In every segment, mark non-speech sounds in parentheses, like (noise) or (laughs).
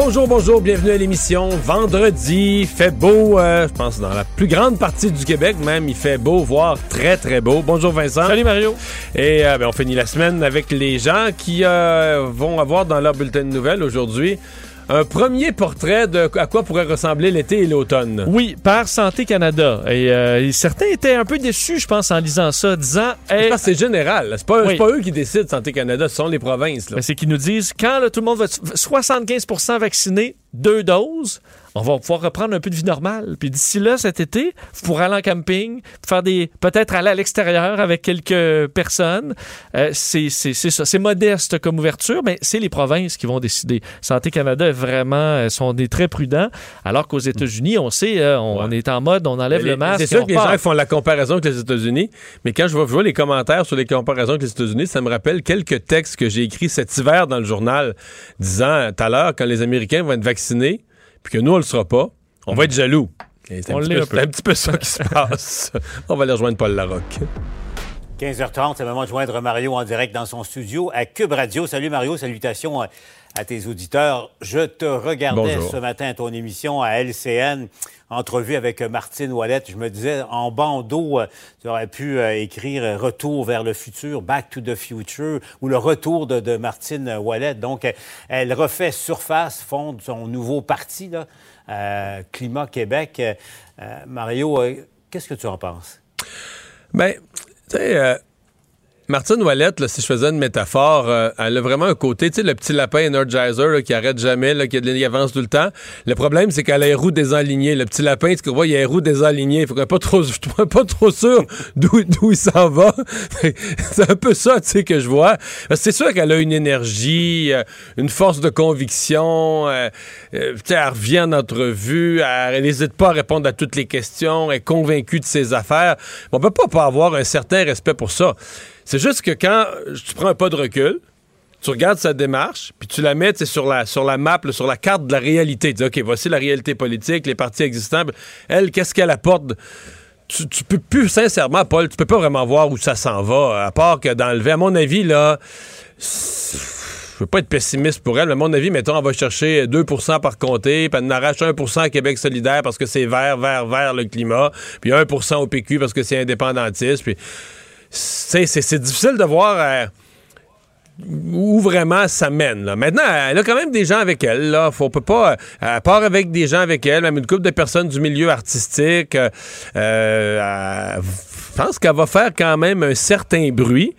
Bonjour, bonjour, bienvenue à l'émission. Vendredi, fait beau, euh, je pense dans la plus grande partie du Québec même, il fait beau, voire très très beau. Bonjour Vincent. Salut Mario. Et euh, ben, on finit la semaine avec les gens qui euh, vont avoir dans leur bulletin de nouvelles aujourd'hui un premier portrait de à quoi pourrait ressembler l'été et l'automne. Oui, par Santé Canada. Et, certains étaient un peu déçus, je pense, en lisant ça, disant... Hey, c'est général. C'est pas, pas, eux qui décident, Santé Canada, ce sont les provinces. C'est qu'ils nous disent, quand tout le monde va... 75% vacciné, deux doses, on va pouvoir reprendre un peu de vie normale. Puis d'ici là, cet été, vous pourrez aller en camping, faire des, peut-être aller à l'extérieur avec quelques personnes. Euh, c'est ça. C'est modeste comme ouverture, mais c'est les provinces qui vont décider. Santé Canada est vraiment, euh, sont des très prudents, alors qu'aux États-Unis, on sait, euh, on, est en mode, on enlève le masque. C'est sûr que les gens font la comparaison avec les États-Unis, mais quand je vois, je vois les commentaires sur les comparaisons avec les États-Unis, ça me rappelle quelques textes que j'ai écrits cet hiver dans le journal, disant tout à l'heure, quand les Américains vont être vaccinés, puis que nous, on le sera pas, on va être jaloux. C'est un, un, petit peu ça qui se passe. on va aller rejoindre Paul Larocque. 15h30, c'est le moment de joindre Mario en direct dans son studio à Cube Radio. Salut Mario, salutations à tes auditeurs. Je te regardais ce matin à ton émission à LCN, entrevue avec Martine Ouellette. Je me disais, en bandeau, euh, tu aurais pu euh, écrire Retour vers le futur, Back to the Future, ou le retour de, Martine Ouellette. Donc, elle refait surface, fonde son nouveau parti, là, euh, Climat Québec. Mario, qu'est-ce que tu en penses? Bien, tu sais, Martine Ouellette, là, si je faisais une métaphore, euh, elle a vraiment un côté, tu sais, le petit lapin Energizer qui arrête jamais, là, qui, avance tout le temps. Le problème, c'est qu'elle a les roues désalignées. Le petit lapin, tu vois, il a les roues désalignées. Faut pas trop, je suis pas trop sûr d'où il s'en va. (laughs) c'est un peu ça, tu sais, que je vois. C'est sûr qu'elle a une énergie, euh, une force de conviction. Euh, sais, elle revient en entrevue, elle n'hésite pas à répondre à toutes les questions, elle est convaincue de ses affaires. On peut pas pas avoir un certain respect pour ça. C'est juste que quand tu prends un pas de recul, tu regardes sa démarche, puis tu la mets sur la, sur la map, sur la carte de la réalité. Tu dis, OK, voici la réalité politique, les partis existants. Elle, qu'est-ce qu'elle apporte? Tu, peux plus, sincèrement, Paul, tu peux pas vraiment voir où ça s'en va, à part que d'enlever. À mon avis, là, je veux pas être pessimiste pour elle, mais à mon avis, mettons, on va chercher 2% par comté, puis on arrache 1% à Québec solidaire parce que c'est vert, vert, vert le climat, puis 1% au PQ parce que c'est indépendantiste, puis c'est difficile de voir euh, où vraiment ça mène. Là. Maintenant, elle a quand même des gens avec elle. Là. Faut, peut pas, euh, à part avec des gens avec elle, même une couple de personnes du milieu artistique. Euh, je pense qu'elle va faire quand même un certain bruit.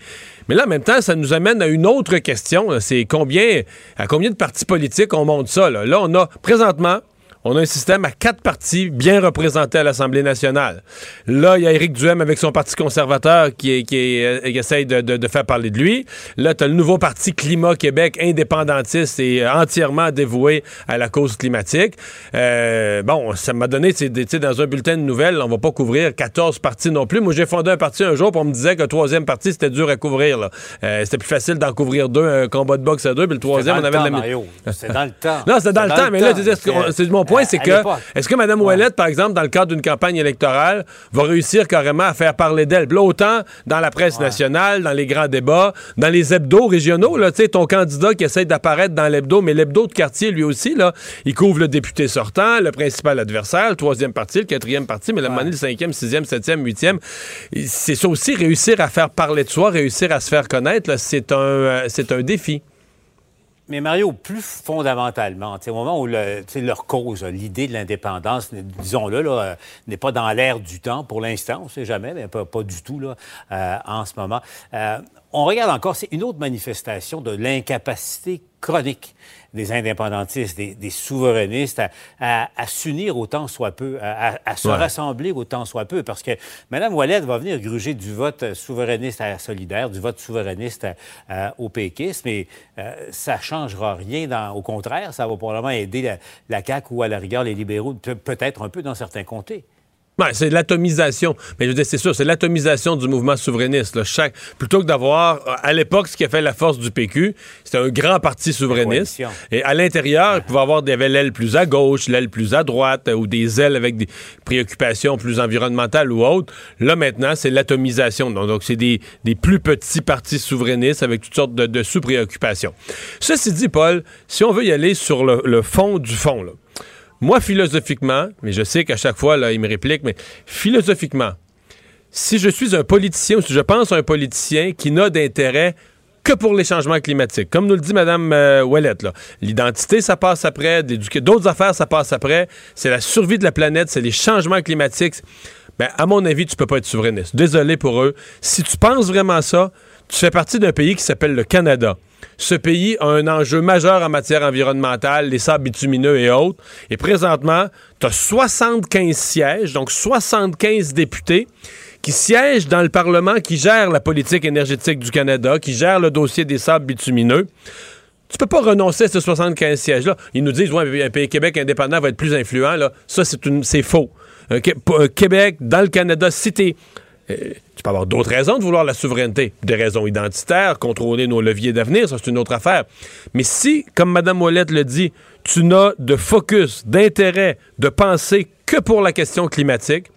Mais là, en même temps, ça nous amène à une autre question. C'est combien, à combien de partis politiques on monte ça? Là on a présentement on a un système à quatre partis bien représentés à l'Assemblée nationale. Là, il y a Éric Duhem avec son parti conservateur qui, qui, euh, essaye de, faire parler de lui. Là, tu as le nouveau parti Climat Québec, indépendantiste et euh, entièrement dévoué à la cause climatique. Euh, bon, ça m'a donné, tu sais, dans un bulletin de nouvelles, on va pas couvrir 14 partis non plus. Moi, j'ai fondé un parti un jour, pour on me disait que le troisième parti, c'était dur à couvrir. c'était plus facile d'en couvrir deux, un combat de boxe à deux, puis le troisième, on avait de la... (laughs) C'est dans le temps. Non, c'est dans, le temps, mais là, c'est mon point, c'est que est-ce que Mme Ouellette, par exemple, dans le cadre d'une campagne électorale, va réussir carrément à faire parler d'elle? autant dans la presse nationale, dans les grands débats, dans les hebdos régionaux, là, tu sais, ton candidat qui essaie d'apparaître dans l'hebdo, mais l'hebdo de quartier, lui aussi, là, il couvre le député sortant, le principal adversaire, le troisième parti, le quatrième parti, mais la le cinquième, sixième, septième, huitième. C'est ça aussi, réussir à faire parler de soi, réussir à se faire connaître, c'est un, euh, c'est un défi. Mais Mario, plus fondamentalement, au moment où le, leur cause, l'idée de l'indépendance, disons-le, là, n'est pas dans l'air du temps pour l'instant, on ne sait jamais, mais pas, pas du tout là, euh, en ce moment. Euh, on regarde encore, c'est une autre manifestation de l'incapacité chronique des indépendantistes, des, souverainistes à, s'unir autant soit peu, à, se rassembler autant soit peu, parce que Mme Ouellette va venir gruger du vote souverainiste à solidaire, du vote souverainiste au péquisme, mais euh, ça ne changera rien. Dans, au contraire, ça va probablement aider la, la CAQ ou à la rigueur les libéraux, peut-être un peu dans certains comtés. Ouais, c'est l'atomisation. Mais je veux dire, c'est sûr, c'est l'atomisation du mouvement souverainiste. là. Chaque, plutôt que d'avoir, euh, à l'époque, ce qui a fait la force du PQ, c'était un grand parti souverainiste. Et à l'intérieur, il pouvait avoir des l'aile plus à gauche, l'aile plus à droite, euh, ou des ailes avec des préoccupations plus environnementales ou autres. Là, maintenant, c'est l'atomisation. Donc, donc, c'est des, des plus petits partis souverainistes avec toutes sortes de, de sous-préoccupations. Ceci dit, Paul, si on veut y aller sur le, le fond du fond, là, moi, philosophiquement, mais je sais qu'à chaque fois, là, il me réplique, mais philosophiquement, si je suis un politicien ou si je pense à un politicien qui n'a d'intérêt que pour les changements climatiques. Comme nous le dit Mme euh, Ouellette, là, l'identité, ça passe après, d'autres affaires, ça passe après, c'est la survie de la planète, c'est les changements climatiques. Ben, à mon avis, tu peux pas être souverainiste. Désolé pour eux. Si tu penses vraiment ça, tu fais partie d'un pays qui s'appelle le Canada. Ce pays a un enjeu majeur en matière environnementale, les sables bitumineux et autres. Et présentement, tu as 75 sièges, donc 75 députés qui siègent dans le Parlement, qui gèrent la politique énergétique du Canada, qui gèrent le dossier des sables bitumineux. Tu peux pas renoncer à ces 75 sièges-là. Ils nous disent, ouais, un pays Québec indépendant va être plus influent. Là. Ça, c'est, faux. Qué- un Québec, dans le Canada, si euh, tu peux avoir d'autres raisons de vouloir la souveraineté. Des raisons identitaires, contrôler nos leviers d'avenir, ça, c'est une autre affaire. Mais si, comme Mme Ouellette le dit, tu n'as de focus, d'intérêt, de pensée que pour la question climatique,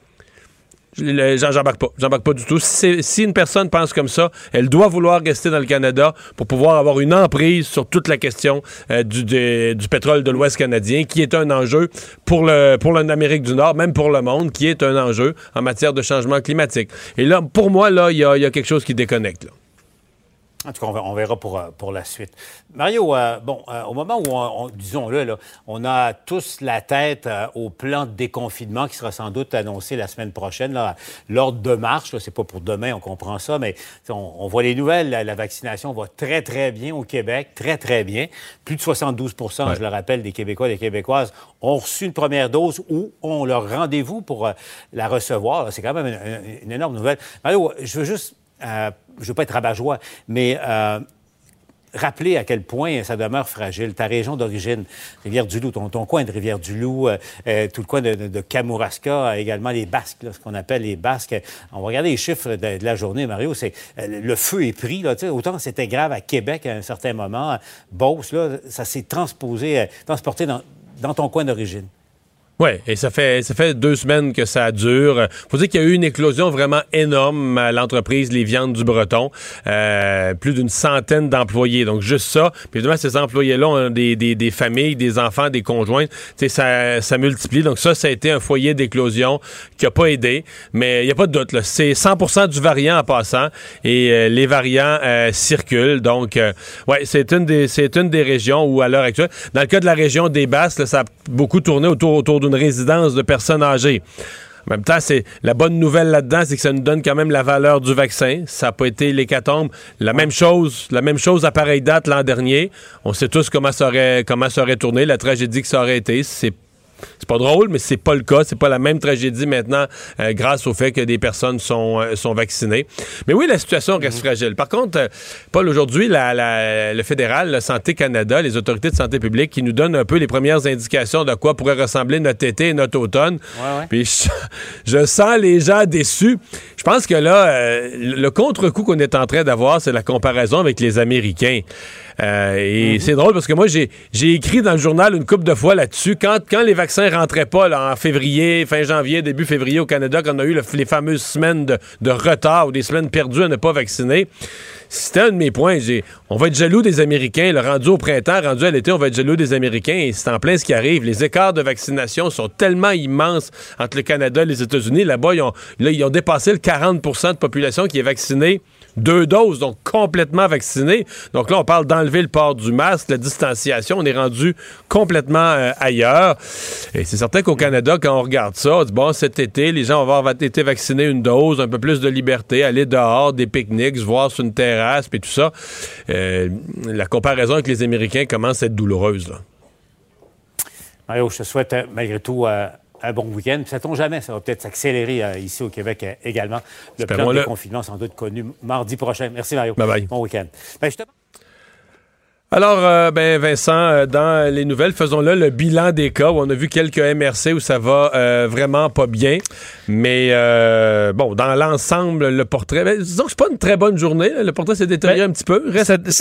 J'embarque pas. J'embarque pas du tout. Si, une personne pense comme ça, elle doit vouloir rester dans le Canada pour pouvoir avoir une emprise sur toute la question euh, du, pétrole de l'Ouest canadien, qui est un enjeu pour l'Amérique du Nord, même pour le monde, qui est un enjeu en matière de changement climatique. Et là, pour moi, là, il y a, quelque chose qui déconnecte. En tout cas, on verra, pour, euh, pour la suite. Mario, euh, bon, euh, au moment où, on, on- disons-le, là, on a tous la tête euh, au plan de déconfinement qui sera sans doute annoncé la semaine prochaine. là, L'ordre de marche, là, c'est pas pour demain, on comprend ça, mais on, on voit les nouvelles. La, la vaccination va très, très bien au Québec, très, très bien. Plus de 72% je le rappelle, des Québécois et des Québécoises ont reçu une première dose ou ont leur rendez-vous pour la recevoir. C'est quand même une, une- une énorme nouvelle. Mario, je veux juste euh, je veux pas être rabat-joie, mais euh, rappeler à quel point ça demeure fragile. Ta région d'origine, Rivière-du-Loup, ton, ton coin de Rivière-du-Loup, euh, euh, tout le coin de, Kamouraska, également les Basques, ce qu'on appelle les Basques. On va regarder les chiffres de, la journée, Mario. C'est euh, le feu est pris. Autant c'était grave à Québec à un certain moment, Beauce, ça s'est transposé, transporté dans ton coin d'origine. Oui, et ça fait, ça fait deux semaines que ça dure. faut dire qu'il y a eu une éclosion vraiment énorme à l'entreprise Les Viandes du Breton. Euh, plus d'une centaine d'employés. Donc, juste ça. Puis évidemment, ces employés-là ont des, des, familles, des enfants, des conjoints. Tu ça, ça multiplie. Donc, ça, ça a été un foyer d'éclosion qui a pas aidé. Mais il n'y a pas de doute. C'est 100% du variant en passant. Et euh, les variants euh, circulent. Donc, ouais, c'est une, des, une des régions où, à l'heure actuelle, dans le cas de la région des Basses, ça a beaucoup tourné autour, autour d'une résidence de personnes âgées. En même temps, c'est la bonne nouvelle là-dedans, c'est que ça nous donne quand même la valeur du vaccin. Ça n'a pas été l'hécatombe. La même chose, la même chose à pareille date l'an dernier. On sait tous comment ça aurait, aurait tourné, la tragédie que ça aurait été. C'est c'est pas drôle, mais c'est pas le cas. C'est pas la même tragédie maintenant euh, grâce au fait que des personnes sont, euh, sont vaccinées. Mais oui, la situation reste fragile. Par contre, euh, Paul, aujourd'hui, la, la- le fédéral, le Santé Canada, les autorités de santé publique qui nous donnent un peu les premières indications de quoi pourrait ressembler notre été et notre automne. Ouais, ouais. Puis je, (laughs) je sens les gens déçus. Je pense que là, euh, le contre-coup qu'on est en train d'avoir, c'est la comparaison avec les Américains. Euh, et c'est drôle parce que moi, j'ai j'ai écrit dans le journal une couple de fois là-dessus. Quand, quand les vaccins rentraient pas là, en février, fin janvier, début février au Canada, quand on a eu le- les fameuses semaines de, de retard ou des semaines perdues à ne pas vacciner, c'était un de mes points. On va être jaloux des Américains. Le rendu au printemps, rendu à l'été, on va être jaloux des Américains. Et c'est en plein ce qui arrive. Les écarts de vaccination sont tellement immenses entre le Canada et les États-Unis. Là-bas, ils ont, là, ils ont dépassé le 40% de population qui est vaccinée deux doses, donc complètement vaccinée. Donc là, on parle d'enlever le port du masque, la distanciation. On est rendu complètement euh, ailleurs. Et c'est certain qu'au Canada, quand on regarde ça, on dit, bon, cet été, les gens vont avoir été vaccinés une dose, un peu plus de liberté, aller dehors, des pique-niques, se voir sur une terrasse, puis tout ça. Euh, la comparaison avec les Américains commence à être douloureuse. Mario, je te souhaite euh, malgré tout un bon week-end. Tombe jamais, ça va peut-être s'accélérer euh, ici au Québec euh, également. Le plan de déconfinement sans doute connu mardi prochain. Merci Mario. Bye bye. Bon week-end. Ben, Alors, euh, ben Vincent, euh, dans les nouvelles, faisons-le le bilan des cas où on a vu quelques MRC où ça va euh, vraiment pas bien. Mais bon, dans l'ensemble, le portrait, ben, disons que c'est pas une très bonne journée. là. Le portrait s'est détérioré Ben, un petit peu.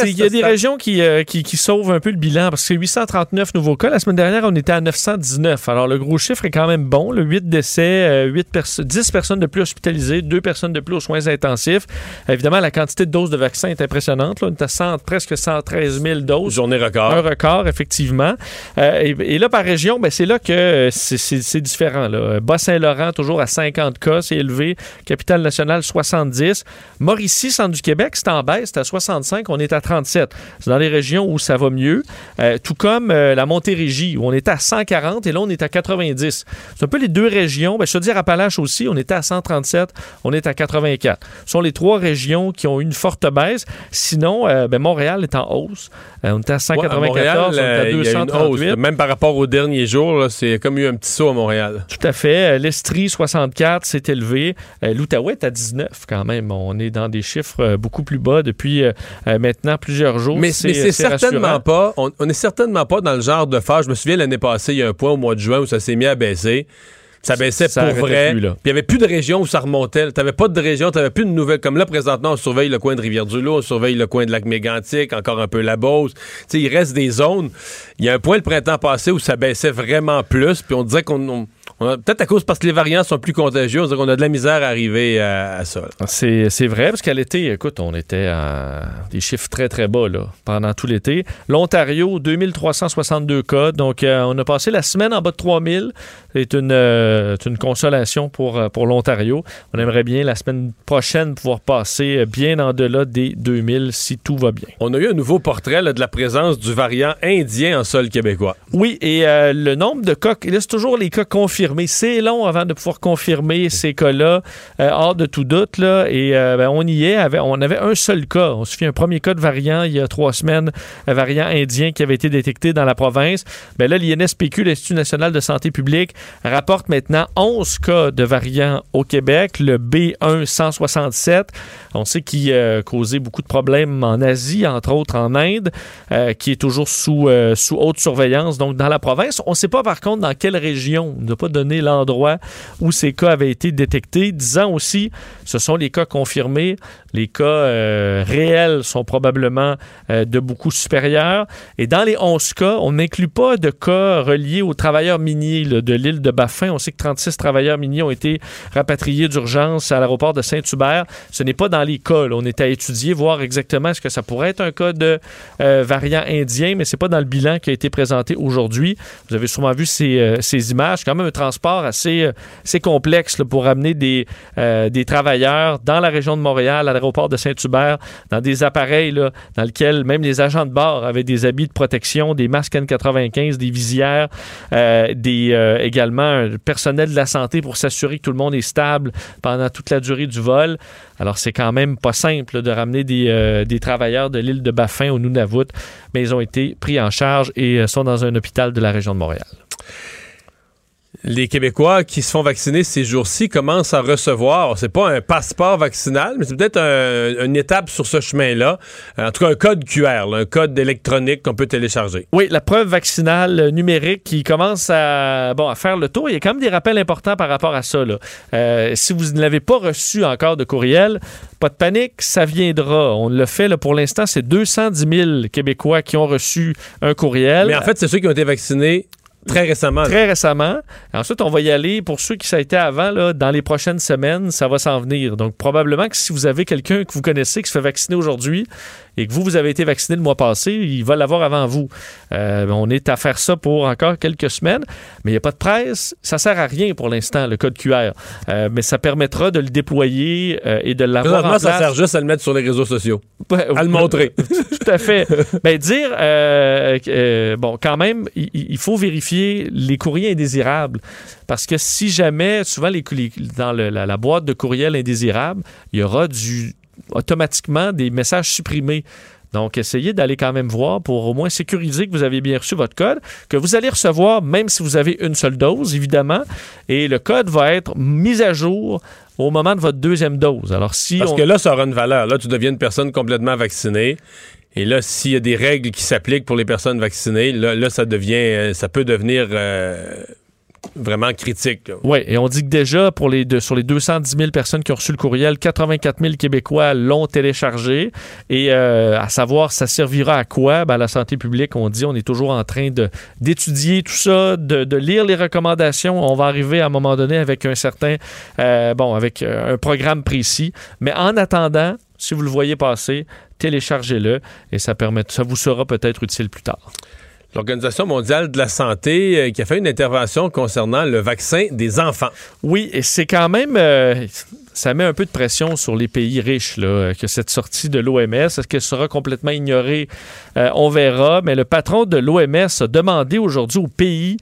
Il y a des régions qui, qui, qui sauvent un peu le bilan parce que c'est 839 nouveaux cas. La semaine dernière, on était à 919. Alors, le gros chiffre est quand même bon. Le 8 décès, euh, 8 perso- 10 personnes de plus hospitalisées, 2 personnes de plus aux soins intensifs. Évidemment, la quantité de doses de vaccins est impressionnante. Là. On est à 100 presque 113 000 doses. Journée record. Un record, effectivement. Euh, et, et là, par région, ben, c'est là que c'est- différent. Bas-Saint-Laurent, toujours à 50 cas, c'est élevé. Capitale-Nationale, 70. Mauricie, centre du Québec, c'est en baisse, c'est à 65, on est à 37. C'est dans les régions où ça va mieux. Euh, tout comme euh, la Montérégie, où on était à 140 et là, on est à 90. C'est un peu les deux régions. Ben, je te dis, Appalaches aussi, on était à 137, on est à 84. Ce sont les trois régions qui ont eu une forte baisse. Sinon, euh, ben, Montréal est en hausse. Euh, on était à Ouais, à 194, Montréal, on est à euh, il y a une 238. hausse. Même par rapport aux derniers jours, c'est comme eu un petit saut à Montréal. Tout à fait. Euh, L'Estrie, 64, c'est élevé. Euh, L'Outaouais est à 19 quand même. On est dans des chiffres euh, beaucoup plus bas depuis euh, euh, maintenant plusieurs jours. Mais mais c'est certainement rassurant. pas. On, on est certainement pas dans le genre de phase. Je me souviens l'année passée, il y a un point au mois de juin où ça s'est mis à baisser. Ça baissait Ça pour vrai. Puis il n'y avait plus de région où ça remontait. Tu n'avais pas de région, tu n'avais plus de nouvelles. Comme là, présentement, on surveille le coin de Rivière-du-Loup, on surveille le coin de Lac-Mégantic, encore un peu la Beauce. Tu sais, il reste des zones. Il y a un point le printemps passé où ça baissait vraiment plus. Puis on disait qu'on. Peut-être à cause parce que les variants sont plus contagieux, on a de la misère à arriver à, à ça. C'est vrai, parce qu'à l'été, écoute, on était à des chiffres très, très bas là, pendant tout l'été. L'Ontario, 2362 cas. Donc, euh, on a passé la semaine en bas de 3000. C'est une, euh, une consolation pour, euh, pour l'Ontario. On aimerait bien la semaine prochaine pouvoir passer bien en delà des 2000 si tout va bien. On a eu un nouveau portrait là, de la présence du variant indien en sol québécois. Oui, et euh, le nombre de cas, là, c'est toujours les cas confirmés. C'est long avant de pouvoir confirmer ces cas-là, euh, hors de tout doute. Là, et euh, ben, on y est. Avec- on avait un seul cas. On se fait un premier cas de variant il y a trois semaines, un variant indien qui avait été détecté dans la province. Ben, là, l'INSPQ, l'Institut national de santé publique, rapporte maintenant 11 cas de variants au Québec. Le B1-167, on sait qu'il euh, causait beaucoup de problèmes en Asie, entre autres en Inde, euh, qui est toujours sous, sous haute surveillance, donc dans la province. On ne sait pas par contre dans quelle région, on n'a pas l'endroit où ces cas avaient été détectés, disant aussi ce sont les cas confirmés, les cas euh, réels sont probablement euh, de beaucoup supérieurs. Et dans les 11 cas, on n'inclut pas de cas reliés aux travailleurs miniers de l'île de Baffin. On sait que 36 travailleurs miniers ont été rapatriés d'urgence à l'aéroport de Saint-Hubert. Ce n'est pas dans les cas. On est à étudier, voir exactement est-ce que ça pourrait être un cas de euh, variant indien, mais c'est pas dans le bilan qui a été présenté aujourd'hui. Vous avez sûrement vu ces, ces images. Quand même un transport assez, complexe pour amener des, des travailleurs dans la région de Montréal, à l'aéroport de Saint-Hubert, dans des appareils là, dans lesquels même les agents de bord avaient des habits de protection, des masques N95, des visières, euh, des, euh, également un personnel de la santé pour s'assurer que tout le monde est stable pendant toute la durée du vol. Alors, c'est quand même pas simple de ramener des, euh, des travailleurs de l'île de Baffin au Nunavut, mais ils ont été pris en charge et sont dans un hôpital de la région de Montréal. Les Québécois qui se font vacciner ces jours-ci commencent à recevoir, c'est pas un passeport vaccinal, mais c'est peut-être un- une étape sur ce chemin-là. Euh, En tout cas, un code QR, là, un code électronique qu'on peut télécharger. Oui, la preuve vaccinale euh, numérique qui commence à, bon, à faire le tour. Il y a quand même des rappels importants par rapport à ça. là. Euh, si vous ne l'avez pas reçu encore de courriel, pas de panique, ça viendra. On le fait là, pour l'instant, c'est 210 000 Québécois qui ont reçu un courriel. Mais en fait, c'est ceux qui ont été vaccinés très récemment. très récemment. Ensuite, on va y aller pour ceux qui ça a été avant, là, dans les prochaines semaines, ça va s'en venir. Donc, probablement que si vous avez quelqu'un que vous connaissez qui se fait vacciner aujourd'hui et que vous, vous avez été vacciné le mois passé, il va l'avoir avant vous. Euh, on est à faire ça pour encore quelques semaines, mais il n'y a pas de presse. Ça sert à rien pour l'instant, le code QR. Euh, mais ça permettra de le déployer euh, et de l'avoir en ça sert juste à le mettre sur les réseaux sociaux, Ouais, à le montrer. (laughs) tout à fait. Ben, dire, bon, quand même, il, il faut vérifier les courriers indésirables. Parce que si jamais, souvent, les, les- dans le- la, la boîte de courriel indésirable, il y aura du, automatiquement des messages supprimés. Donc, essayez d'aller quand même voir pour au moins sécuriser que vous avez bien reçu votre code, que vous allez recevoir même si vous avez une seule dose, évidemment. Et le code va être mis à jour au moment de votre deuxième dose. Alors, si Parce on- que là, ça aura une valeur. Là, tu deviens une personne complètement vaccinée. Et là, s'il y a des règles qui s'appliquent pour les personnes vaccinées, là, là ça devient, euh, ça peut devenir euh, vraiment critique. Oui, et on dit que déjà, pour les deux- sur les 210 000 personnes qui ont reçu le courriel, 84 000 Québécois l'ont téléchargé. Et euh, à savoir, ça servira à quoi? Ben, à la santé publique, on dit, on est toujours en train d'étudier tout ça, de, lire les recommandations. On va arriver à un moment donné avec un certain, euh, bon, avec euh, un programme précis. Mais en attendant, si vous le voyez passer, téléchargez-le et ça, ça vous sera peut-être utile plus tard. L'Organisation mondiale de la santé euh, qui a fait une intervention concernant le vaccin des enfants. Oui, et c'est quand même. euh, ça met un peu de pression sur les pays riches, là, que cette sortie de l'OMS. Est-ce qu'elle sera complètement ignorée? Euh, on verra. Mais le patron de l'OMS a demandé aujourd'hui aux pays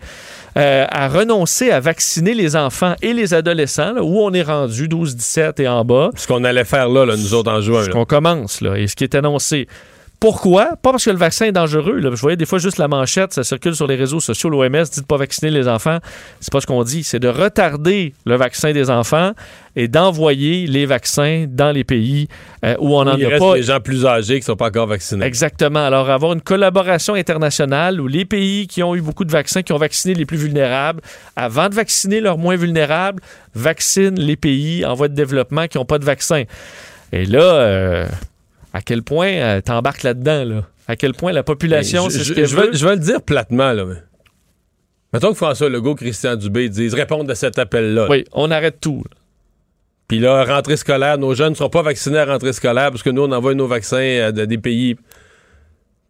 euh, à renoncer à vacciner les enfants et les adolescents, là, où on est rendu, 12, 17 et en bas. Ce qu'on allait faire là, là, nous autres en juin. Ce qu'on commence, là, et ce qui est annoncé. Pourquoi? Pas parce que le vaccin est dangereux. Là. Je voyais des fois juste la manchette, ça circule sur les réseaux sociaux. L'OMS dit de pas vacciner les enfants. C'est pas ce qu'on dit. C'est de retarder le vaccin des enfants et d'envoyer les vaccins dans les pays euh, où on n'en Il a reste pas. les gens plus âgés qui sont pas encore vaccinés. Exactement. Alors, avoir une collaboration internationale où les pays qui ont eu beaucoup de vaccins, qui ont vacciné les plus vulnérables, avant de vacciner leurs moins vulnérables, vaccinent les pays en voie de développement qui n'ont pas de vaccin. Et là, euh, à quel point euh, t'embarques là-dedans, là? À quel point la population, c'est je, ce qu'elle je vais, veut? je vais le dire platement, là. Mais... Mettons que François Legault, Christian Dubé disent répondre à cet appel-là. Oui, on arrête tout. là. Puis là, rentrée scolaire, nos jeunes ne seront pas vaccinés à rentrée scolaire parce que nous, on envoie nos vaccins à de- des pays.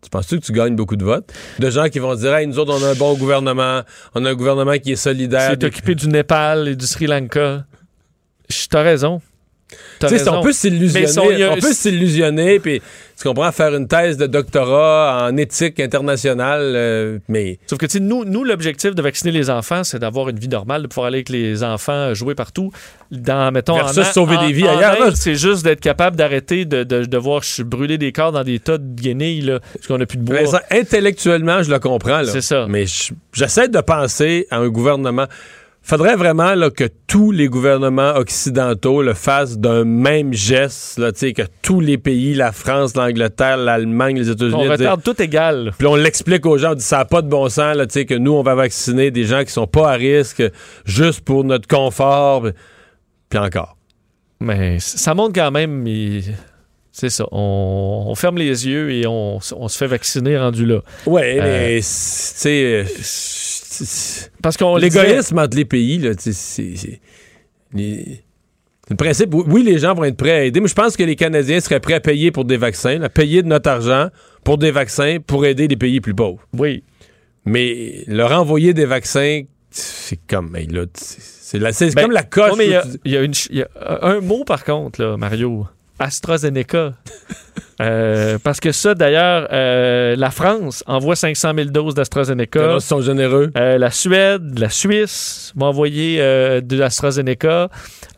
Tu penses-tu que tu gagnes beaucoup de votes? De gens qui vont dire, hey, nous autres, on a un bon gouvernement, on a un gouvernement qui est solidaire. C'est Des- occupé du Népal et du Sri Lanka. T'as raison. T'as Tu sais, raison. on peut s'illusionner, a- on peut s'illusionner, puis tu comprends, faire une thèse de doctorat en éthique internationale, euh, mais Sauf que, tu nous, nous l'objectif de vacciner les enfants, c'est d'avoir une vie normale, de pouvoir aller avec les enfants jouer partout. Dans, mettons, Versus en, sauver en- des vies en ailleurs. C'est juste d'être capable d'arrêter de, de, de voir ch- brûler des corps dans des tas de guenilles, là, parce qu'on n'a plus de bois. Ça, intellectuellement, je le comprends. là. C'est ça. Mais je- j'essaie de penser à un gouvernement. Faudrait vraiment là, que tous les gouvernements occidentaux le fassent d'un même geste, là, que tous les pays, la France, l'Angleterre, l'Allemagne, les États-Unis, on retarde tout égal. puis on l'explique aux gens, on dit ça n'a pas de bon sens, là, que nous, on va vacciner des gens qui sont pas à risque juste pour notre confort. Puis- encore. Mais ça montre quand même. il- C'est ça. On, on ferme les yeux et on, se fait vacciner rendu là. Ouais, Euh, mais, tu sais, Parce qu'on L'égoïsme entre les pays, là, c'est. les- Le principe, oui, les gens vont être prêts à aider, mais je pense que les Canadiens seraient prêts à payer pour des vaccins, à payer de notre argent pour des vaccins pour aider les pays plus pauvres. Oui. Mais leur envoyer des vaccins, c'est comme, hey, là, c'est Ben, comme la coche. Ouais, mais il y y a un mot, par contre, là, Mario. AstraZeneca. (laughs) Euh, parce que ça, d'ailleurs, euh, la France envoie 500 000 doses les d'AstraZeneca. Russes sont généreux. Euh, la Suède, la Suisse m'ont envoyé de l'AstraZeneca.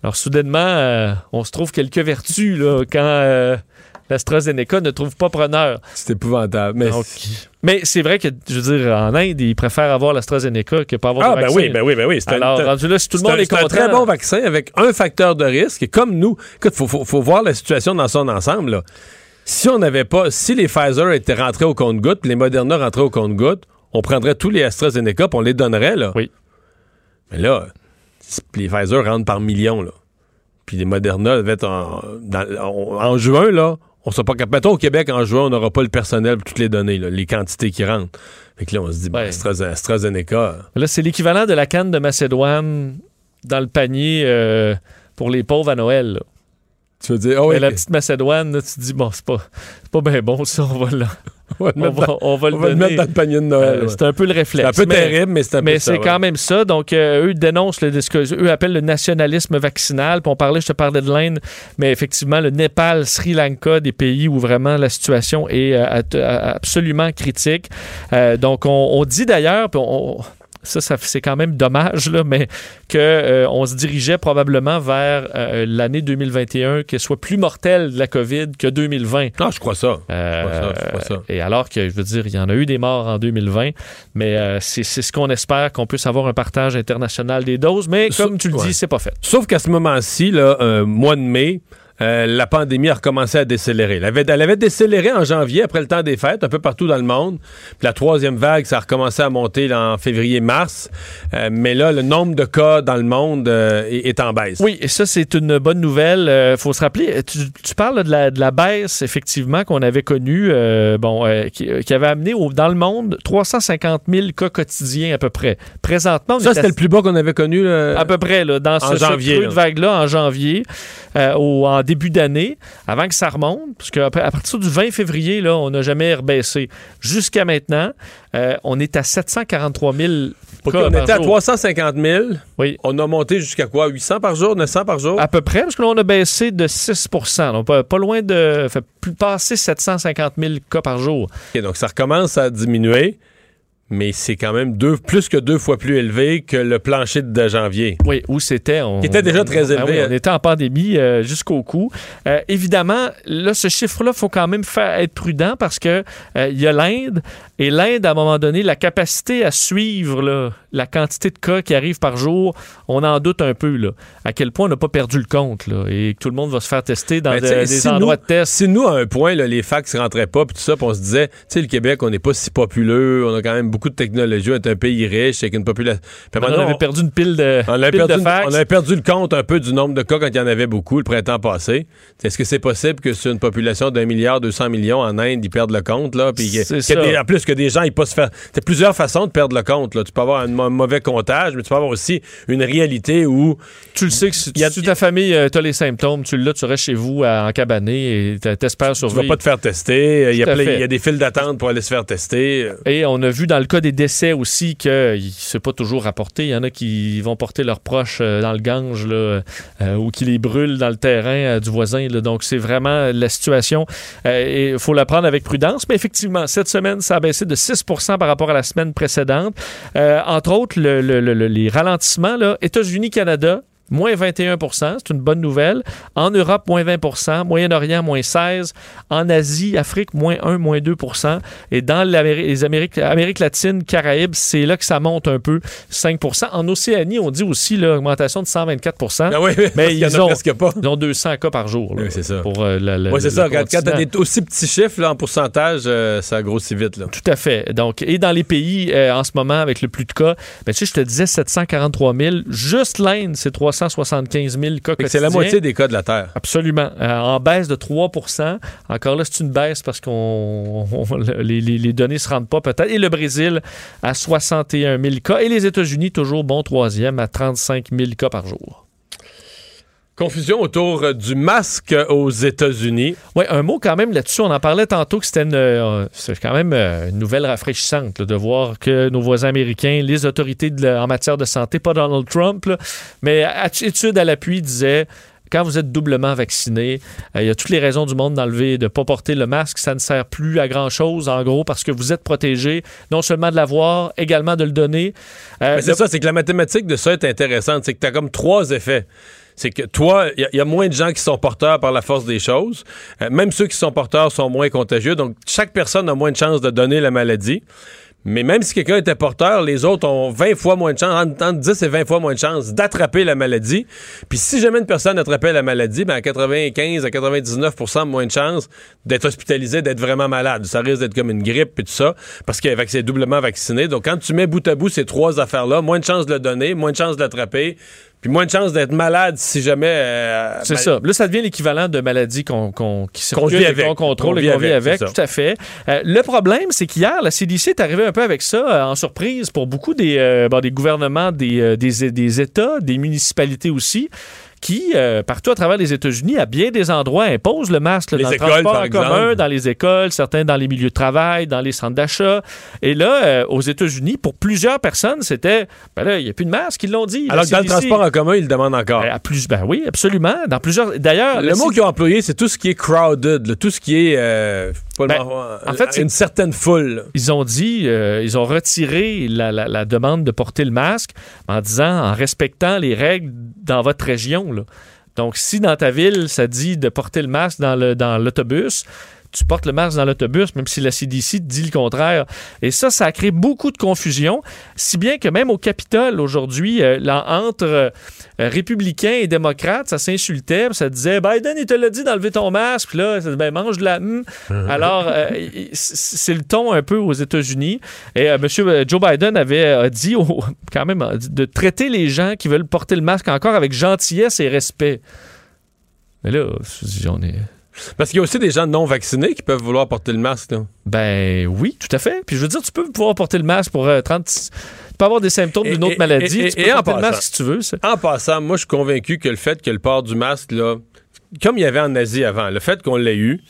Alors, soudainement, on se trouve quelques vertus là, quand l'AstraZeneca ne trouve pas preneur. C'est épouvantable. Mais Donc, mais c'est vrai que, je veux dire, en Inde, ils préfèrent avoir l'AstraZeneca que pas avoir ah, de ben vaccin. oui, ben oui, ben oui. C'est un- Alors, un- rendu là, si tout le monde un- est c'est un très bon vaccin avec un facteur de risque. Et comme nous, écoute, faut, faut, faut voir la situation dans son ensemble. là. Si on n'avait pas, si les Pfizer étaient rentrés au compte-gouttes, les Moderna rentraient au compte-gouttes, on prendrait tous les AstraZeneca, puis on les donnerait là. Oui. Mais là, les Pfizer rentrent par millions là, puis les Moderna être en, dans- en, en juin là. On sera pas capable. Mettons au Québec, en juin, on n'aura pas le personnel pour toutes les données, là, les quantités qui rentrent. Fait que là, on se dit, ben, AstraZeneca. Là, c'est l'équivalent de la canne de Macédoine dans le panier euh, pour les pauvres à Noël. là. Tu veux dire, oh, Mais oui, la petite Macédoine, là, tu te dis, bon, c'est pas, pas bien bon, ça, on va, le- (laughs) on va le on mettre va, dans- on va le on va le donner. mettre dans le panier de Noël. Euh, ouais. c'est un peu le réflexe. C'est un peu mais- terrible, mais c'est un peu Mais ça, c'est ouais. quand même ça. Donc, euh, eux dénoncent le, ce que eux appellent le nationalisme vaccinal. Puis on parlait, je te parlais de l'Inde, mais effectivement, le Népal, Sri Lanka, des pays où vraiment la situation est euh, absolument critique. Donc, on, on dit d'ailleurs, puis on- ça, ça c'est quand même dommage, là, mais qu'on on se dirigeait probablement vers euh, l'année 2021, qu'elle soit plus mortelle de la COVID que 2020. Non, je crois ça. Euh, crois ça, je crois ça. Et alors que, je veux dire, il y en a eu des morts en 2020, mais euh, c'est ce qu'on espère, qu'on puisse avoir un partage international des doses, mais comme tu le ouais. dis, c'est pas fait. Sauf qu'à ce moment-ci, là, euh, mois de mai, euh, la pandémie a recommencé à décélérer. Elle avait, elle avait, décéléré en janvier, après le temps des fêtes, un peu partout dans le monde. Puis la troisième vague, ça a recommencé à monter là, en février-mars. Euh, mais là, le nombre de cas dans le monde euh, est, est, en baisse. Oui, et ça, c'est une bonne nouvelle. Il faut se rappeler, tu, tu parles de la, de la, baisse, effectivement, qu'on avait connue, bon, qui, qui, avait amené au, dans le monde 350 000 cas quotidiens à peu près. Présentement, ça, c'était le plus bas qu'on avait connu. Là, à peu près, là, dans ce, janvier, ce vague-là, en janvier, au, en début d'année, avant que ça remonte, parce qu'à partir du 20 février, là, on n'a jamais rebaissé. Jusqu'à maintenant, euh, on est à 743 000 cas On était à 350 000. Oui. On a monté jusqu'à quoi? 800 par jour? 900 par jour? À peu près, parce que là, on a baissé de 6% donc pas, pas, loin de... fait plus passer 750 000 cas par jour. OK, donc ça recommence à diminuer mais c'est quand même deux, plus que deux fois plus élevé que le plancher de janvier. Oui, où c'était. On, Qui était déjà très élevé. Ah oui, on était en pandémie euh, jusqu'au cou. Euh, évidemment, là, ce chiffre-là, il faut quand même faire, être prudent parce que euh, il y a l'Inde et l'Inde, à un moment donné, la capacité à suivre là, la quantité de cas qui arrivent par jour, on en doute un peu. Là, à quel point on n'a pas perdu le compte là, et que tout le monde va se faire tester dans Ben, de- des si endroits nous- de test. Si nous, à un point, là, les fax ne rentraient pas, puis tout ça, puis on se disait, tu sais, le Québec, on n'est pas si populeux, on a quand même beaucoup de technologie, on est un pays riche, avec une population. On avait perdu une pile de, on avait pile perdu, de fax. on avait perdu le compte un peu du nombre de cas quand il y en avait beaucoup le printemps passé. Est-ce que c'est possible que sur une population d'un milliard, 200 millions en Inde, ils perdent le compte, là? Puis en plus que des gens, ils peuvent se faire. T'as plusieurs façons de perdre le compte, là. Tu peux avoir un mauvais comptage, mais tu peux avoir aussi une réalité où. Tu le sais que si, y a- si ta famille, tu as les symptômes, tu l'as, tu restes chez vous à- en cabané et t'espères Tu vas survivre. pas te faire tester. Il y, a plein- il y a des files d'attente pour aller se faire tester. Et on a vu dans le cas des décès aussi que c'est pas toujours rapporté. Il y en a qui vont porter leurs proches euh, dans le Gange là, euh, ou qui les brûlent dans le terrain euh, du voisin. là. Donc c'est vraiment la situation. euh, il faut la prendre avec prudence. Mais effectivement, cette semaine, ça a baissé de 6% par rapport à la semaine précédente. Euh, entre autres, le- le- le- le- les ralentissements, États-Unis, Canada. Moins 21% c'est une bonne nouvelle. En Europe, moins 20% Moyen-Orient, moins 16 En Asie, Afrique, moins 1, moins 2% Et dans les Amériques, Amérique latine, Caraïbes, c'est là que ça monte un peu, 5% En Océanie, on dit aussi l'augmentation de 124 Ah oui, Mais ils a ont, presque pas. ils ont 200 cas par jour. là, Oui, c'est ça. Pour, euh, la- la- Oui, c'est ça. Quand, des aussi petits chiffres là, en pourcentage, euh, ça grossit vite. Là. Tout à fait. Donc, et dans les pays euh, en ce moment avec le plus de cas, ben, tu sais, je te disais 743 000. Juste l'Inde, c'est 375 000 cas C'est la moitié des cas de la Terre. Absolument. Euh, en baisse de 3% Encore là, c'est une baisse parce qu'on on- les, les- les données ne se rendent pas peut-être. Et le Brésil à 61 000 cas. Et les États-Unis, toujours bon troisième, à 35 000 cas par jour. Confusion autour euh, du masque aux États-Unis. Oui, un mot quand même là-dessus. On en parlait tantôt que c'était une, euh, c'est quand même euh, une nouvelle rafraîchissante là, de voir que nos voisins américains, les autorités de en matière de santé, pas Donald Trump, là, mais études à l'appui disaient quand vous êtes doublement vacciné, euh, il y a toutes les raisons du monde d'enlever, de ne pas porter le masque. Ça ne sert plus à grand-chose, en gros, parce que vous êtes protégé, non seulement de l'avoir, également de le donner. Euh, c'est le- ça, c'est que la mathématique de ça est intéressante. C'est que tu as comme trois effets. C'est que toi, il y, a moins de gens qui sont porteurs par la force des choses. Euh, même ceux qui sont porteurs sont moins contagieux. Donc, chaque personne a moins de chances de donner la maladie. Mais même si quelqu'un était porteur, les autres ont 20 fois moins de chances, entre entre 10 et 20 fois moins de chances d'attraper la maladie. Puis si jamais une personne attrapait la maladie, ben à 95 à 99% moins de chances d'être hospitalisé, d'être vraiment malade. Ça risque d'être comme une grippe et tout ça, parce que fait que c'est doublement vacciné. Donc quand tu mets bout à bout ces trois affaires-là, moins de chances de le donner, moins de chances de l'attraper, puis moins de chances d'être malade si jamais... euh, C'est ça. Là, ça devient l'équivalent de maladies qu'on, qu'on, qui circulent avec. qu'on contrôle Qu'on et vit qu'on vit avec. Tout à fait. Euh, le problème, c'est qu'hier, la CDC est arrivée un peu avec ça euh, en surprise pour beaucoup des, euh, bon, des gouvernements, des, euh, des, des États, des municipalités aussi qui, euh, partout à travers les États-Unis, à bien des endroits, imposent le masque là, Les dans écoles, le transport en commun, dans les écoles, certains dans les milieux de travail, dans les centres d'achat. Et là, euh, aux États-Unis, pour plusieurs personnes, c'était, ben là, il n'y a plus de masque, ils l'ont dit. Alors que dans le transport en commun, ils le demandent encore. Ben, à plus, ben oui, absolument. Dans plusieurs. D'ailleurs, Le mot qu'ils ont employé, c'est tout ce qui est crowded, là, tout ce qui est euh, pas Ben, en fait, c'est- une certaine foule. ils ont dit, ils ont retiré la, la- la demande de porter le masque en disant, en respectant les règles dans votre région. Donc, si dans ta ville, ça dit de porter le masque dans l'autobus, tu portes le masque dans l'autobus, même si la CDC dit le contraire. Et ça, ça a créé beaucoup de confusion, si bien que même au Capitole aujourd'hui, euh, entre euh, républicains et démocrates, ça s'insultait, ça disait Biden, il te l'a dit d'enlever ton masque, puis là, ben, mange de la. Hmm. (laughs) Alors, euh, c'est le ton un peu aux États-Unis. Et M. Joe Biden avait dit, (laughs) quand même, de traiter les gens qui veulent porter le masque encore avec gentillesse et respect. Mais là, on est. Parce qu'il y a aussi des gens non vaccinés qui peuvent vouloir porter le masque. Ben oui, tout à fait. Puis je veux dire, tu peux pouvoir porter le masque pour 30. Euh, tu peux avoir des symptômes d'une autre maladie. tu peux porter le masque si tu veux. En passant, moi, je suis convaincu que le fait que le port du masque, là, comme il y avait en Asie avant, le fait qu'on l'ait eu,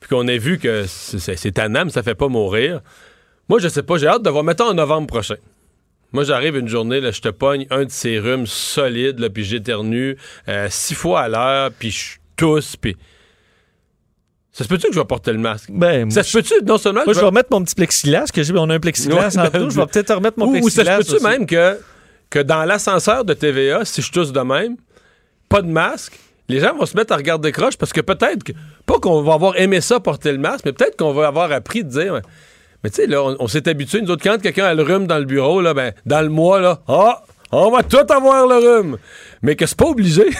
puis qu'on ait vu que c'est un âme, ça fait pas mourir. Moi, je sais pas, j'ai hâte de voir, mettons en novembre prochain. Moi, j'arrive une journée, là, je te pogne un de ces rhumes solides, là, puis j'éternue euh, six fois à l'heure, puis je tousse, puis... Ça se peut-tu que je vais porter le masque? Ben, ça se peut-tu, non seulement. Moi, je vais remettre mon petit plexiglas, que j'ai, on a un plexiglas en tout, je vais peut-être remettre mon plexiglas. Ou ça se peut-tu même que, que dans l'ascenseur de TVA, si je tousse de même, pas de masque, les gens vont se mettre à regarder croche parce que peut-être, que, pas qu'on va avoir aimé ça porter le masque, mais peut-être qu'on va avoir appris de dire. Mais tu sais, là, on, s'est habitué, nous autres, quand quelqu'un a le rhume dans le bureau, là, ben, dans le mois, là, ah! On va tout avoir le rhume. Mais que c'est pas obligé. (laughs)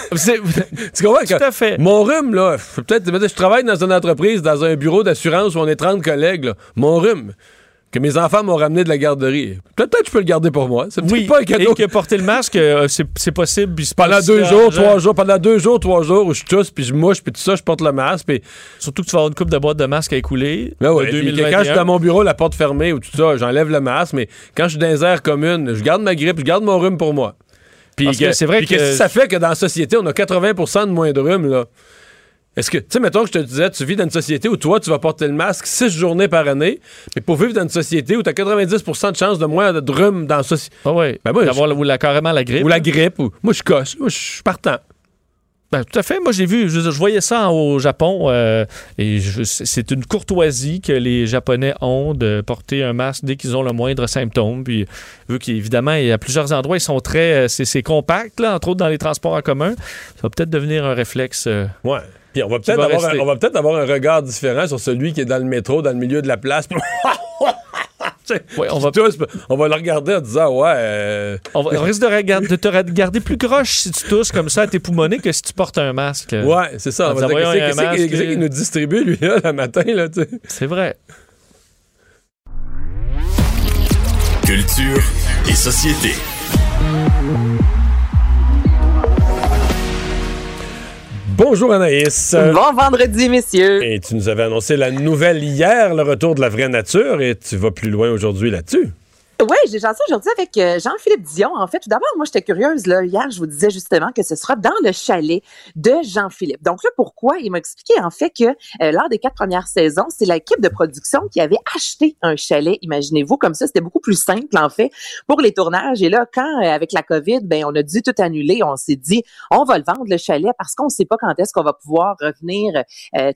tu comprends? Tout à fait. Mon rhume, là, peut-être, je travaille dans une entreprise, dans un bureau d'assurance où on est 30 collègues, Mon rhume, que mes enfants m'ont ramené de la garderie. Peut-être que je peux le garder pour moi. C'est oui, pas un cadeau. Et que porter le masque, euh, c'est possible. pendant deux jours, trois jours, pendant deux jours, trois jours où je tousse, puis je mouche, puis tout ça, je porte le masque. Puis... Surtout que tu vas avoir une coupe de boîtes de masque à écouler. Ben ouais, quand je suis dans mon bureau, la porte fermée ou tout ça, j'enlève le masque. Mais quand je suis dans les airs communes, je garde ma grippe, je garde mon rhume pour moi. Puis c'est vrai que, que ça fait que dans la société, on a 80% de moins de rhume, là. Est-ce que, tu sais, mettons que je te disais, tu vis dans une société où toi, tu vas porter le masque six journées par année, mais pour vivre dans une société où tu as 90% de chances de moins de rhume dans la société. Ah oui. Ben D'avoir la, carrément la grippe. Ou la grippe. Ou, moi, je coche. Moi, je suis partant. Ben, tout à fait. Moi, j'ai vu, je, voyais ça au Japon euh, et c'est une courtoisie que les Japonais ont de porter un masque dès qu'ils ont le moindre symptôme. Puis, vu qu'évidemment, il y a plusieurs endroits, ils sont très. Euh, c'est compact, là, entre autres dans les transports en commun. Ça va peut-être devenir un réflexe. Euh, ouais on va peut-être avoir, peut avoir, un regard différent sur celui qui est dans le métro, dans le milieu de la place. (laughs) on, va... on va le regarder en disant ouais. Euh, on, risque de, regarder, de te regarder plus croche si tu tousses comme ça à tes poumonnés que si tu portes un masque. Ouais, c'est ça. Qu'est-ce qu'il nous distribue, lui, là, le matin? Là, c'est vrai. Culture et société. Bonjour Anaïs. Bon vendredi, messieurs. Et tu nous avais annoncé la nouvelle hier, le retour de la vraie nature, et tu vas plus loin aujourd'hui là-dessus. Oui, j'ai ça aujourd'hui avec euh, Jean-Philippe Dion. En fait, tout d'abord, moi, j'étais curieuse. Là, hier, je vous disais justement que ce sera dans le chalet de Jean-Philippe. Donc là, pourquoi? Il m'a expliqué en fait que euh, lors des quatre premières saisons, c'est l'équipe de production qui avait acheté un chalet. Imaginez-vous, comme ça, c'était beaucoup plus simple en fait pour les tournages. Et là, quand euh, avec la COVID, ben on a dû tout annuler. On s'est dit, on va le vendre le chalet parce qu'on ne sait pas quand est-ce qu'on va pouvoir revenir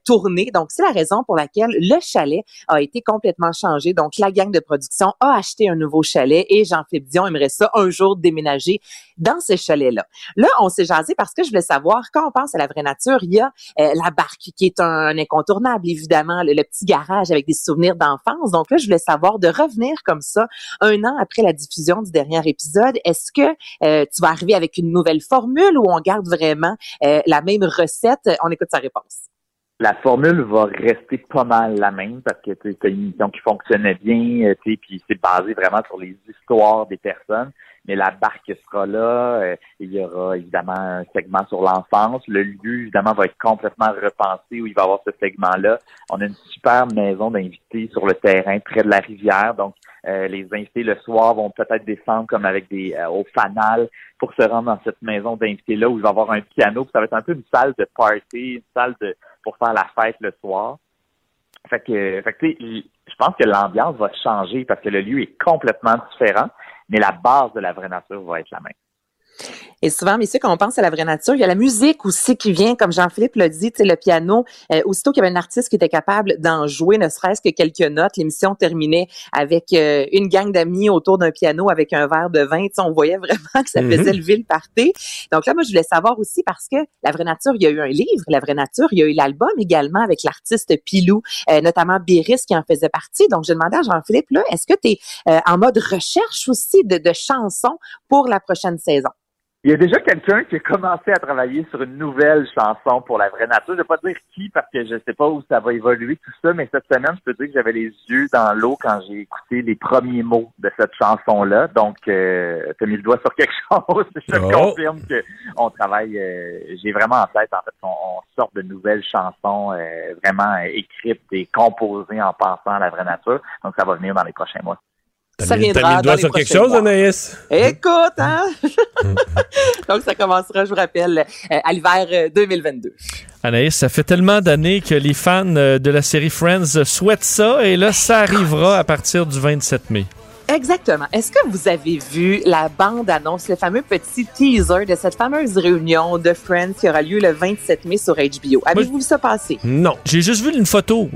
tourner. Donc c'est la raison pour laquelle le chalet a été complètement changé. Donc la gang de production a acheté un nouveau chalet et Jean-Philippe Dion aimerait ça un jour déménager dans ce chalet-là. Là, on s'est jasé parce que je voulais savoir, quand on pense à la vraie nature, il y a euh, la barque qui est un, incontournable, évidemment, le, petit garage avec des souvenirs d'enfance. Donc là, je voulais savoir de revenir comme ça un an après la diffusion du dernier épisode. Est-ce que euh, tu vas arriver avec une nouvelle formule ou on garde vraiment euh, la même recette? On écoute sa réponse la formule va rester pas mal la même parce que c'est une émission qui fonctionnait bien, euh, puis c'est basé vraiment sur les histoires des personnes. Mais la barque sera là. Euh, il y aura évidemment un segment sur l'enfance. Le lieu, évidemment, va être complètement repensé où il va y avoir ce segment-là. On a une super maison d'invités sur le terrain près de la rivière. Donc, euh, les invités le soir vont peut-être descendre comme avec des au fanal pour se rendre dans cette maison d'invités-là où il va y avoir un piano. ça va être un peu une salle de party, une salle de pour faire la fête le soir. Fait que, fait que je pense que l'ambiance va changer parce que le lieu est complètement différent, mais la base de la vraie nature va être la même. Et souvent, messieurs, quand on pense à la vraie nature, il y a la musique aussi qui vient, comme Jean-Philippe l'a dit, le piano. Euh, aussitôt qu'il y avait un artiste qui était capable d'en jouer, ne serait-ce que quelques notes, l'émission terminait avec euh, une gang d'amis autour d'un piano avec un verre de vin. On voyait (laughs) vraiment que ça Mhm. faisait lever le party. Donc là, moi, je voulais savoir aussi parce que la vraie nature, il y a eu un livre, la vraie nature, il y a eu l'album également avec l'artiste Pilou, euh, notamment Béris qui en faisait partie. Donc, je demandais à Jean-Philippe, là, est-ce que tu es en mode recherche aussi de, de chansons pour la prochaine saison? Il y a déjà quelqu'un qui a commencé à travailler sur une nouvelle chanson pour la vraie nature. Je vais pas dire qui parce que je sais pas où ça va évoluer tout ça, mais cette semaine, je peux dire que j'avais les yeux dans l'eau quand j'ai écouté les premiers mots de cette chanson-là. Donc, euh, t'as mis le doigt sur quelque (laughs) chose. je te Oh. confirme que on travaille. euh, j'ai vraiment en tête en fait qu'on on sort de nouvelles chansons euh, vraiment écrites et composées en pensant à la vraie nature. Donc, ça va venir dans les prochains mois. Ça mis, t'as viendra mis le doigt sur quelque chose, mois. Anaïs? Écoute, hein? (laughs) Donc, ça commencera, je vous rappelle, euh, à l'hiver euh, 2022. Anaïs, ça fait tellement d'années que les fans euh, de la série Friends souhaitent ça et là, ça arrivera à partir du 27 mai. Exactement. Est-ce que vous avez vu la bande-annonce, le fameux petit teaser de cette fameuse réunion de Friends qui aura lieu le 27 mai sur HBO? Avez-vous vu ça passer? Non. J'ai juste vu une photo.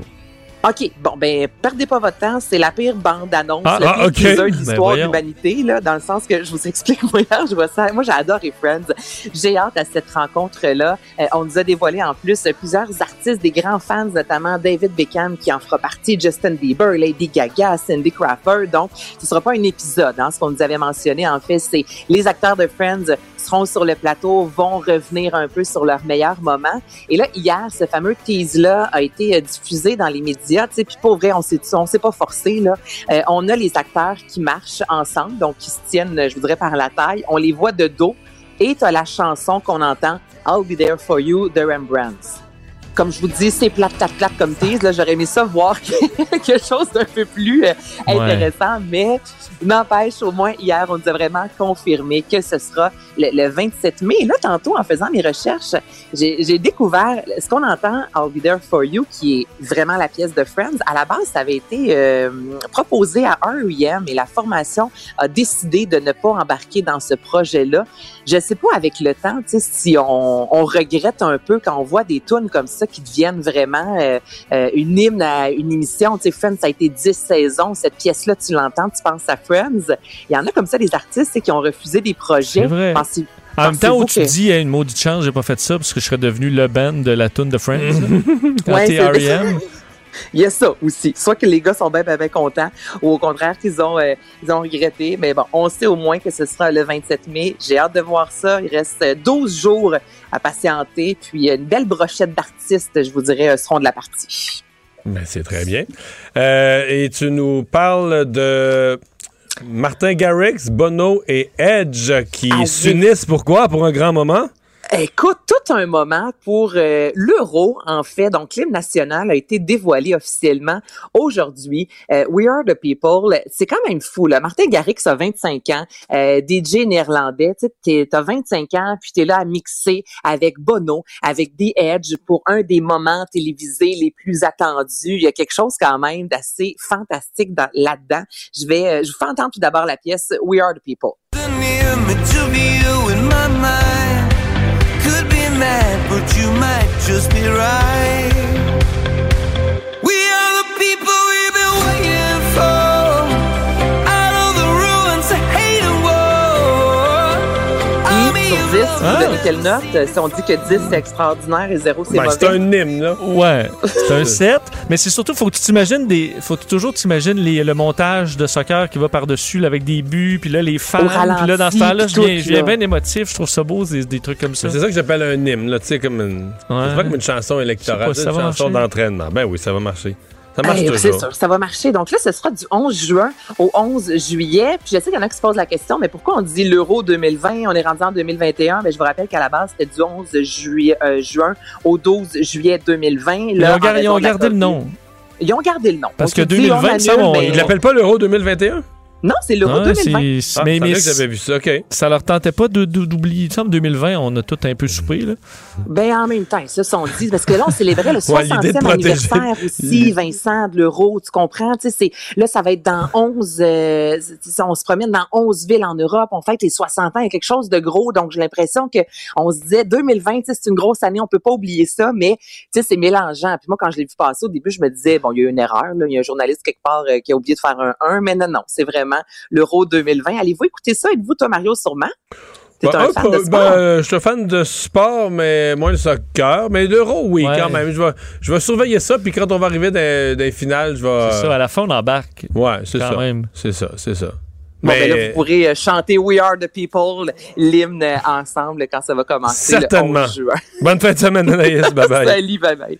OK, bon, ben, perdez pas votre temps. C'est la pire bande-annonce, Ah, ah, pire ok. teaser de Ben, l'histoire de voyons. l'humanité, là, dans le sens que je vous (laughs) explique, moi, je vois ça. Moi, j'ai adoré Friends. J'ai hâte à cette rencontre-là. Euh, on nous a dévoilé, en plus, plusieurs artistes, des grands fans, notamment David Beckham, qui en fera partie, Justin Bieber, Lady Gaga, Cindy Crawford. Donc, ce sera pas un épisode, hein. Ce qu'on nous avait mentionné, en fait, c'est les acteurs de Friends seront sur le plateau, vont revenir un peu sur leur meilleur moment. Et là, hier, ce fameux tease-là a été euh, diffusé dans les médias. Puis pour vrai, on s'est, on s'est pas forcé là. Euh, on a les acteurs qui marchent ensemble, donc qui se tiennent, je voudrais par la taille. On les voit de dos. Et tu as la chanson qu'on entend, I'll Be There For You de Rembrandt. Comme je vous dis, c'est plate, plate, plate comme tease. Là, j'aurais aimé ça voir (laughs) quelque chose d'un peu plus euh, Ouais. intéressant, mais n'empêche, au moins hier, on nous a vraiment confirmé que ce sera le, le 27 mai. Et là, tantôt, en faisant mes recherches, j'ai découvert ce qu'on entend I'll Be There For You, qui est vraiment la pièce de Friends. À la base, ça avait été euh, proposé à R.E.M. et la formation a décidé de ne pas embarquer dans ce projet-là. Je sais pas avec le temps, si on, on regrette un peu quand on voit des tunes comme ça qui deviennent vraiment euh, euh, une hymne à une émission. Tu sais, Friends, ça a été 10 saisons. Cette pièce-là, tu l'entends, tu penses à Friends. Il y en a comme ça des artistes qui ont refusé des projets. C'est vrai. Pensez- En même temps où tu que- dis, hey, une maudite chance, j'ai pas fait ça parce que je serais devenu le band de la tune de Friends. (laughs) Ouais, R.E.M. Il y a ça aussi. Soit que les gars sont bien, bien, bien contents, ou au contraire qu'ils ont, euh, ils ont regretté. Mais bon, on sait au moins que ce sera le 27 mai. J'ai hâte de voir ça. Il reste euh, 12 jours à patienter. Puis une belle brochette d'artistes, je vous dirais, euh, seront de la partie. Ben, c'est très bien. Euh, et tu nous parles de Martin Garrix, Bono et Edge qui Ah s'unissent. Pourquoi? Pour un grand moment? Écoute, tout un moment pour euh, l'euro, en fait. Donc, l'hymne national a été dévoilé officiellement aujourd'hui. Euh, We Are the People, c'est quand même fou. Là. Martin Garrix a 25 ans, euh, DJ néerlandais. Tu as 25 ans, puis tu es là à mixer avec Bono, avec The Edge pour un des moments télévisés les plus attendus. Il y a quelque chose quand même d'assez fantastique dans- là-dedans. Je vais, euh, je vous fais entendre tout d'abord la pièce We Are the People. Mad, but you might just be right. Sur 10, vous Ah. donnez quelle note? Euh, Si on dit que 10, c'est extraordinaire et 0, c'est Ben, mauvais. c'est un hymne, là. Ouais, c'est un (laughs) 7. Mais c'est surtout, faut que tu t'imagines des. Faut que toujours t'imagines les- le montage de soccer qui va par-dessus là, avec des buts, puis là, les fans. Puis là, dans ce temps-là, je viens, bien émotif. Je trouve ça beau, des, des trucs comme ça. C'est ça que j'appelle un hymne, là, tu sais, comme une. Ouais. C'est pas comme une chanson électorale, pas une chanson d'entraînement. Ben oui, ça va marcher. Ça marche Hey, c'est toujours. sûr, ça va marcher. Donc là, ce sera du 11 juin au 11 juillet. Puis je sais qu'il y en a qui se posent la question, mais pourquoi on dit l'Euro 2020? On est rendu en 2021. Mais je vous rappelle qu'à la base, c'était du 11 juillet, euh, juin au 12 juillet 2020. Ils Là, ont, ils gardé le nom. Ils ont gardé le nom. Parce On que se dit, 2020, on ça, annule, on- mais- Ils l'appellent pas l'Euro 2021? Non, c'est l'Euro Ah, 2020. c'est- Ah, mais, mais j'avais vu ça, OK. ça leur tentait pas de- de- d'oublier. Il me semble 2020, on a tout un peu soupé. Là. Ben, en même temps, ça, sont dit, parce que là, on célébrait le (laughs) Ouais, l'idée de 60e protéger- anniversaire aussi, Vincent, de l'euro, tu comprends? Tu sais, c'est, là, ça va être dans 11, euh, on se promène dans 11 villes en Europe, on fête les 60 ans, il y a quelque chose de gros, donc j'ai l'impression que on se disait 2020, tu sais, c'est une grosse année, on peut pas oublier ça, mais, tu sais, c'est mélangeant. Puis moi, quand je l'ai vu passer au début, je me disais, bon, il y a eu une erreur, là, il y a un journaliste quelque part euh, qui a oublié de faire un 1, mais non, non, c'est vraiment l'euro 2020. Allez-vous écouter ça? Êtes-vous, toi, Mario, sûrement? T'es Ben, un un fan peu, de ben, sport? euh, je suis un fan de sport, mais moins le soccer. Mais l'euro, oui, Ouais. quand même. Je vais, je vais surveiller ça, puis quand on va arriver dans, dans les finales, je vais... C'est ça, à la fin, on embarque. Ouais, c'est Quand ça. même. C'est ça, c'est ça. Bon, ben là, mais vous pourrez euh, chanter We Are the People, l'hymne euh, ensemble quand ça va commencer Certainement. le 11 juin. bonne fin de semaine, Anaïs. (laughs) Bye bye. Salut, bye bye.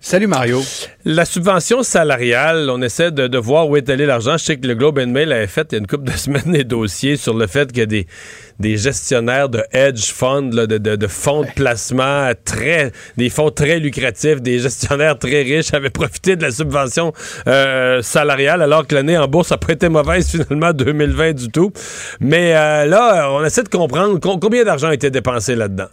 Salut Mario. La subvention salariale, on essaie de, voir où est allé l'argent. Je sais que le Globe and Mail avait fait il y a une couple de (laughs) semaines des dossiers sur le fait que des, des gestionnaires de hedge funds, de, fonds de placement très, des fonds très lucratifs, des gestionnaires très riches avaient profité de la subvention euh, salariale alors que l'année en bourse n'a pas été mauvaise (laughs) finalement 2020 du tout. Mais euh, là, on essaie de comprendre com- combien d'argent a été dépensé là-dedans?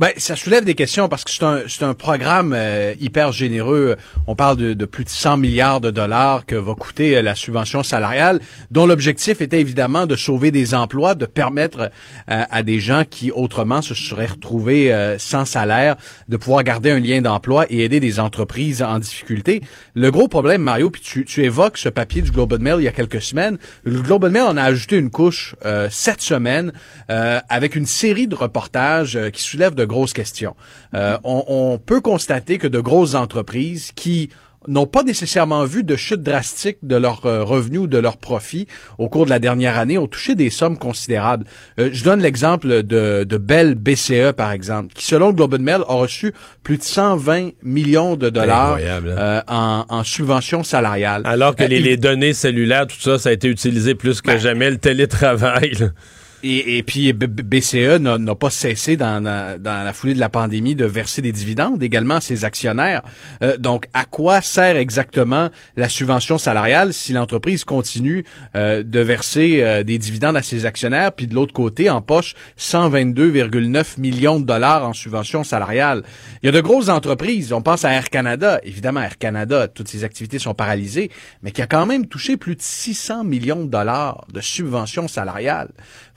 Ben, ça soulève des questions parce que c'est un, c'est un programme euh, hyper généreux. On parle de, de plus de 100 milliards de dollars que va coûter euh, la subvention salariale, dont l'objectif était évidemment de sauver des emplois, de permettre euh, à des gens qui autrement se seraient retrouvés euh, sans salaire, de pouvoir garder un lien d'emploi et aider des entreprises en difficulté. Le gros problème, Mario, puis tu, tu évoques ce papier du Globe and Mail il y a quelques semaines. Le Globe and Mail en a ajouté une couche euh, cette semaine avec une série de reportages qui soulèvent de grosses questions. Euh, on, on peut constater que de grosses entreprises qui n'ont pas nécessairement vu de chute drastique de leurs euh, revenus ou de leurs profits au cours de la dernière année ont touché des sommes considérables. Euh, je donne l'exemple de, de Bell BCE, par exemple, qui, selon Globe and Mail, a reçu plus de 120 millions de dollars hein? euh, en, en subvention salariale. Alors que Euh, les, il- les données cellulaires, tout ça, ça a été utilisé plus que jamais, le télétravail. Et, et puis BCE n'a pas cessé dans, la- dans la foulée de la pandémie de verser des dividendes également à ses actionnaires. Euh, donc, à quoi sert exactement la subvention salariale si l'entreprise continue euh, de verser euh, des dividendes à ses actionnaires, puis de l'autre côté empoche 122,9 millions de dollars en subvention salariale? Il y a de grosses entreprises, on pense à Air Canada, évidemment Air Canada, toutes ses activités sont paralysées, mais qui a quand même touché plus de 600 millions de dollars de subvention salariale.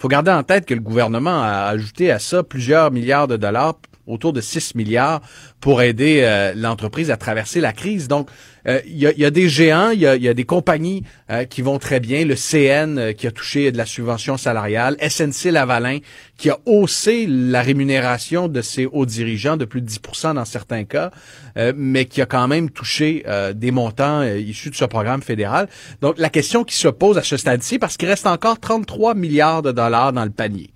Faut garder en tête que le gouvernement a ajouté à ça plusieurs milliards de dollars autour de 6 milliards pour aider euh, l'entreprise à traverser la crise. Donc, euh, il y, a, il y a des géants, il y a, des compagnies euh, qui vont très bien. Le CN euh, qui a touché de la subvention salariale, SNC Lavalin qui a haussé la rémunération de ses hauts dirigeants de plus de 10 dans certains cas, euh, mais qui a quand même touché euh, des montants euh, issus de ce programme fédéral. Donc, la question qui se pose à ce stade-ci, parce qu'il reste encore 33 milliards de dollars dans le panier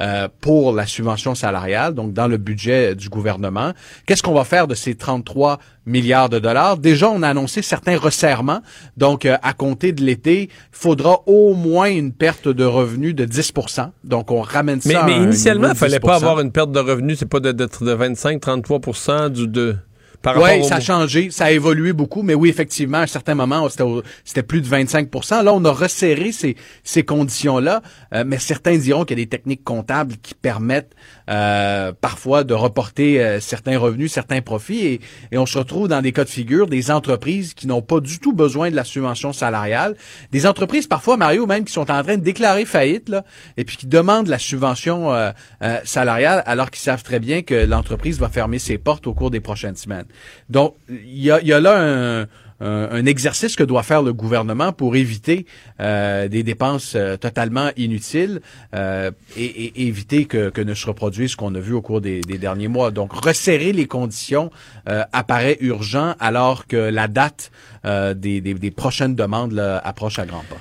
euh, pour la subvention salariale, donc dans le budget du gouvernement. Qu'est-ce qu'on va faire de ces 33 milliards de dollars? Déjà, on a annoncé certains resserrements. Donc, euh, à compter de l'été, il faudra au moins une perte de revenus de 10% Donc, on ramène ça Mais, à mais initialement, il de fallait 10 pas avoir une perte de revenus, c'est pas de- d'être de 25-33% du de par au ça a changé, ça a évolué beaucoup, mais oui, effectivement, à un certain moment, c'était plus de 25% Là, on a resserré ces, ces conditions-là, euh, mais certains diront qu'il y a des techniques comptables qui permettent euh, parfois de reporter euh, certains revenus, certains profits, et, et on se retrouve dans des cas de figure des entreprises qui n'ont pas du tout besoin de la subvention salariale, des entreprises parfois, Mario, même qui sont en train de déclarer faillite, là, et puis qui demandent la subvention euh, euh, salariale alors qu'ils savent très bien que l'entreprise va fermer ses portes au cours des prochaines semaines. Donc, il y a, y a là un, un, un exercice que doit faire le gouvernement pour éviter euh, des dépenses euh, totalement inutiles euh, et, éviter que, ne se reproduise ce qu'on a vu au cours des, derniers mois. Donc, resserrer les conditions euh, apparaît urgent alors que la date euh, des, prochaines demandes approche à grands pas.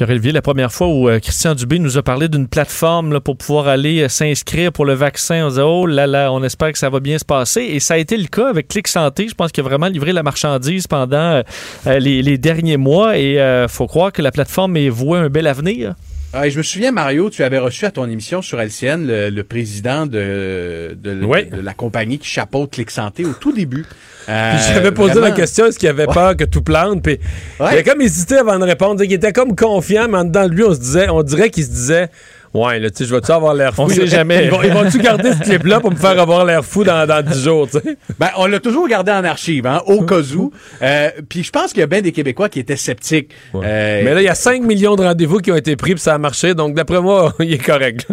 La première fois où euh, Christian Dubé nous a parlé d'une plateforme pour pouvoir aller euh, s'inscrire pour le vaccin, on disait oh là là, on espère que ça va bien se passer. Et ça a été le cas avec Clic Santé. Je pense qu'il a vraiment livré la marchandise pendant euh, les, derniers mois. Et faut croire que la plateforme est vouée un bel avenir. Ah, je me souviens, Mario, tu avais reçu à ton émission sur LCN le, le président de, de, Oui. de la compagnie qui chapeaute Clic Santé au tout début. Euh, Puis j'avais posé vraiment- la question, est-ce qu'il avait Ouais. peur que tout plante? Puis il avait comme hésité avant de répondre. Il était comme confiant, mais en dedans de lui, on se disait, on dirait qu'il se disait, ouais, là, tu sais, je vais-tu avoir l'air fou? On sait jamais. Ils vont- Ils vont-tu garder ce clip-là pour me faire avoir l'air fou dans, dans 10 jours, tu sais? Ben, on l'a toujours gardé en archive, hein, au cas où. (laughs) Euh, Puis je pense qu'il y a bien des Québécois qui étaient sceptiques. Euh, Mais là, il y a 5 millions de rendez-vous qui ont été pris, puis ça a marché. Donc, d'après moi, (laughs) il est correct.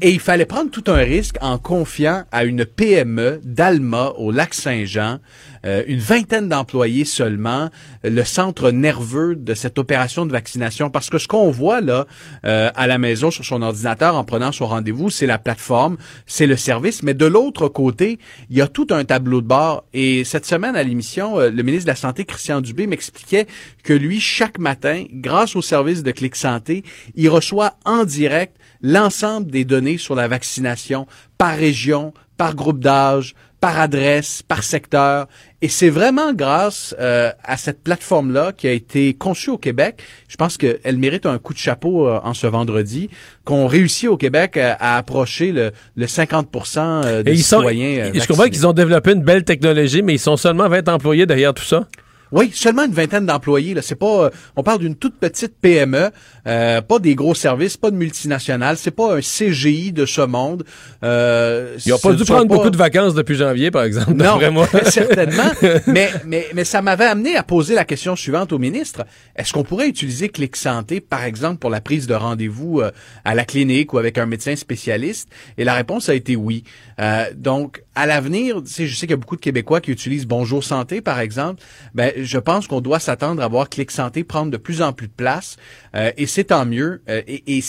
Et il fallait prendre tout un risque en confiant à une PME d'Alma au lac Saint-Jean, euh, une vingtaine d'employés seulement, le centre nerveux de cette opération de vaccination. Parce que ce qu'on voit là euh, à la maison sur son ordinateur en prenant son rendez-vous, c'est la plateforme, c'est le service. Mais de l'autre côté, il y a tout un tableau de bord. Et cette semaine à l'émission, euh, le ministre de la Santé, Christian Dubé, m'expliquait que lui, chaque matin, grâce au service de Clic Santé, il reçoit en direct l'ensemble des données sur la vaccination par région, par groupe d'âge, par adresse, par secteur. Et c'est vraiment grâce euh, à cette plateforme-là qui a été conçue au Québec. Je pense qu'elle mérite un coup de chapeau euh, en ce vendredi, qu'on réussit au Québec à, à approcher le, le 50% euh, des Et ils sont, citoyens. euh, je comprends qu'ils ont développé une belle technologie, mais ils sont seulement 20 employés derrière tout ça. Oui, seulement une vingtaine d'employés. Là, c'est pas. euh, on parle d'une toute petite PME, euh, pas des gros services, pas de multinationales. C'est pas un CGI de ce monde. Euh, Ils n'ont pas dû prendre pas- beaucoup de vacances depuis janvier, par exemple, Non, moi. (laughs) certainement. (laughs) mais, mais, mais ça m'avait amené à poser la question suivante au ministre. Est-ce qu'on pourrait utiliser Clic Santé, par exemple, pour la prise de rendez-vous euh, à la clinique ou avec un médecin spécialiste? Et la réponse a été oui. Euh, donc, à l'avenir, je sais qu'il y a beaucoup de Québécois qui utilisent Bonjour Santé, par exemple. Ben, je pense qu'on doit s'attendre à voir Clic Santé prendre de plus en plus de place. Euh, et c'est tant mieux. Euh, et, et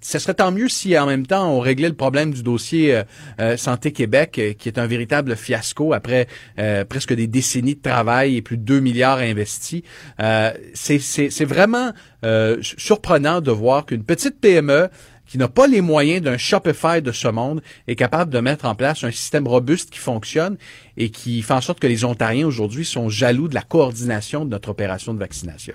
ce serait tant mieux si en même temps on réglait le problème du dossier euh, euh, Santé Québec, euh, qui est un véritable fiasco après euh, presque des décennies de travail et plus de 2 milliards investis. C'est- vraiment su- surprenant de voir qu'une petite PME qui n'a pas les moyens d'un Shopify de ce monde est capable de mettre en place un système robuste qui fonctionne et qui fait en sorte que les Ontariens aujourd'hui sont jaloux de la coordination de notre opération de vaccination.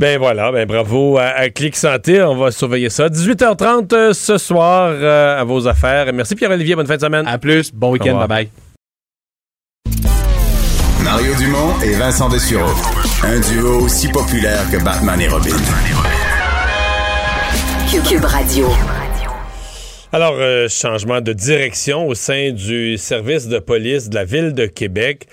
Ben voilà, ben bravo à, à Clic Santé. On va surveiller ça. 18h30 euh, ce soir euh, à vos affaires. Merci Pierre-Olivier. Bonne fin de semaine. À plus. Bon week-end. Bye bye. Mario Dumont et Vincent Dessureau. Un duo aussi populaire que Batman et Robin. Cube Radio. Alors, euh, changement de direction au sein du service de police de la ville de Québec.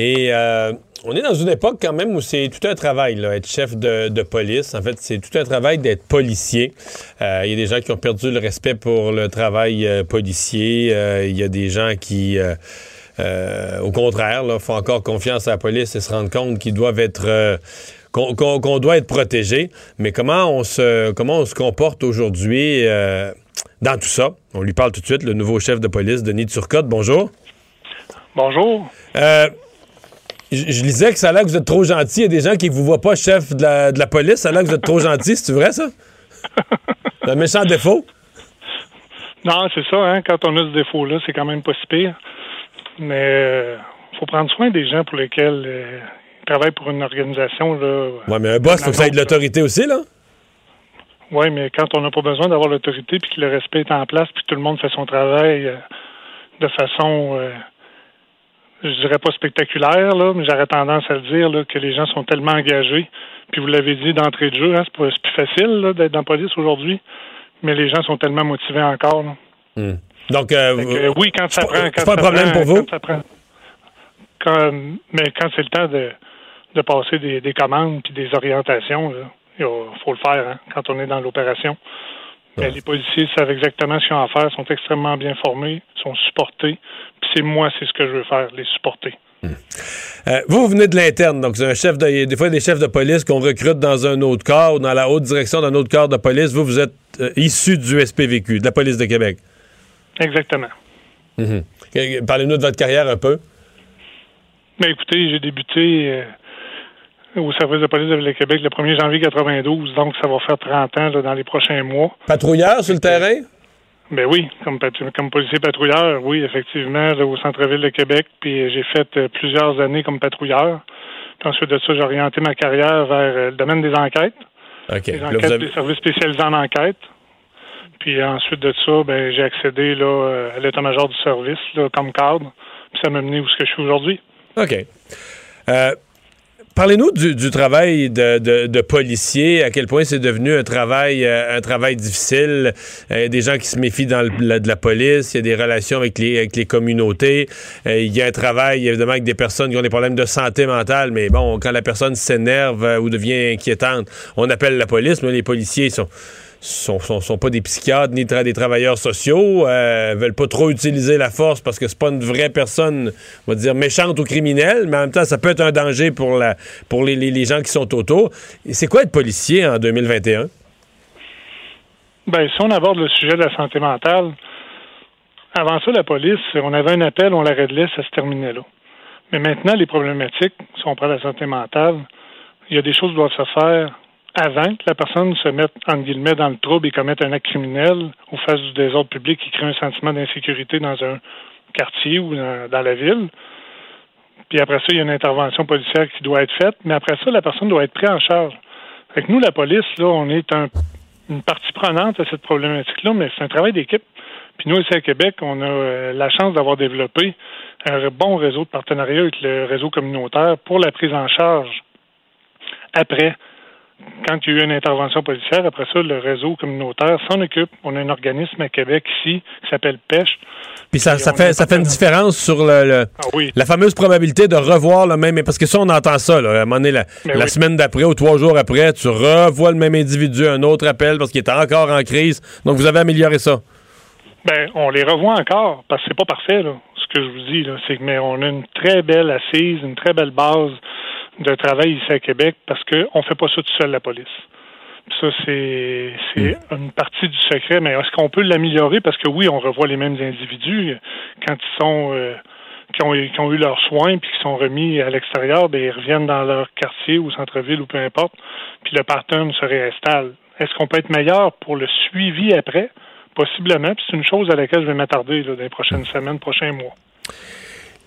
Et euh, on est dans une époque quand même où c'est tout un travail, là, être chef de, de police. En fait, c'est tout un travail d'être policier. Euh, Il y a des gens qui ont perdu le respect pour le travail euh, policier. Il y a des gens qui... au contraire, là, font encore confiance à la police et se rendent compte qu'ils doivent être qu'on doit être protégé. Mais comment on se comment on se comporte aujourd'hui euh, dans tout ça? On lui parle tout de suite, le nouveau chef de police, Denis Turcotte. Bonjour. Bonjour. Euh, je je lisais que ça a l'air que vous êtes trop gentil. Il y a des gens qui ne vous voient pas chef de la, de la police. Ça a l'air que vous êtes trop gentil. C'est vrai, ça? (laughs) C'est un méchant défaut? Non, c'est ça, hein, quand on a ce défaut-là, c'est quand même pas si pire. Mais il faut prendre soin des gens pour lesquels euh, ils travaillent pour une organisation. Là. Ouais, mais un boss, faut que ça ait de l'autorité aussi, là. Oui, mais quand on n'a pas besoin d'avoir l'autorité puis que le respect est en place puis que tout le monde fait son travail euh, de façon, euh, je dirais pas spectaculaire, là, mais j'aurais tendance à le dire là, que les gens sont tellement engagés. Puis vous l'avez dit d'entrée de jeu, hein, c'est plus facile d'être dans la police aujourd'hui, mais les gens sont tellement motivés encore. là. Donc, euh, que, euh, oui, quand ça prend. c'est quand pas un problème prend- pour vous? quand ça prend- quand- mais quand c'est le temps de, de passer des, des commandes puis des orientations, il faut le faire hein, quand on est dans l'opération. Mais les policiers savent exactement ce qu'ils ont à faire, sont extrêmement bien formés, sont supportés. Puis c'est moi, c'est ce que je veux faire, les supporter. Euh, vous, vous venez de l'interne, donc c'est un chef de, il y a des fois des chefs de police qu'on recrute dans un autre corps ou dans la haute direction d'un autre corps de police. Vous, vous êtes euh, issu du SPVQ, de la police de Québec. Exactement. Mhm. Euh, Parlez-nous de votre carrière un peu. Mais écoutez, j'ai débuté euh, au service de police de Ville-Québec le 1er janvier 92, donc ça va faire 30 ans là, dans les prochains mois. Patrouilleur sur le terrain? Ben oui, comme, policier patrouilleur, oui, effectivement, là, au centre-ville de Québec. Puis euh, j'ai fait euh, plusieurs années comme patrouilleur. Puis ensuite de ça, j'ai orienté ma carrière vers euh, le domaine des enquêtes. Les Là, enquêtes avez- des services spécialisés en enquête. Puis ensuite de ça, ben j'ai accédé là, à l'état-major du service là, comme cadre. Puis ça m'a mené où ce que je suis aujourd'hui. OK. Euh, Parlez-nous du, travail de, de, de policier, à quel point c'est devenu un travail, euh, difficile. Euh, des gens qui se méfient de la police, il y a des relations avec les, communautés. Euh, il y a un travail, évidemment, avec des personnes qui ont des problèmes de santé mentale, mais bon, quand la personne s'énerve ou devient inquiétante, on appelle la police, mais les policiers sont sont, pas des psychiatres ni tra- des travailleurs sociaux, euh, veulent pas trop utiliser la force parce que c'est pas une vraie personne, on va dire, méchante ou criminelle, mais en même temps, ça peut être un danger pour, les, gens qui sont autour. C'est quoi être policier en 2021? Ben, si on aborde le sujet de la santé mentale, avant ça, la police, on avait un appel, on la réglait, ça se terminait là. Mais maintenant, les problématiques, si on prend la santé mentale, il y a des choses qui doivent se faire avant que la personne se mette, dans le trouble et commette un acte criminel ou fasse du désordre public qui crée un sentiment d'insécurité dans un quartier ou dans, la ville. Puis après ça, il y a une intervention policière qui doit être faite, mais après ça, la personne doit être prise en charge. Fait que nous, la police, là, on est un une partie prenante à cette problématique-là, mais c'est un travail d'équipe. Puis nous, ici à Québec, on a euh, la chance d'avoir développé un bon réseau de partenariat avec le réseau communautaire pour la prise en charge après. Quand il y a eu une intervention policière, après ça, le réseau communautaire s'en occupe. On a un organisme à Québec ici qui s'appelle Pêche. Puis ça, fait, ça fait une différence sur le, le- Ah oui. la fameuse probabilité de revoir le même. Parce que ça, on entend ça. Là, à un moment donné, la, oui. semaine d'après ou trois jours après, tu revois le même individu, un autre appel parce qu'il est encore en crise. Donc, vous avez amélioré ça. Ben, on les revoit encore parce que c'est pas parfait, là, ce que je vous dis. C'est que mais on a une très belle assise, une très belle base de travail ici à Québec parce qu'on fait pas ça tout seul, la police. Ça, c'est c'est une partie du secret, mais est-ce qu'on peut l'améliorer? Parce que oui, on revoit les mêmes individus quand ils sont euh, qui ont, qui ont eu leurs soins puis qui sont remis à l'extérieur, ben ils reviennent dans leur quartier ou centre-ville ou peu importe, puis le pattern se réinstalle. Est-ce qu'on peut être meilleur pour le suivi après? Possiblement, puis c'est une chose à laquelle je vais m'attarder dans les prochaines semaines, prochains mois.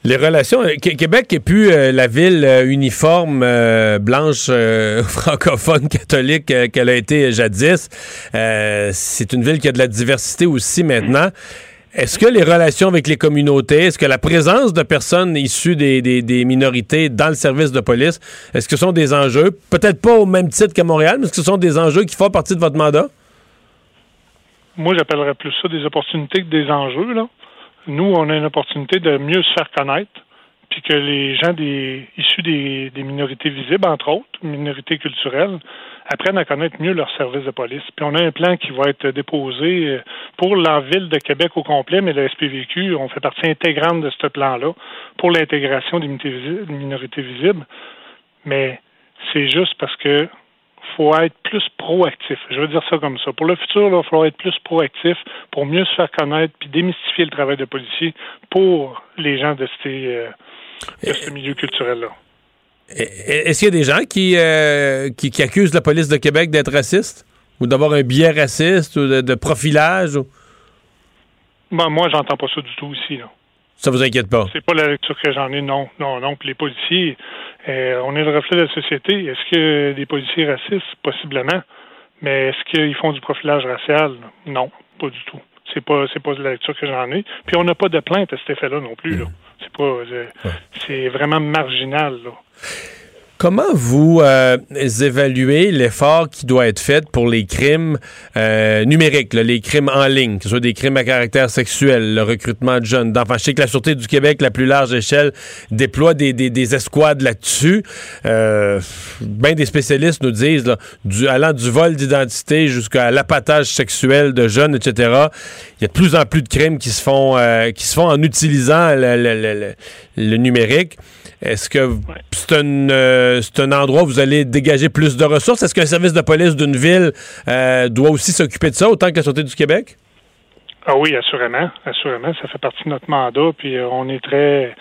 Les relations. euh, Qué- Québec n'est plus euh, la ville euh, uniforme, euh, blanche, (laughs) francophone, catholique qu'elle a été jadis. C'est une ville qui a de la diversité aussi maintenant. Est-ce que les relations avec les communautés, est-ce que la présence de personnes issues des, des- des minorités dans le service de police, est-ce que ce sont des enjeux, peut-être pas au même titre qu'à Montréal, mais est-ce que ce sont des enjeux qui font partie de votre mandat? Moi, j'appellerais plus ça des opportunités que des enjeux. Là. Nous, on a une opportunité de mieux se faire connaître, puis que les gens des, issus des, des minorités visibles, entre autres, minorités culturelles, apprennent à connaître mieux leur service de police. Puis on a un plan qui va être déposé euh, pour la ville de Québec au complet, mais le SPVQ, on fait partie intégrante de ce plan-là pour l'intégration des minorités visibles. Mais c'est juste parce que faut être plus proactif. Je veux dire ça comme ça. Pour le futur, il faut être plus proactif pour mieux se faire connaître puis démystifier le travail de policier pour les gens de, ces, euh, de ce milieu culturel-là. Est-ce qu'il y a des gens qui, euh, qui, qui accusent la police de Québec d'être raciste? Ou d'avoir un biais raciste ou de, de profilage? ou- Moi, moi, j'entends pas ça du tout ici. Là. Ça vous inquiète pas? C'est pas la lecture que j'en ai, non. Non, non. Puis les policiers, euh, on est le reflet de la société. Est-ce que des policiers racistes? Possiblement. Mais est-ce qu'ils font du profilage racial? Non, pas du tout. C'est pas c'est pas la lecture que j'en ai. Puis on n'a pas de plainte à cet effet-là non plus. Là. C'est pas euh, c'est vraiment marginal. Là. Comment vous euh, évaluez l'effort qui doit être fait pour les crimes euh, numériques, là, les crimes en ligne, que ce soit des crimes à caractère sexuel, le recrutement de jeunes, d'enfants? Je sais que la Sûreté du Québec, la plus large échelle, déploie des, des, des escouades là-dessus. Euh, ben des spécialistes nous disent, là, du, allant du vol d'identité jusqu'à l'appâtage sexuel de jeunes, etc., il y a de plus en plus de crimes qui se font, euh, qui se font en utilisant le, le- le- le- le numérique. Est-ce que c'est un, euh, c'est un endroit où vous allez dégager plus de ressources? Est-ce qu'un service de police d'une ville euh, doit aussi s'occuper de ça autant que la Sûreté du Québec? Ah oui, assurément, assurément, ça fait partie de notre mandat, puis euh, on est très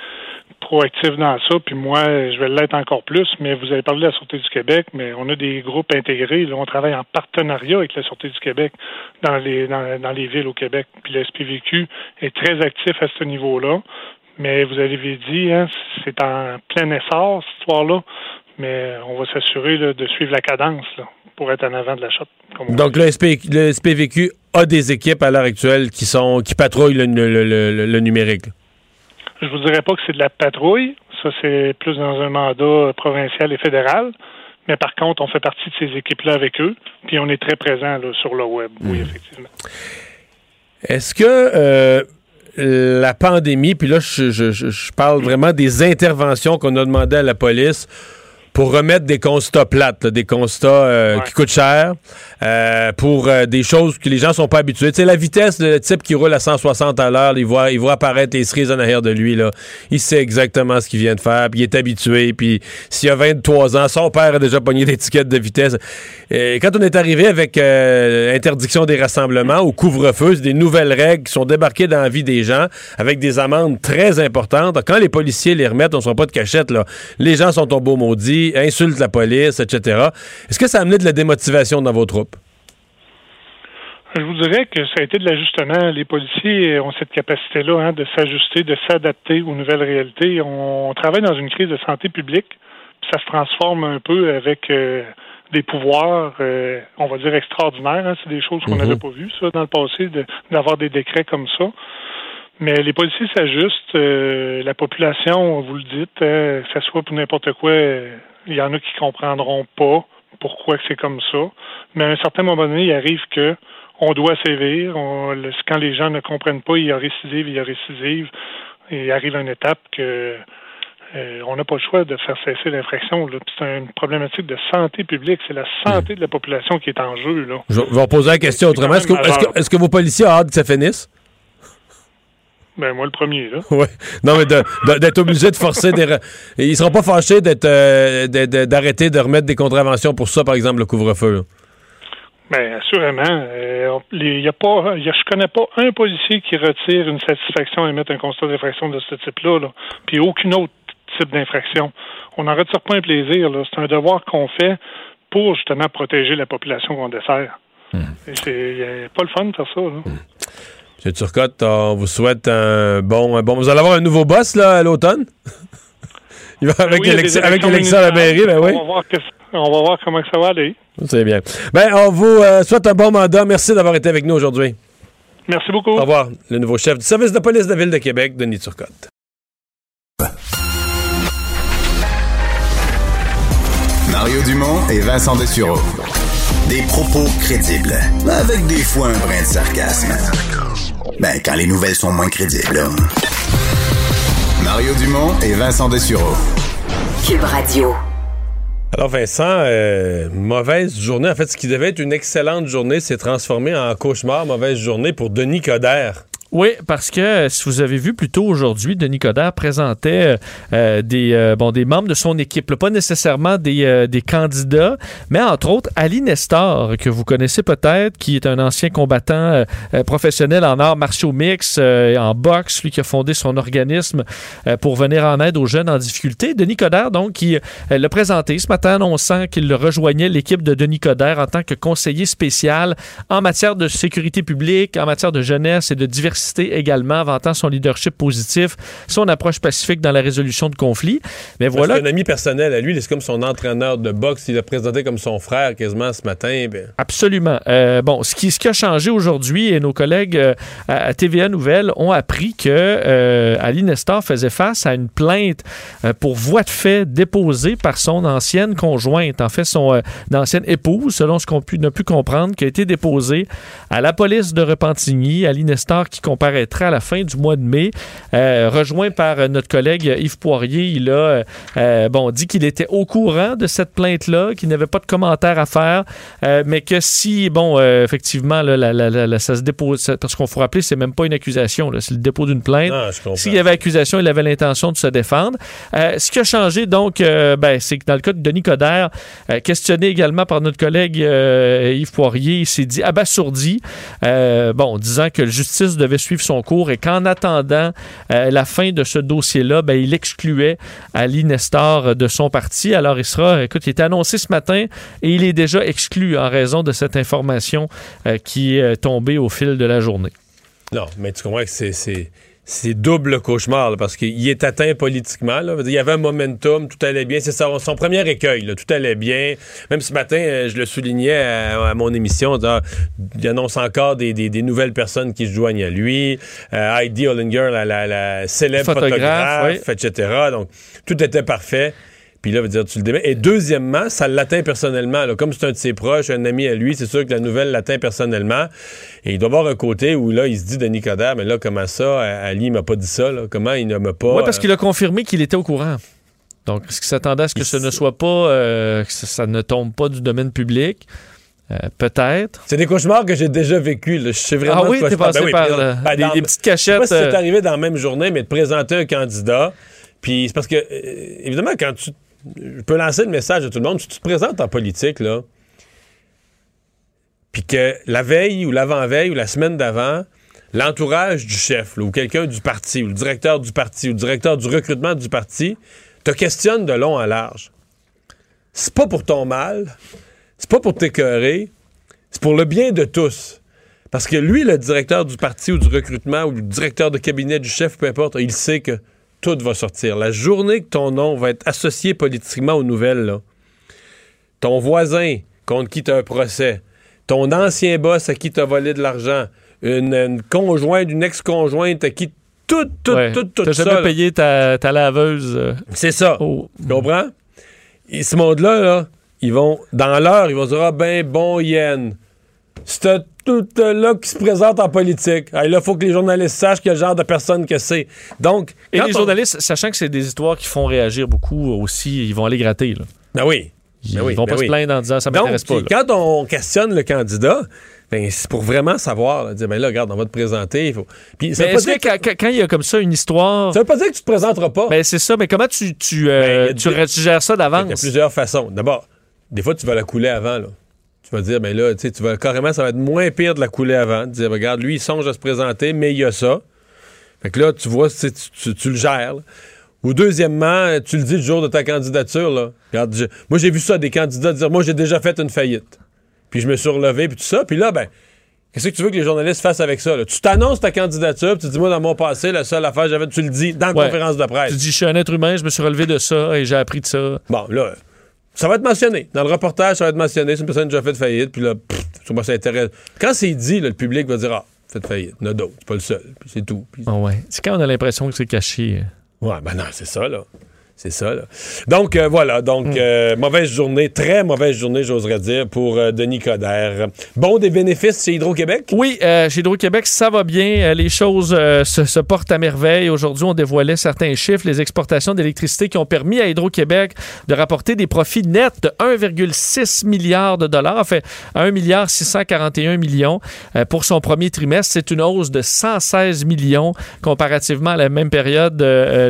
proactif dans ça, puis moi, je vais l'être encore plus, mais vous avez parlé de la Sûreté du Québec, mais on a des groupes intégrés, là, on travaille en partenariat avec la Sûreté du Québec dans les dans, les villes au Québec. Puis le SPVQ est très actif à ce niveau-là. Mais vous avez dit, hein, c'est en plein essor, cette histoire-là, mais on va s'assurer de suivre la cadence là, pour être en avant de la shot. Donc, le, SP le SPVQ a des équipes à l'heure actuelle qui sont qui patrouillent le, le- le- le- le numérique. Je vous dirais pas que c'est de la patrouille. Ça, c'est plus dans un mandat provincial et fédéral. Mais par contre, on fait partie de ces équipes-là avec eux. Puis on est très présent sur le web. Oui, effectivement. Est-ce que euh, la pandémie, puis là, je, je- je- je parle vraiment des interventions qu'on a demandé à la police pour remettre des constats plates, là, des constats euh, qui coûtent cher, euh, pour euh, des choses que les gens sont pas habitués. Tu sais, la vitesse, le type qui roule à 160 à l'heure, il voit, il voit apparaître les cerises en arrière de lui. Là. Il sait exactement ce qu'il vient de faire, puis il est habitué. Puis s'il a 23 ans, son père a déjà pogné l'étiquette de vitesse. Et quand on est arrivé avec interdiction des rassemblements ou couvre-feu, c'est des nouvelles règles qui sont débarquées dans la vie des gens avec des amendes très importantes. Quand les policiers les remettent, on ne sera pas de cachette. Là. Les gens sont au beau maudit, insultent la police, etc. Est-ce que ça a amené de la démotivation dans vos troupes? Je vous dirais que ça a été de l'ajustement. Les policiers ont cette capacité-là hein, de s'ajuster, de s'adapter aux nouvelles réalités. On travaille dans une crise de santé publique, puis ça se transforme un peu avec euh, des pouvoirs, euh, on va dire extraordinaires. hein. C'est des choses qu'on Mhm. n'avait pas vues, ça, dans le passé, de- d'avoir des décrets comme ça. Mais les policiers s'ajustent. euh, la population, vous le dites, euh, que ce soit pour n'importe quoi, il y en a qui comprendront pas pourquoi c'est comme ça. Mais à un certain moment donné, il arrive que on doit sévir. On- le- quand les gens ne comprennent pas, il y a récidive, il y a récidive. Et il arrive une étape que euh, on n'a pas le choix de faire cesser l'infraction. C'est une problématique de santé publique. C'est la santé de la population qui est en jeu. Là. Je vais vous poser la question autrement. Est-ce que, que vos policiers ont hâte que ça finisse? Ben moi le premier là. (laughs) Oui. Non, mais d'être obligé de forcer des. Ils seront pas fâchés d'être euh, d'arrêter de remettre des contraventions pour ça, par exemple, le couvre-feu. Ben assurément. Euh, il y a pas, il y a- je connais pas un policier qui retire une satisfaction à émettre un constat d'infraction de ce type-là. Là. Puis aucun autre type d'infraction. On n'en retire pas un plaisir. C'est un devoir qu'on fait pour justement protéger la population qu'on dessert. Et C'est pas le fun de faire ça. Là. M. Turcotte, on vous souhaite un bon, un bon. Vous allez avoir un nouveau boss là, à l'automne? (laughs) Il va avec Oui, a des l'élection à la mairie, ben oui. On va voir, que- on va voir comment que ça va aller. C'est bien. Ben, on vous euh, souhaite un bon mandat. Merci d'avoir été avec nous aujourd'hui. Merci beaucoup. Au revoir. Le nouveau chef du service de police de la Ville de Québec, Denis Turcotte. Mario Dumont et Vincent Dessureau. Des propos crédibles, avec des fois un brin de sarcasme. Ben, quand les nouvelles sont moins crédibles. Mario Dumont et Vincent Dessureau. Cube Radio. Alors Vincent, euh, mauvaise journée. En fait, ce qui devait être une excellente journée s'est transformé en cauchemar, mauvaise journée pour Denis Coderre. Oui, parce que euh, si vous avez vu plus tôt aujourd'hui, Denis Coderre présentait euh, euh, des, membres de son équipe, pas nécessairement des, candidats, mais entre autres Ali Nestor, que vous connaissez peut-être, qui est un ancien combattant professionnel en arts martiaux mix, en boxe, lui qui a fondé son organisme pour venir en aide aux jeunes en difficulté. Denis Coderre, donc, qui l'a présenté ce matin, annonçant qu'il rejoignait l'équipe de Denis Coderre en tant que conseiller spécial en matière de sécurité publique, en matière de jeunesse et de diversité également, vantant son leadership positif, son approche pacifique dans la résolution de conflits. Mais voilà. C'est un ami personnel à lui, c'est comme son entraîneur de boxe. Il l'a présenté comme son frère quasiment ce matin. ben. Absolument. Euh, bon, ce qui, ce qui a changé aujourd'hui, et nos collègues euh, à, TVA Nouvelles ont appris que euh, Ali Nestor faisait face à une plainte euh, pour voie de fait déposée par son ancienne conjointe, en fait son ancienne épouse, selon ce qu'on n'a pu comprendre, qui a été déposée à la police de Repentigny. Ali Nestor qui comparaîtra à la fin du mois de mai, euh, rejoint par euh, notre collègue Yves Poirier. Il a euh, bon, dit qu'il était au courant de cette plainte-là, qu'il n'avait pas de commentaires à faire, mais que si, bon, effectivement, là, la- la- la- la- ça se dépose, parce qu'on faut rappeler, c'est même pas une accusation, c'est le dépôt d'une plainte. S'il y avait accusation, il avait l'intention de se défendre. Ce qui a changé, donc, ben, c'est que dans le cas de Denis Coderre, questionné également par notre collègue Yves Poirier, il s'est dit abasourdi, bon, disant que la justice devait suivre son cours et qu'en attendant euh, la fin de ce dossier-là, ben, il excluait Ali Nestor de son parti. Alors, il sera, écoute, il était annoncé ce matin et il est déjà exclu en raison de cette information euh, qui est tombée au fil de la journée. Non, mais tu comprends que c'est- c'est. Double cauchemar là, parce qu'il est atteint politiquement. là. Il y avait un momentum, tout allait bien. C'est son, son premier écueil, là, tout allait bien. Même ce matin, euh, je le soulignais à, à mon émission, il annonce encore des, des- des nouvelles personnes qui se joignent à lui. Euh, Heidi Hollinger, la, la- la célèbre Photographe, photographe, etc. Donc, tout était parfait. Puis là, veut dire, tu le démets. Et deuxièmement, ça l'atteint personnellement. là. Comme c'est un de ses proches, un ami à lui, c'est sûr que la nouvelle l'atteint personnellement. Et il doit avoir un côté où là, il se dit, Denis Coderre, mais là, comment ça? Ali m'a pas dit ça, là? Comment il ne m'a pas. Oui, parce euh, qu'il a confirmé qu'il était au courant. Donc, est-ce qu'il s'attendait à ce que ce ne soit pas, euh, que ça, ne tombe pas du domaine public? Euh, Peut-être. C'est des cauchemars que j'ai déjà vécu. Là. Je sais vraiment Ah oui, t'es passé Ben oui, par le- ben, des- dans- des petites Je sais pas cachettes, si c'est arrivé dans la même journée, mais de présenter un candidat. Puis c'est parce que, évidemment, quand tu. Je peux lancer le message à tout le monde. Si tu te présentes en politique, là, puis que la veille ou l'avant-veille ou la semaine d'avant, l'entourage du chef, ou quelqu'un du parti, ou le directeur du parti, ou le directeur du recrutement du parti, te questionne de long en large. C'est pas pour ton mal, c'est pas pour t'écœurer, c'est pour le bien de tous. Parce que lui, le directeur du parti ou du recrutement ou le directeur de cabinet du chef, peu importe, il sait que tout va sortir. La journée que ton nom va être associé politiquement aux nouvelles, là, ton voisin contre qui tu as un procès, ton ancien boss à qui tu as volé de l'argent, une, une conjointe, une ex-conjointe à qui tout, tout, Ouais. tout, tout T'as ça, jamais payé ta, ta laveuse. euh, c'est ça. au- Tu comprends? Et ce monde-là, là, ils vont, dans l'heure, ils vont dire, ah ben, bon, Yen, c'est tout euh, là qui se présente en politique. Ah, là, il faut que les journalistes sachent quel genre de personne que c'est. Donc, Et quand les on- journalistes, sachant que c'est des histoires qui font réagir beaucoup aussi, ils vont aller gratter. Là. Ben oui. Ils, Ben oui, vont ben pas se plaindre en disant ça m'intéresse pas. là. quand on questionne le candidat, ben, c'est pour vraiment savoir, là, dire, ben là, regarde, on va te présenter. Il faut... Puis, ça Mais est-ce que quand, il y a comme ça une histoire. Ça veut pas dire que tu te présenteras pas. Ben c'est ça, mais comment tu, tu, euh, Ben, il y a tu, des- ré- tu gères ça Il y a d'avance? plusieurs façons. D'abord, des fois, tu vas la couler avant. Là. Tu vas dire, ben là, tu sais, tu vas carrément, ça va être moins pire de la couler avant. De dire, regarde, lui, il songe à se présenter, mais il y a ça. Fait que là, tu vois, tu, sais, tu, tu- tu le gères. là. Ou deuxièmement, tu le dis le jour de ta candidature. Là. Regarde, je- moi, j'ai vu ça, des candidats dire, moi, j'ai déjà fait une faillite. Puis je me suis relevé, puis tout ça. Puis là, ben, qu'est-ce que tu veux que les journalistes fassent avec ça? là? Tu t'annonces ta candidature, puis tu dis, moi, dans mon passé, la seule affaire, j'avais, tu le dis dans la Ouais. conférence de presse. Tu dis, je suis un être humain, je me suis relevé de ça et j'ai appris de ça. Bon, là, ça va être mentionné. Dans le reportage, ça va être mentionné. C'est une personne qui a déjà fait faillite. Puis là, pff, moi, ça intéresse. Quand c'est dit, là, le public va dire Ah, fait faillite. Il y en a d'autres. C'est pas le seul. Puis c'est tout. Puis- Ah ouais. C'est quand on a l'impression que c'est caché. Ouais, ben non, c'est ça, là. C'est ça, là. Donc, euh, voilà. Donc, euh, mauvaise journée, très mauvaise journée, j'oserais dire, pour euh, Denis Coderre. Bon, des bénéfices chez Hydro-Québec? Oui, chez Hydro-Québec, ça va bien. Les choses se, se portent à merveille. Aujourd'hui, on dévoilait certains chiffres, les exportations d'électricité qui ont permis à Hydro-Québec de rapporter des profits nets de 1,6 milliard de dollars, en fait 1 milliard 641 millions pour son premier trimestre. C'est une hausse de 116 millions comparativement à la même période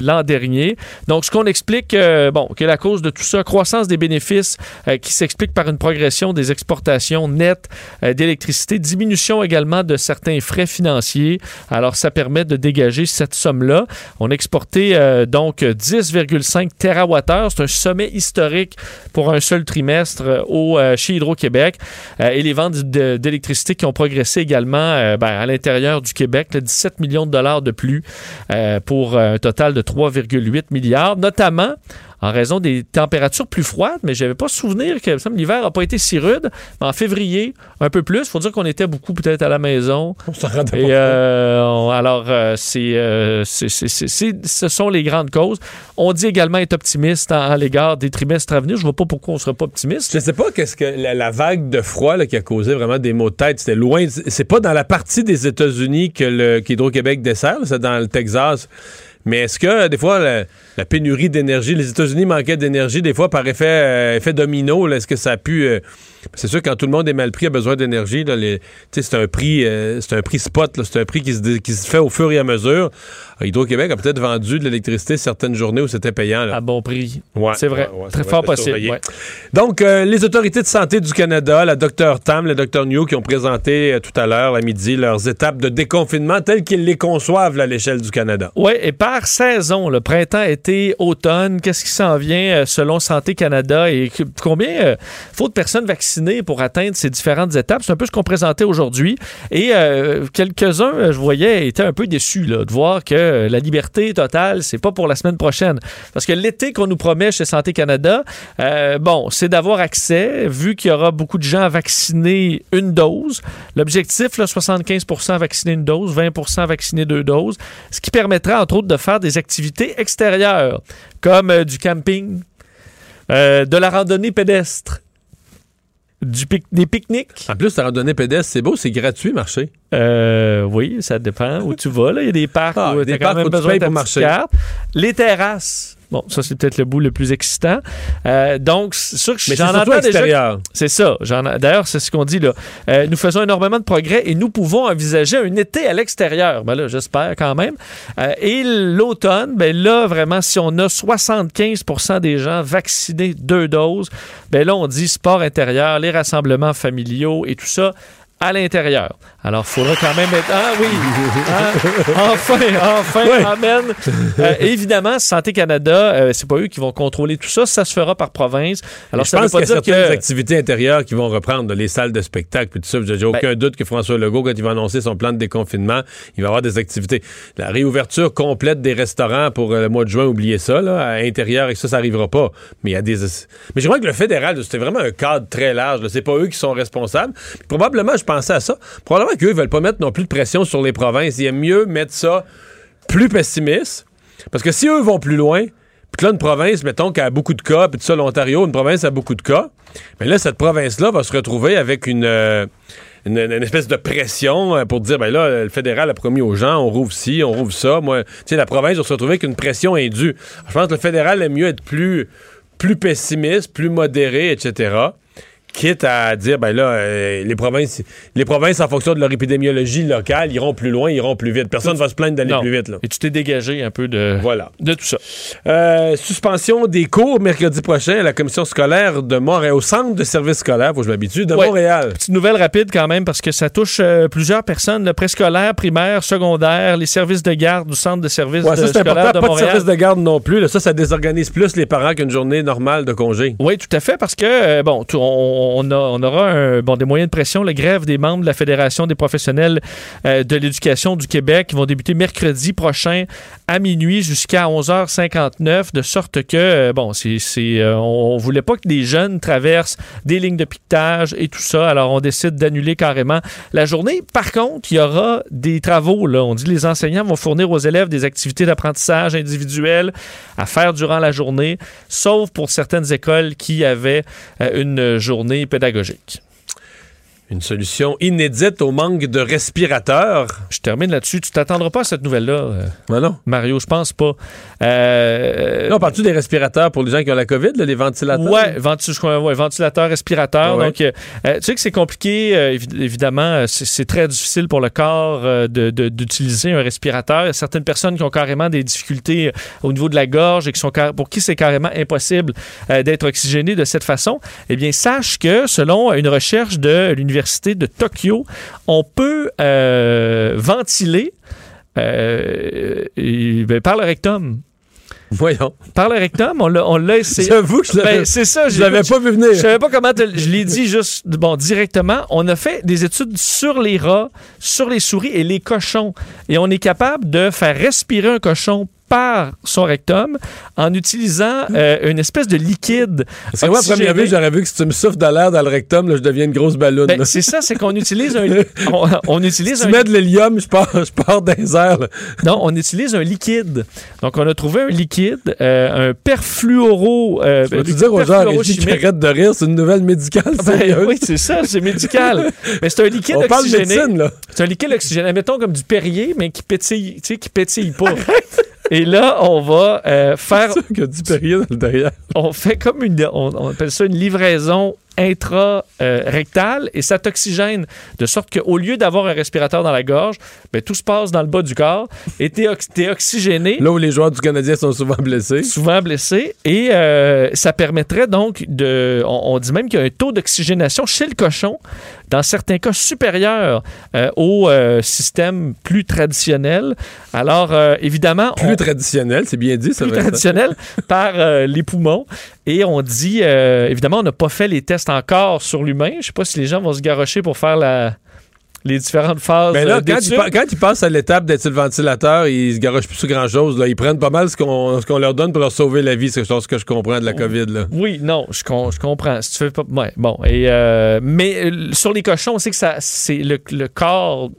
l'an dernier. Donc, ce qu'on explique, euh, bon, que la cause de tout ça, croissance des bénéfices euh, qui s'explique par une progression des exportations nettes euh, d'électricité, diminution également de certains frais financiers. Alors, ça permet de dégager cette somme-là. On a exporté donc 10,5 TWh. C'est un sommet historique pour un seul trimestre au, chez Hydro-Québec. Et les ventes d'électricité qui ont progressé également ben, à l'intérieur du Québec, là, 17 millions de dollars de plus pour un total de 3,8 milliards, notamment en raison des températures plus froides, mais j'avais pas souvenir que il l'hiver n'a pas été si rude. Mais en février, un peu plus. faut dire qu'on était beaucoup peut-être à la maison. On s'en rendait pas Et compte. euh, on- alors, euh, c'est, euh, ce sont les grandes causes. On dit également être optimiste à l'égard des trimestres à venir. Je vois pas pourquoi on serait pas optimiste. Je sais pas qu'est-ce que la, la vague de froid là, qui a causé vraiment des maux de tête. C'était loin. C'est pas dans la partie des États-Unis que le qu'Hydro-Québec dessert, c'est dans le Texas. Mais est-ce que des fois la, pénurie d'énergie, les États-Unis manquaient d'énergie des fois par effet, euh, effet domino, est-ce que ça a pu euh, C'est sûr, quand tout le monde est mal pris, a besoin d'énergie, c'est un prix, euh, c'est un prix spot, c'est un prix qui se, dé- qui se fait au fur et à mesure. Hydro-Québec a peut-être vendu de l'électricité certaines journées où c'était payant. Là. À bon prix. Ouais, C'est vrai. ouais, ouais, Très fort possible. Donc, euh, les autorités de santé du Canada, la Dr Tam, le Dr New, qui ont présenté euh, tout à l'heure, à midi, leurs étapes de déconfinement telles qu'ils les conçoivent là, à l'échelle du Canada. Oui, et par saison, le printemps, été, automne, qu'est-ce qui s'en vient euh, selon Santé Canada et combien euh, faut de personnes vaccinées pour atteindre ces différentes étapes? C'est un peu ce qu'on présentait aujourd'hui. Et euh, quelques-uns, euh, je voyais, étaient un peu déçus là, de voir que la liberté totale, c'est pas pour la semaine prochaine. Parce que l'été qu'on nous promet chez Santé Canada, euh, bon, c'est d'avoir accès, vu qu'il y aura beaucoup de gens à vacciner une dose. L'objectif, là, 75% vacciner une dose, 20% vacciner deux doses, ce qui permettra, entre autres, de faire des activités extérieures, comme du camping, de la randonnée pédestre, du pic- des pique-niques. En plus, la randonnée pédestre, c'est beau, c'est gratuit, marché. Euh, oui, ça dépend où tu vas. là. Il y a des parcs Ah, où des tu quand parcs même besoin de ta pour marcher. carte. Les terrasses. Bon, ça, c'est peut-être le bout le plus excitant. Euh, donc, c'est sûr que j'en entends déjà... C'est ça. D'ailleurs, c'est ce qu'on dit là. Euh, nous faisons énormément de progrès et nous pouvons envisager un été à l'extérieur. Ben là, j'espère quand même. Euh, et l'automne, ben là, vraiment, si on a 75% des gens vaccinés deux doses, ben là, on dit sport intérieur, les rassemblements familiaux et tout ça à l'intérieur. Alors, il faudra quand même être... Ah oui! Ah, (laughs) enfin, enfin, amen! Euh, évidemment, Santé Canada, euh, c'est pas eux qui vont contrôler tout ça. Ça se fera par province. Alors, je ça veut pense pas qu'il y a dire certaines que... activités intérieures qui vont reprendre, les salles de spectacle puis tout ça. J'ai aucun doute que François Legault, quand il va annoncer son plan de déconfinement, il va avoir des activités. La réouverture complète des restaurants pour euh, le mois de juin, oubliez ça, là, à l'intérieur, et ça, ça arrivera pas. Mais il y a des... Mais je crois que le fédéral, c'était vraiment un cadre très large. C'est pas eux qui sont responsables. Probablement, je pensais à ça, probablement qu'eux, ils veulent pas mettre non plus de pression sur les provinces. Il aime mieux mettre ça plus pessimiste. Parce que si eux vont plus loin, puis là, une province, mettons, qui a beaucoup de cas, puis tout ça, l'Ontario, une province a beaucoup de cas, mais là, cette province-là va se retrouver avec une, euh, une espèce de pression euh, pour dire, ben là, le fédéral a promis aux gens, on rouvre ci, on rouvre ça. Moi, tu sais, la province va se retrouver avec une pression indue. Je pense que le fédéral aime mieux être plus, plus pessimiste, plus modéré, etc., quitte à dire, ben là, euh, les provinces, les provinces, en fonction de leur épidémiologie locale, iront plus loin, iront plus vite. Personne ne va se plaindre d'aller plus vite. Là. Et tu t'es dégagé un peu de, Voilà. de tout ça. Euh, suspension des cours mercredi prochain à la commission scolaire de Montréal, au centre de services scolaires, faut que je m'habitue, de Ouais. Montréal. Petite nouvelle rapide quand même parce que ça touche euh, plusieurs personnes, le préscolaire, primaire, secondaire, les services de garde du centre de services Ouais, de ça, c'est scolaire important. de Pas de Montréal. service de garde non plus. là. Ça, ça désorganise plus les parents qu'une journée normale de congé. Oui, tout à fait, parce que, bon, tout- on, on aura des moyens de pression. La grève des membres de la Fédération des professionnels euh, de l'éducation du Québec qui vont débuter mercredi prochain à minuit jusqu'à 11h59, de sorte que, euh, bon, euh, on, on voulait pas que des jeunes traversent des lignes de piquetage et tout ça, alors on décide d'annuler carrément la journée. Par contre, il y aura des travaux. On dit que les enseignants vont fournir aux élèves des activités d'apprentissage individuelles à faire durant la journée, sauf pour certaines écoles qui avaient une journée pédagogique. Une solution inédite au manque de respirateurs. Je termine là-dessus. Tu t'attendras pas à cette nouvelle-là, euh, Ben non. Mario, je pense pas. Euh, Là, on parle-tu des respirateurs pour les gens qui ont la COVID, là, les ventilateurs? Ouais, ouais, ventilateur, respirateur. Ouais. Donc, euh, euh, tu sais que c'est compliqué. euh, évi- évidemment, euh, c'est très difficile pour le corps euh, de- de- d'utiliser un respirateur. Il y a certaines personnes qui ont carrément des difficultés au niveau de la gorge et qui sont car- pour qui c'est carrément impossible d'être oxygéné de cette façon. Eh bien, sache que selon une recherche de l'université de Tokyo, on peut euh, ventiler euh, et- ben, par le rectum. Voyons. Par le rectum, on l'a on l'a essayé. (laughs) J'avoue que je l'avais Ben, c'est ça, je l'avais pas vu venir. Je savais pas comment te- je l'ai dit juste bon directement. On a fait des études sur les rats, sur les souris et les cochons et on est capable de faire respirer un cochon par son rectum en utilisant euh, une espèce de liquide. Que moi, à première vue, j'aurais vu que si tu me souffles de l'air dans le rectum, là, je deviens une grosse ballonne. Ben, c'est ça, c'est qu'on utilise un (laughs) on, on utilise si tu mets de l'hélium, je pars, je pars dans les airs. là. Non, on utilise un liquide. Donc, on a trouvé un liquide, euh, un perfluoro. Euh, Tu vas-tu dire aux gens, Régis, qui arrêtent de rire, c'est une nouvelle médicale, Ben, sérieuse. oui, c'est ça, c'est médical. (laughs) mais c'est un liquide On oxygéné. médecine, là. C'est un liquide oxygéné, mettons comme du Perrier, mais qui pétille, tu sais, qui pétille pas. Et là, on va euh, (laughs) faire, C'est sûr qu'il y a du Perrier dans le derrière. on fait comme une, on, on appelle ça une livraison intra-rectal et ça t'oxygène de sorte qu'au lieu d'avoir un respirateur dans la gorge, ben, tout se passe dans le bas du corps et t'es ox- oxygéné. Là où les joueurs du Canadien sont souvent blessés. Souvent blessé et euh, ça permettrait donc de. On, on dit même qu'il y a un taux d'oxygénation chez le cochon, dans certains cas supérieur euh, au euh, système plus traditionnel. Alors, évidemment. Plus on- traditionnel, c'est bien dit, ça plus traditionnel par les poumons. Et on dit, évidemment, on n'a pas fait les tests encore sur l'humain. Je ne sais pas si les gens vont se garrocher pour faire la, les différentes phases. Mais euh, là, quand d'études. ils, quand ils passent à l'étape d'être le ventilateur, ils se garochent plus sur grand-chose. là. Ils prennent pas mal ce qu'on ce leur donne pour leur sauver la vie. C'est chose que je comprends de la COVID. Là. Oui, non, je, com- je comprends. Si tu fais pas, ouais, bon. Et euh, mais euh, sur les cochons, on sait que ça, c'est le, le corps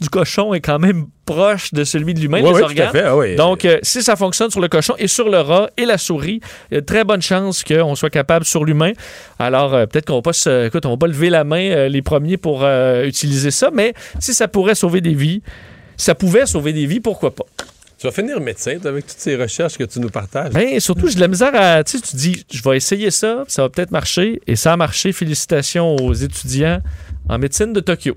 du cochon est quand même proche de celui de l'humain, Oui, les oui, tout organes. à fait, ah oui. Donc, euh, si ça fonctionne sur le cochon et sur le rat et la souris, il y a de très bonne chance qu'on soit capable sur l'humain. Alors, euh, peut-être qu'on va pas se, écoute, on va pas lever la main euh, les premiers pour utiliser ça, mais si ça pourrait sauver des vies, ça pouvait sauver des vies, pourquoi pas? Tu vas finir médecin avec toutes ces recherches que tu nous partages. Ben, surtout, j'ai de la misère à. Tu sais, tu dis, je vais essayer ça, ça va peut-être marcher. Et ça a marché. Félicitations aux étudiants en médecine de Tokyo.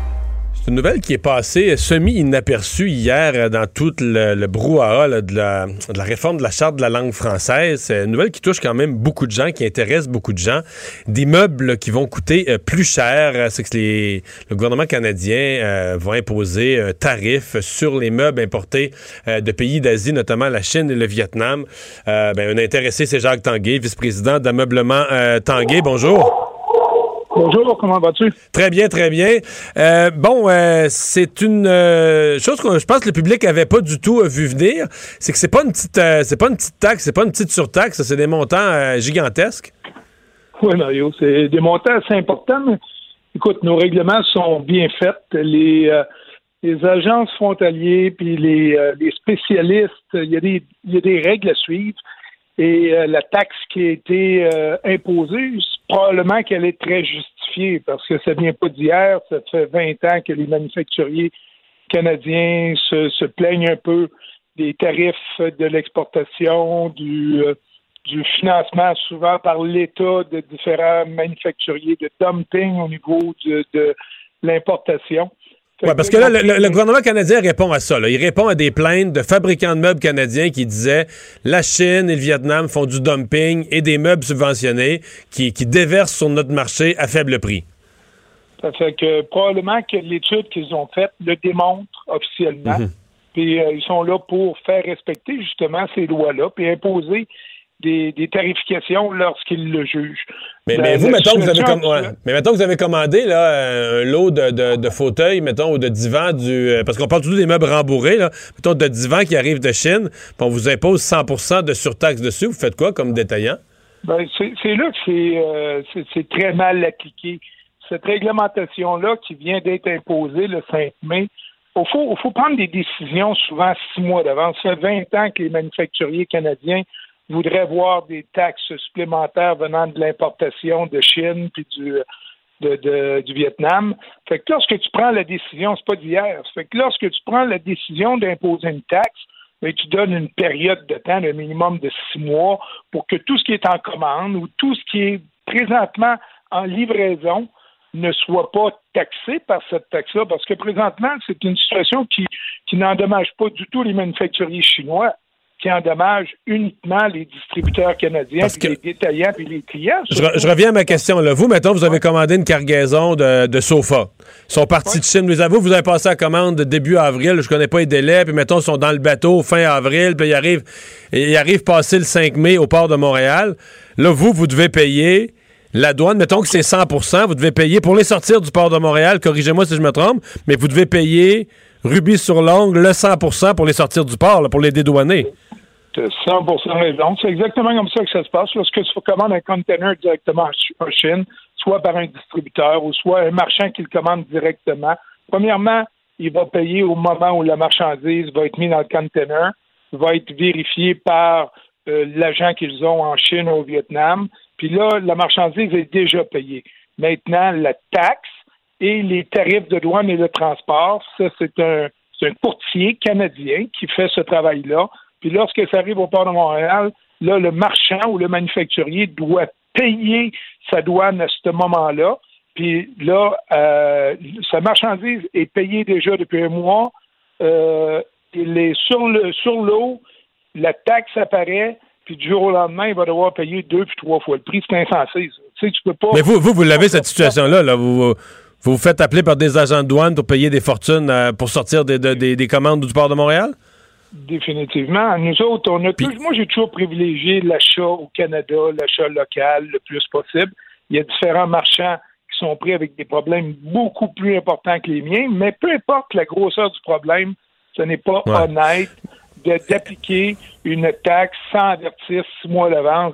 Une nouvelle qui est passée semi-inaperçue hier euh, dans tout le, le brouhaha de, la, réforme de la Charte de la langue française. C'est une nouvelle qui touche quand même beaucoup de gens, qui intéresse beaucoup de gens. Des meubles qui vont coûter euh, plus cher. Euh, C'est que le gouvernement canadien euh, va imposer un tarif sur les meubles importés euh, de pays d'Asie, notamment la Chine et le Vietnam. Euh, ben, un intéressé, c'est Jacques Tanguay, vice-président d'ameublement euh, Tanguay. Bonjour. Bonjour, comment vas-tu? Très bien, très bien. Euh, bon, euh, c'est une euh, chose que je pense que le public avait pas du tout vu venir. C'est que c'est pas une petite, c'est pas une petite taxe, c'est pas une petite surtaxe, c'est des montants gigantesques. Oui, Mario, c'est des montants assez importants. mais écoute, nos règlements sont bien faits. Les, les agences frontaliers puis les, les spécialistes, il y, a des, il y a des règles à suivre. Et euh, la taxe qui a été euh, imposée, probablement qu'elle est très justifiée parce que ça vient pas d'hier. Ça fait 20 ans que les manufacturiers canadiens se, plaignent un peu des tarifs de l'exportation, du, euh, du financement souvent par l'État de différents manufacturiers, de dumping au niveau de l'importation. Ouais, parce que là, le, gouvernement canadien répond à ça. là. Il répond à des plaintes de fabricants de meubles canadiens qui disaient la Chine et le Vietnam font du dumping et des meubles subventionnés qui, qui déversent sur notre marché à faible prix. Ça fait que probablement que l'étude qu'ils ont faite le démontre officiellement. Mhm. Puis euh, ils sont là pour faire respecter justement ces lois-là, puis imposer des, des tarifications lorsqu'ils le jugent. Mais, La- mais vous, mettons que vous avez situation com- ouais. actuelle- mais mettons que vous avez commandé là, un lot de, de, de fauteuils, mettons, ou de divans du. euh, Parce qu'on parle toujours des meubles rembourrés, là. Mettons de divans qui arrivent de Chine, puis on vous impose 100% de surtaxe dessus. Vous faites quoi comme détaillant? Ben, c'est là que c'est euh, c'est très mal appliqué. Cette réglementation-là qui vient d'être imposée le 5 mai, il faut, faut prendre des décisions souvent six mois d'avance. Ça fait 20 ans que les manufacturiers canadiens voudraient voir des taxes supplémentaires venant de l'importation de Chine puis du, Vietnam. Lorsque tu prends la décision, c'est pas d'hier. Lorsque tu prends la décision d'imposer une taxe, mais tu donnes une période de temps, un minimum de six mois, pour que tout ce qui est en commande ou tout ce qui est présentement en livraison ne soit pas taxé par cette taxe-là, parce que présentement, c'est une situation qui, qui n'endommage pas du tout les manufacturiers chinois, qui endommage uniquement les distributeurs canadiens, puis que- les détaillants, puis les clients. Je, re- je reviens à ma question. Là. Vous, mettons, vous avez commandé une cargaison de, de sofas. Ils sont partis de Chine. Vous avez, vous avez passé la commande début avril. Je connais pas les délais. Puis, mettons, ils sont dans le bateau fin avril. Puis, ils arrivent, ils arrivent passer le 5 mai au port de Montréal. Là, vous, vous devez payer la douane. Mettons que c'est 100% Vous devez payer pour les sortir du port de Montréal. Corrigez-moi si je me trompe. Mais vous devez payer rubis sur l'ongle le 100 pour les sortir du port, pour les dédouaner. Tu as 100 raison. C'est exactement comme ça que ça se passe. Lorsque tu commandes un container directement en Ch- en Chine, soit par un distributeur ou soit un marchand qui le commande directement, premièrement, il va payer au moment où la marchandise va être mise dans le container, va être vérifié par euh, l'agent qu'ils ont en Chine ou au Vietnam. Puis là, la marchandise est déjà payée. Maintenant, la taxe et les tarifs de douane et de transport. Ça, c'est un, un courtier canadien qui fait ce travail-là. Puis lorsque ça arrive au port de Montréal, là, le marchand ou le manufacturier doit payer sa douane à ce moment-là. Puis là, euh, sa marchandise est payée déjà depuis un mois. Euh, il est sur le sur l'eau, la taxe apparaît, puis du jour au lendemain, il va devoir payer deux puis trois fois le prix. C'est insensé. Tu sais, tu peux pas. Mais vous, vous, vous l'avez, cette situation-là. Là. Vous, vous vous faites appeler par des agents de douane pour payer des fortunes euh, pour sortir des, de- des- des commandes du port de Montréal? Définitivement. Nous autres, on a tous- moi j'ai toujours privilégié l'achat au Canada, l'achat local le plus possible. Il y a différents marchands qui sont pris avec des problèmes beaucoup plus importants que les miens, mais peu importe la grosseur du problème, ce n'est pas Ouais. honnête d'appliquer une taxe sans avertir six mois d'avance.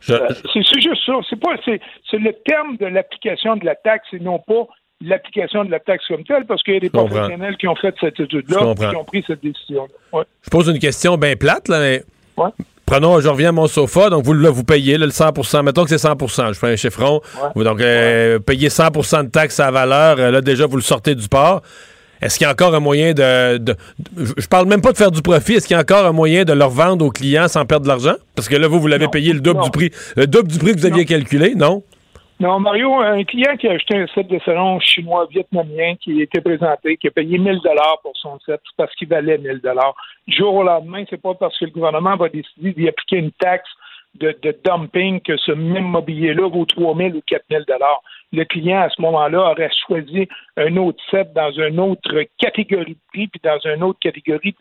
Je- euh, c'est juste ça. C'est pas c'est le terme de l'application de la taxe et non pas l'application de la taxe comme telle, parce qu'il y a des professionnels qui ont fait cette étude-là comprends. qui ont pris cette décision-là. Ouais. Je pose une question bien plate, là, mais. Ouais. Prenons, je reviens à mon sofa, donc vous, là, vous payez là, le 100% Mettons que c'est 100% je fais un chiffron. Donc, euh, payez 100% de taxes à la valeur. euh, Là, déjà, vous le sortez du port. Est-ce qu'il y a encore un moyen de, de- de- Je parle même pas de faire du profit. Est-ce qu'il y a encore un moyen de le revendre aux clients sans perdre de l'argent? Parce que là, vous, vous l'avez payé le double non. du prix. Le double du prix que vous aviez calculé, non? Non, Mario, un client qui a acheté un set de salon chinois vietnamien qui a été présenté, qui a payé 1000 dollars pour son set parce qu'il valait 1000 dollars. Du jour au lendemain, c'est pas parce que le gouvernement va décider d'y appliquer une taxe de, de dumping que ce même mobilier-là vaut 3000 ou 4000 dollars. Le client, à ce moment-là, aurait choisi un autre set dans une autre catégorie de prix puis dans une autre catégorie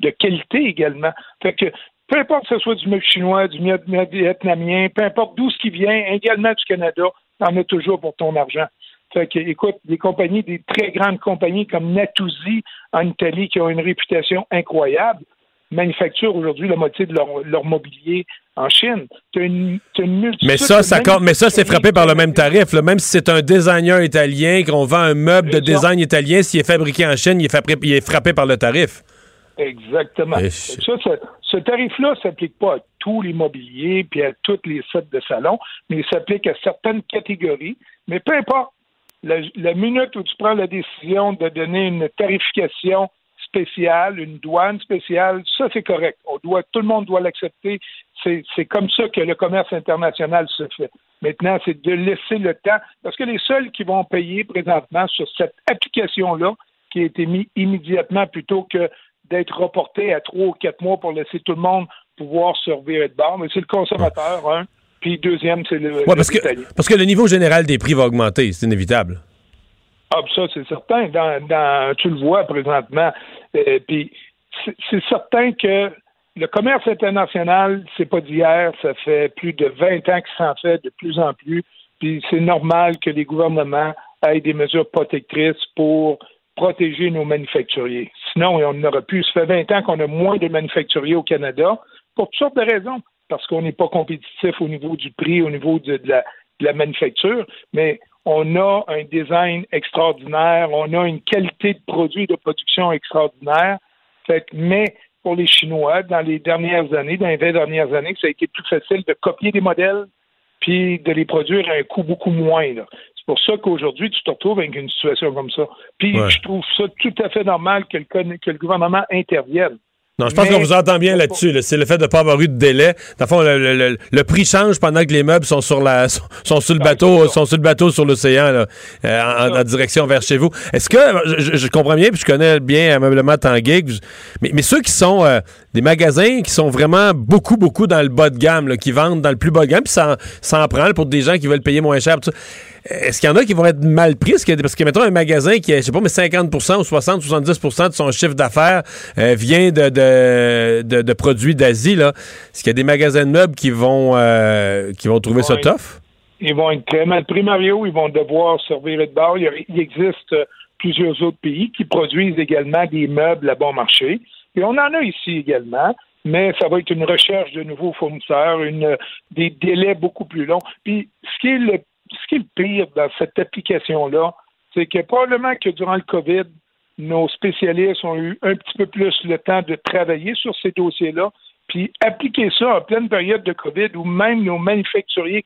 de, qualité également. Fait que peu importe que ce soit du meuble chinois, du meuble vietnamien, peu importe d'où ce qui vient, également du Canada, t'en as toujours pour ton argent. Fait que, écoute, des compagnies, des très grandes compagnies comme Natuzzi en Italie, qui ont une réputation incroyable, manufacturent aujourd'hui la moitié de leur, leur mobilier en Chine. Une, Mais ça, ça compte- mais ça, c'est frappé par le même tarif. là. Même si c'est un designer italien, qu'on vend un meuble de ça. design italien, s'il est fabriqué en Chine, il est, frappé, il est frappé par le tarif. Exactement. Ça, ça- ce tarif-là ne s'applique pas à tous les mobiliers puis à tous les sets de salon, mais il s'applique à certaines catégories. Mais peu importe, la, la minute où tu prends la décision de donner une tarification spéciale, une douane spéciale, ça c'est correct. On doit, tout le monde doit l'accepter. C'est comme ça que le commerce international se fait. Maintenant, c'est de laisser le temps, parce que les seuls qui vont payer présentement sur cette application-là, qui a été mise immédiatement plutôt que d'être reporté à trois ou quatre mois pour laisser tout le monde pouvoir se revirer de bord. Mais c'est le consommateur, un. Puis deuxième, c'est le, parce, que, parce que le niveau général des prix va augmenter, c'est inévitable. Ah, ça, c'est certain. Dans, dans- tu le vois présentement. Euh, puis c'est c'est certain que le commerce international, c'est pas d'hier. Ça fait plus de 20 ans qu'il s'en fait de plus en plus. Puis c'est normal que les gouvernements aient des mesures protectrices pour protéger nos manufacturiers. Sinon, on n'aurait plus. Ça fait 20 ans qu'on a moins de manufacturiers au Canada pour toutes sortes de raisons. Parce qu'on n'est pas compétitif au niveau du prix, au niveau de, de la, de la manufacture, mais on a un design extraordinaire, on a une qualité de produit de production extraordinaire. Fait que- mais pour les Chinois, dans les dernières années, dans les 20 dernières années, ça a été plus facile de copier des modèles puis de les produire à un coût beaucoup moins. là. C'est pour ça qu'aujourd'hui, tu te retrouves avec une situation comme ça. Puis Ouais. je trouve ça tout à fait normal que le, que le gouvernement intervienne. Non, je pense qu'on vous entend bien là-dessus. là. C'est le fait de ne pas avoir eu de délai. Dans le fond, le, le- le- le prix change pendant que les meubles sont sur la sont, sont sur le Ben, bateau, sont sur le bateau sur l'océan, là, euh, en, en direction vers chez vous. Est-ce que je, je- comprends bien, puis je connais bien ameublement Tanguay, mais, mais ceux qui sont euh, des magasins qui sont vraiment beaucoup, beaucoup dans le bas de gamme, là, qui vendent dans le plus bas de gamme, puis ça, en- ça en prend là, pour des gens qui veulent payer moins cher. tout ça. Est-ce qu'il y en a qui vont être mal pris? Parce que, mettons, un magasin qui, est, je sais pas, mais 50% ou 60, 70% de son chiffre d'affaires euh, vient de, de, de- de produits d'Asie, là. Est-ce qu'il y a des magasins de meubles qui vont, euh, qui vont trouver ça Ouais. tough? Ils vont être très mal pris, Mario. Ils vont devoir servir de bord. Il, a- existe euh, plusieurs autres pays qui produisent également des meubles à bon marché. Et on en a ici également, mais ça va être une recherche de nouveaux fournisseurs, une, des délais beaucoup plus longs. Puis, ce qui est le, ce qui est le pire dans cette application-là, c'est que probablement que durant le COVID, nos spécialistes ont eu un petit peu plus le temps de travailler sur ces dossiers-là, puis appliquer ça en pleine période de COVID où même nos manufacturiers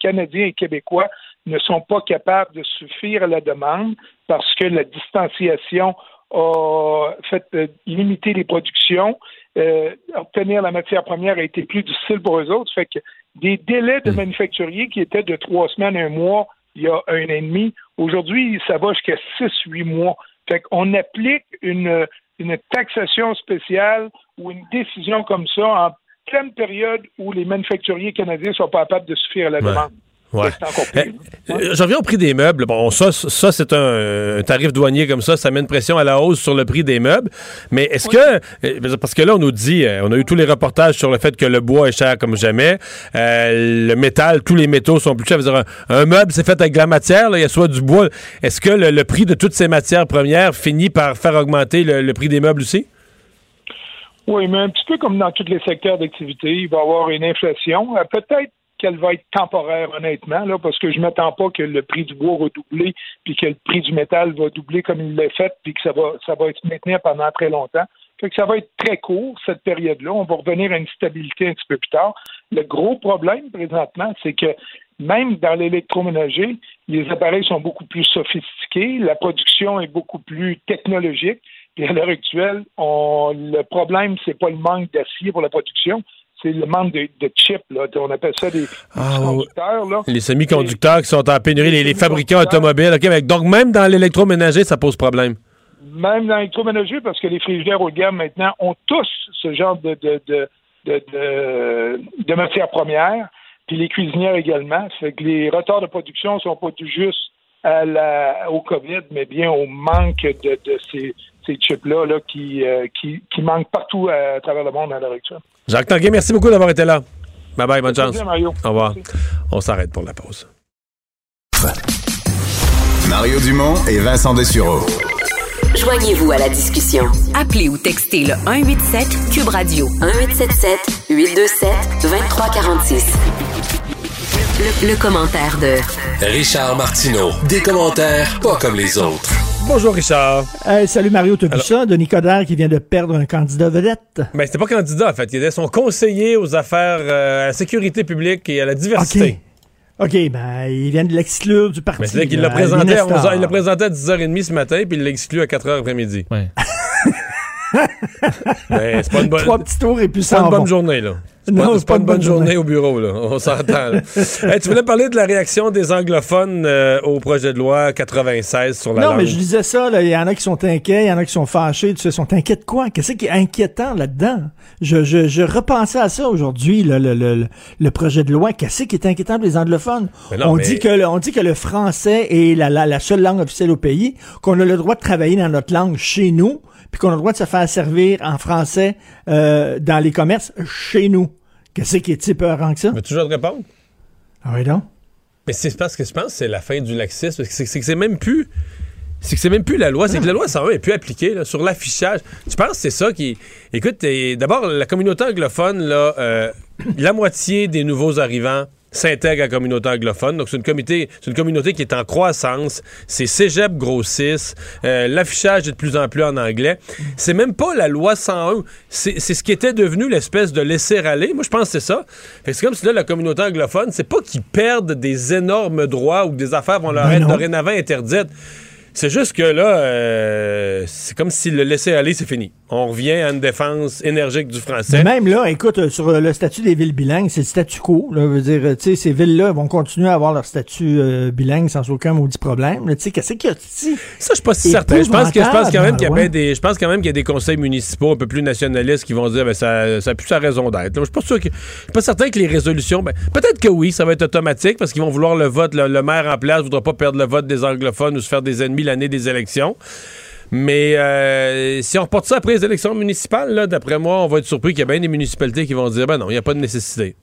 canadiens et québécois ne sont pas capables de suffire à la demande parce que la distanciation a fait euh, limiter les productions. Euh, obtenir la matière première a été plus difficile pour eux autres. Fait que des délais de manufacturiers qui étaient de trois semaines, un mois, il y a un an et demi, aujourd'hui, ça va jusqu'à six, huit mois. Fait qu'on applique une, une taxation spéciale ou une décision comme ça en pleine période où les manufacturiers canadiens sont pas capables de suffire à la Ouais. demande. Ouais. Eh, plus. euh, Je reviens au prix des meubles. Bon, ça, ça c'est un, un tarif douanier comme ça, ça met une pression à la hausse sur le prix des meubles. Mais est-ce que, euh, parce que là, on nous dit, euh, on a eu tous les reportages sur le fait que le bois est cher comme jamais, euh, le métal, tous les métaux sont plus chers. Dire, un, un meuble, c'est fait avec de la matière, là, il y a soit du bois. Est-ce que le, le prix de toutes ces matières premières finit par faire augmenter le, le prix des meubles aussi? Oui, mais un petit peu comme dans tous les secteurs d'activité, il va y avoir une inflation. Euh, Peut-être qu'elle va être temporaire, honnêtement, là, parce que je ne m'attends pas que le prix du bois va doubler, puis que le prix du métal va doubler comme il l'a fait, puis que ça va, ça va être maintenu pendant très longtemps. Ça va être très court, cette période-là. On va revenir à une stabilité un petit peu plus tard. Le gros problème, présentement, c'est que même dans l'électroménager, les appareils sont beaucoup plus sophistiqués, la production est beaucoup plus technologique. Et à l'heure actuelle, on, le problème, c'est pas le manque d'acier pour la production, c'est le manque de, de chips. Là. On appelle ça des Ah, conducteurs. Là. Les semi-conducteurs qui sont en pénurie, les, les fabricants automobiles. OK, mais donc même dans l'électroménager, ça pose problème. Même dans l'électroménager, parce que les frigidaires haut de gamme maintenant ont tous ce genre de, de, de, de, de, de matières premières, puis les cuisinières également. Fait que les retards de production sont pas dus juste à la, au COVID, mais bien au manque de, de ces, ces chips-là là, qui, euh, qui, qui manquent partout à, travers le monde à l'heure actuelle. Jacques Tanguay, merci beaucoup d'avoir été là. Bye bye, bonne chance. Mario. Au revoir. On s'arrête pour la pause. Mario Dumont et Vincent Dessureau. Joignez-vous à la discussion. Appelez ou textez le 187 Cube Radio 1877 827 2346. Le, le commentaire de Richard Martineau. Des commentaires pas comme les autres. Bonjour Richard. Hey, salut Mario, ça? Denis Coderre qui vient de perdre un candidat vedette. Ben, c'était pas candidat, en fait. Il était son conseiller aux affaires, euh, à la sécurité publique et à la diversité. OK, ben, il vient de l'exclure du parti. Mais c'est vrai qu'il l'a présenté, à l'Inestar. 11h il l'a présenté à 10h30 ce matin, puis il l'a exclu à 4h après-midi. Ben, c'est pas une bonne, (laughs) Trois petits tours et puis c'est pas ça une bonne journée, là. C'est pas, c'est pas une bonne journée au bureau, là. On s'entend. (laughs) Hey, tu voulais parler de la réaction des anglophones euh, au projet de loi 96 sur la Non, langue. mais je disais ça, il y en a qui sont inquiets, il y en a qui sont fâchés, tu sais, sont inquiets de quoi? Qu'est-ce qui est inquiétant là-dedans? Je, je, je repensais à ça aujourd'hui, le, le, le, projet de loi. Qu'est-ce qui est inquiétant pour les anglophones? Non, on, mais- dit que, le- on dit que le français est la, la, la seule langue officielle au pays, qu'on a le droit de travailler dans notre langue chez nous, puis qu'on a le droit de se faire servir en français euh, dans les commerces chez nous. Qu'est-ce qui est si peurant que ça? Veux-tu toujours te répondre? Ah oui, donc? Mais c'est parce que je pense que c'est la fin du laxisme. parce que C'est que c'est même plus. C'est que c'est même plus la loi, c'est que la loi 101 est plus appliquée là, sur l'affichage. Tu penses que c'est ça qui. Écoute, d'abord, la communauté anglophone, là, euh, la moitié des nouveaux arrivants s'intègrent à la communauté anglophone. Donc, c'est une, communauté- c'est une communauté qui est en croissance. Ces cégeps grossissent. Euh, l'affichage est de plus en plus en anglais. C'est même pas la loi 101. C'est c'est ce qui était devenu l'espèce de laisser-aller. Moi, je pense que c'est ça. Fait que c'est comme si là, la communauté anglophone, c'est pas qu'ils perdent des énormes droits ou que des affaires vont leur Ben être dorénavant interdites. C'est juste que là, euh, c'est comme si le laisser-aller, c'est fini. On revient à une défense énergique du français. Mais même là, écoute, euh, sur euh, le statut des villes bilingues, c'est le statu quo. Là, veut dire, tu sais, ces villes-là vont continuer à avoir leur statut euh, bilingue sans aucun maudit problème. Tu sais, qu'est-ce qu'il y a ici? Ça, je suis pas si certain. Je pense, que, je pense quand même qu'il y des, je pense quand même qu'il y a des conseils municipaux un peu plus nationalistes qui vont dire, ben, ça, ça a plus sa raison d'être. Je suis pas sûr que, je suis pas certain que les résolutions, ben, peut-être que oui, ça va être automatique parce qu'ils vont vouloir le vote, le, le maire en place voudra pas perdre le vote des anglophones ou se faire des ennemis l'année des élections. Mais euh, si on reporte ça après les élections municipales, d'après moi, on va être surpris qu'il y a bien des municipalités qui vont dire, ben non, il n'y a pas de nécessité.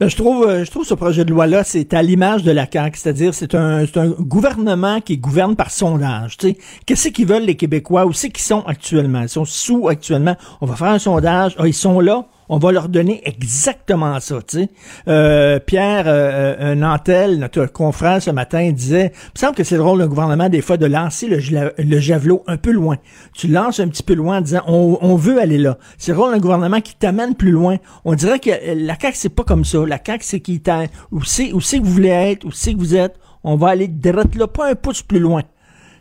Ben, je trouve, euh, je trouve ce projet de loi-là, c'est à l'image de la CAQ, c'est-à-dire c'est un, un gouvernement qui gouverne par sondage. Qu'est-ce qu'ils veulent les Québécois? Où c'est qu'ils sont actuellement? Ils sont sous actuellement? On va faire un sondage. Ah, ils sont là? On va leur donner exactement ça. Euh, Pierre euh, euh, Nantel, notre confrère ce matin, disait, il me semble que c'est le rôle d'un gouvernement des fois de lancer le, javelot un peu loin. Tu lances un petit peu loin en disant, on, veut aller là. C'est le rôle d'un gouvernement qui t'amène plus loin. On dirait que euh, la CAQ, c'est pas comme ça. La CAQ, c'est qui t'a, où c'est, c'est que vous voulez être, où c'est que vous êtes. on va aller direct là, pas un pouce plus loin.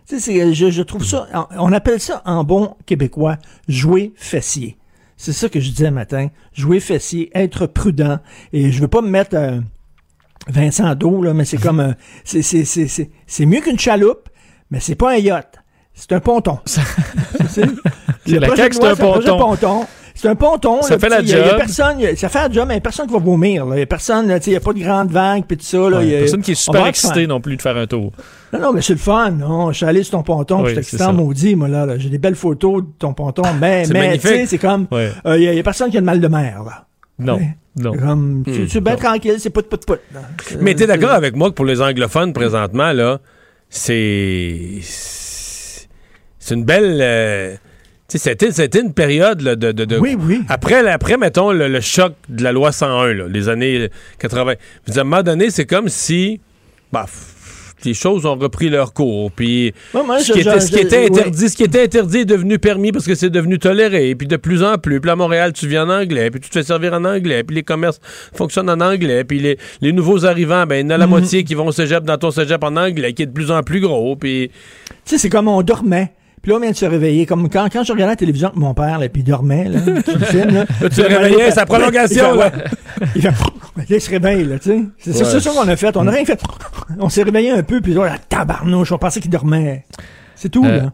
Tu sais, je, je trouve ça, on appelle ça en bon québécois, jouer fessier. C'est ça que je disais matin. Jouer fessier, être prudent. Et je veux pas me mettre euh, Vincent d'eau, là, mais c'est comme, euh, c'est, c'est, c'est, c'est, c'est mieux qu'une chaloupe, mais c'est pas un yacht. C'est un ponton. (laughs) C'est- la de c'est loi, un ponton. ponton. C'est un ponton. Ça là, fait la puis il y a- il y a job. personne, il y a- ça fait la job, mais il y a personne qui va vomir. Il y a personne, tu il y a pas de grande vague puis tout ça. Là, Ouais, y a- personne qui est super excité non plus de faire un tour. Non, non, mais c'est le fun. Non, je suis allé sur ton ponton, Oui, je suis c'est excitant ça. maudit, moi, là. là. J'ai des belles photos de ton ponton, mais, (laughs) C'est mais tu magnifique. sais, c'est comme, il Ouais. y, a- y a personne qui a de mal de mer, là. Non, Ouais. non. Comme, tu, Hmm. tu es bien tranquille, c'est put, put. là. Mais t'es Euh, d'accord avec moi que pour les anglophones présentement, là, c'est. C'est une belle. C'était, c'était une période là, de, de, de- Oui, oui. Après, après mettons, le, le choc de la loi 101, là, les années 80. Je veux dire, à un moment donné, c'est comme si. Bah, les choses ont repris leur cours. Puis moi, ce, je- qui était, je- ce qui je- était ouais. interdit, ce qui était interdit est devenu permis parce que c'est devenu toléré. Et puis de plus en plus. Puis à Montréal, tu viens en anglais. Puis tu te fais servir en anglais. Puis les commerces fonctionnent en anglais. Puis les, les nouveaux arrivants, ben, il y en a la Mhm. moitié qui vont au cégep dans ton cégep en anglais, qui est de plus en plus gros. Puis Tu sais, c'est comme on dormait. Puis là, on vient de se réveiller. Comme quand, quand je regardais la télévision avec mon père, là, puis il dormait, là, (laughs) tu le filmes, là. Tu le réveillais, sa prolongation, Il là. fait. Il fait, là, (laughs) il se réveille, là, tu sais. C'est ça, Ouais. ça qu'on a fait. On a rien fait. On s'est réveillé un peu, puis là, la tabarnouche, on pensait qu'il dormait. C'est tout, Euh, là.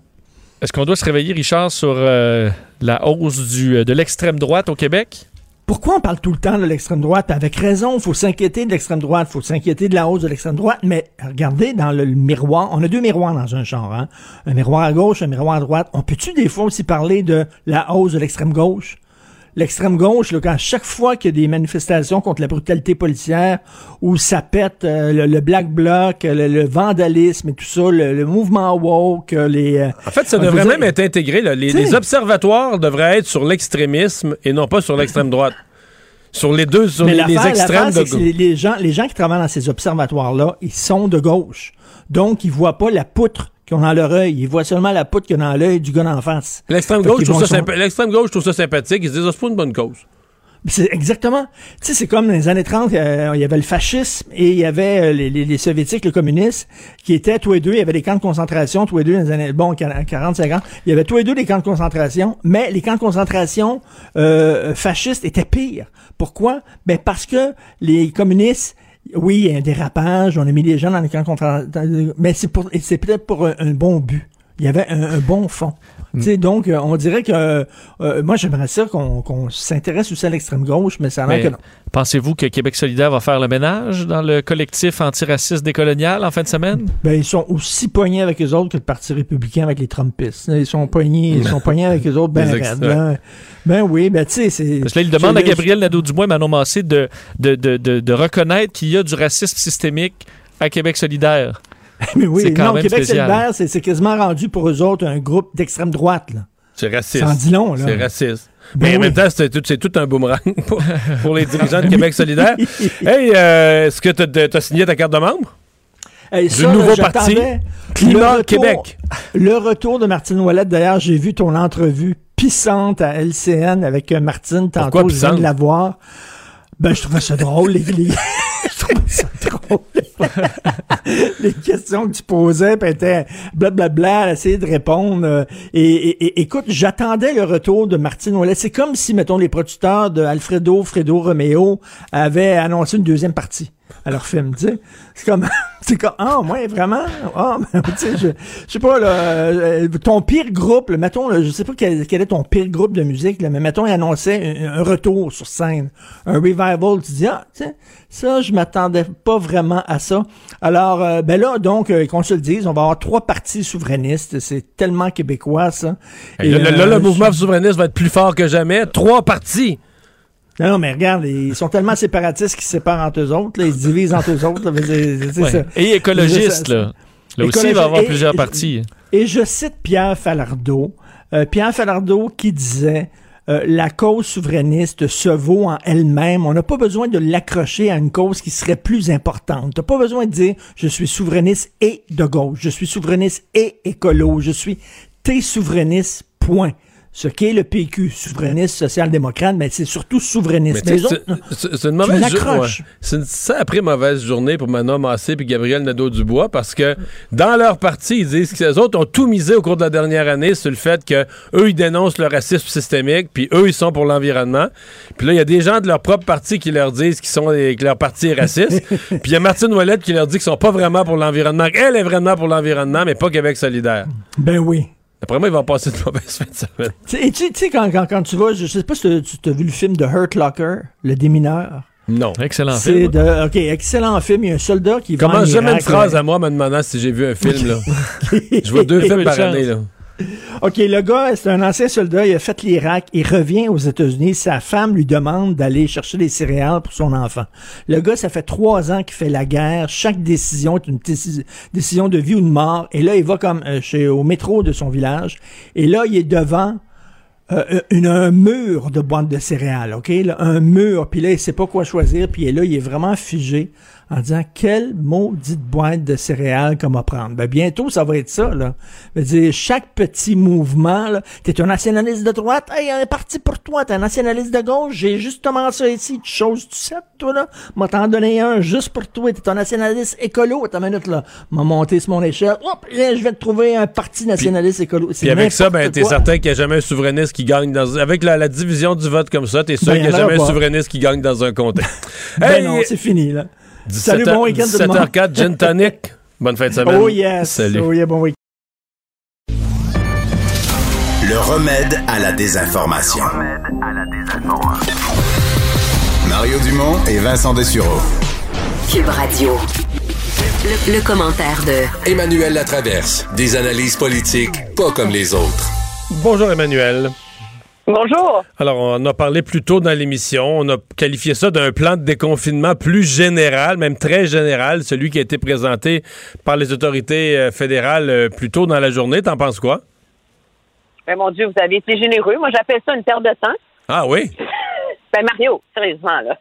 Est-ce qu'on doit se réveiller, Richard, sur euh, la hausse du, euh, de l'extrême droite au Québec? Pourquoi on parle tout le temps de l'extrême droite? Avec raison, il faut s'inquiéter de l'extrême droite, il faut s'inquiéter de la hausse de l'extrême droite, mais regardez dans le, miroir, on a deux miroirs dans un genre, hein? un miroir à gauche, un miroir à droite. On peut-tu des fois aussi parler de la hausse de l'extrême gauche? L'extrême gauche, là, quand chaque fois qu'il y a des manifestations contre la brutalité policière, où ça pète euh, le, le black bloc, le, le vandalisme et tout ça, le, le mouvement woke, euh, les... euh, En fait, ça devrait même dire- être intégré. là. Les, observatoires devraient être sur l'extrémisme et non pas sur l'extrême droite. Sur les deux, sur Mais les, extrêmes de gens, les gens qui travaillent dans ces observatoires-là, ils sont de gauche. Donc, ils voient pas la poutre qu'ils ont dans leur œil. Ils voient seulement la poutre qu'il y a dans l'œil du gars d'en face. L'extrême gauche, trouve ça l'extrême gauche, trouve ça sympathique. Ils se disent, Ah, c'est pas une bonne cause. C'est exactement. Tu sais, c'est comme dans les années 30, euh, il y avait le fascisme et il y avait euh, les, les- les soviétiques, le communisme, qui étaient tous les deux, il y avait des camps de concentration, tous les deux dans les années, bon, 40, 50, il y avait tous les deux des camps de concentration, mais les camps de concentration euh, fascistes étaient pires. Pourquoi? Ben parce que les communistes, oui, il y a un dérapage, on a mis les gens dans les camps concentration, mais c'est pour, c'est peut-être pour un bon but. Il y avait un, un bon fond. Sais, donc, euh, on dirait que euh, euh, moi, j'aimerais ça qu'on qu'on s'intéresse aussi à l'extrême gauche, mais ça a l'air que non. Pensez-vous que Québec solidaire va faire le ménage dans le collectif antiraciste décolonial en fin de semaine? Ben, ils sont aussi poignés avec eux autres que le Parti républicain avec les Trumpistes. Ils sont poignés, ils sont poignés avec eux autres, (laughs) ben, Les là. Ben oui, ben tu sais, c'est... Parce que là, il demande à Gabriel Nadeau-Dubois et Manon Massé de, de, de, de, de reconnaître qu'il y a du racisme systémique à Québec solidaire. (laughs) Mais oui, quand non, même Québec solidaire, c'est quasiment rendu pour eux autres un groupe d'extrême droite, là. C'est raciste. Ça en dit long, là. C'est raciste. Ben Mais en oui. même temps, c'est tout, un boomerang (laughs) pour, pour les dirigeants de Québec solidaire. (laughs) Hey, euh, est-ce que tu as signé ta carte de membre? Hey, Du ça, nouveau parti, le Climat retour- Québec. Le retour de Martine Ouellette. D'ailleurs, j'ai vu ton entrevue pissante à LCN avec euh, Martine tantôt. Pourquoi je viens de la voir. Ben, je trouvais ça drôle, les, les- (laughs) je (laughs) les questions que tu posais, puis elle était blablabla, essayait de répondre. euh, et- écoute, j'attendais le retour de Martine Ouellet. C'est comme si, mettons, les producteurs de Alfredo, Fredo Romeo avaient annoncé une deuxième partie leur film, tu sais. C'est comme, (laughs) c'est comme, ah, ouais, vraiment? Ah, (laughs) ben, tu sais, je, je sais pas, là, euh, ton pire groupe, là, mettons, là, je sais pas quel, quel est ton pire groupe de musique, là, mais mettons, il annonçait un, un retour sur scène, un revival, tu dis, ah, tu sais, ça, je m'attendais pas vraiment à ça. Alors, euh, ben là, donc, euh, qu'on se le dise, on va avoir trois partis souverainistes, c'est tellement québécois, ça. Et, là, là, le mouvement souverainiste va être plus fort que jamais. Trois partis. Non, non, mais regarde, ils sont tellement séparatistes qu'ils se séparent entre eux autres, là, ils se divisent entre eux autres. là, c'est- c'est Ouais. ça. Et écologiste, C'est ça. là. Là aussi, il va y avoir Et- plusieurs partis. Et je cite Pierre Falardeau. Euh, Pierre Falardeau qui disait euh, la cause souverainiste se vaut en elle-même. On n'a pas besoin de l'accrocher à une cause qui serait plus importante. T'as pas besoin de dire je suis souverainiste et de gauche, je suis souverainiste et écolo, je suis t'es souverainiste, point. Ce qu'est le PQ, souverainiste social-démocrate, mais c'est surtout souverainiste. C'est- une mauvaise journée. C'est une sacrée mauvaise journée pour Manon Massé et Gabriel Nadeau-Dubois parce que dans leur parti, ils disent que les autres ont tout misé au cours de la dernière année sur le fait que eux ils dénoncent le racisme systémique, puis eux ils sont pour l'environnement. Puis là, il y a des gens de leur propre parti qui leur disent qu'ils sont que leur parti est raciste. (laughs) puis il y a Martine Ouellette qui leur dit qu'ils sont pas vraiment pour l'environnement. Elle est vraiment pour l'environnement, mais pas Québec solidaire. Ben oui. Après moi, ils vont passer de mauvaises fin de semaine. Tu sais- tu sais, quand, quand, quand tu vas, je sais pas si tu as vu le film de Hurt Locker, Le démineur. Non. Excellent C'est film. de, OK, excellent film. Il y a un soldat qui va en Commence jamais une phrase à moi me demandant si j'ai vu un film. Là? (laughs) Je vois deux films par année. Là. (laughs) OK, le gars, c'est un ancien soldat, il a fait l'Irak, il revient aux États-Unis, sa femme lui demande d'aller chercher des céréales pour son enfant. Le gars, ça fait trois ans qu'il fait la guerre, chaque décision est une déci- décision de vie ou de mort, et là, il va comme euh, chez, au métro de son village, et là, il est devant euh, une, un mur de boîtes de céréales, OK? un mur, puis là, il sait pas quoi choisir, puis là, il est vraiment figé en disant quelle maudite boîte de céréales qu'on va prendre. Ben, bientôt, ça va être ça, là. Je veux dire, chaque petit mouvement, là, t'es un nationaliste de droite, hey, un parti pour toi, t'es un nationaliste de gauche, j'ai justement ça ici, tu choses tu sais, toi, là, m'a t'en donné un juste pour toi, t'es un nationaliste écolo, attends une minute, là, m'a monté sur mon échelle, hop, je vais te trouver un parti nationaliste écolo. Puis avec ça, ben, t'es certain qu'il n'y a jamais un souverainiste qui gagne dans. Avec la, la division du vote comme ça, t'es sûr Ben, qu'il n'y a jamais un souverainiste qui gagne dans un comté. Ben non, c'est fini, là. Salut, bon week-end tout le monde. 17h04, Gin (laughs) Tonic. Bonne fin de semaine. Oh yes. Salut. Oh yeah, bon week Le remède à la désinformation. Mario Dumont et Vincent Dessureau. Cube Radio. Le, le commentaire de Emmanuel Latraverse. Des analyses politiques pas comme les autres. Bonjour Emmanuel. Bonjour. Alors, on a parlé plus tôt dans l'émission. On a qualifié ça d'un plan de déconfinement plus général, même très général, celui qui a été présenté par les autorités euh, fédérales euh, plus tôt dans la journée. T'en penses quoi? Ben, mon Dieu, vous avez été généreux. Moi, j'appelle ça une perte de temps. Ah oui? (laughs) Ben, Mario, sérieusement, là.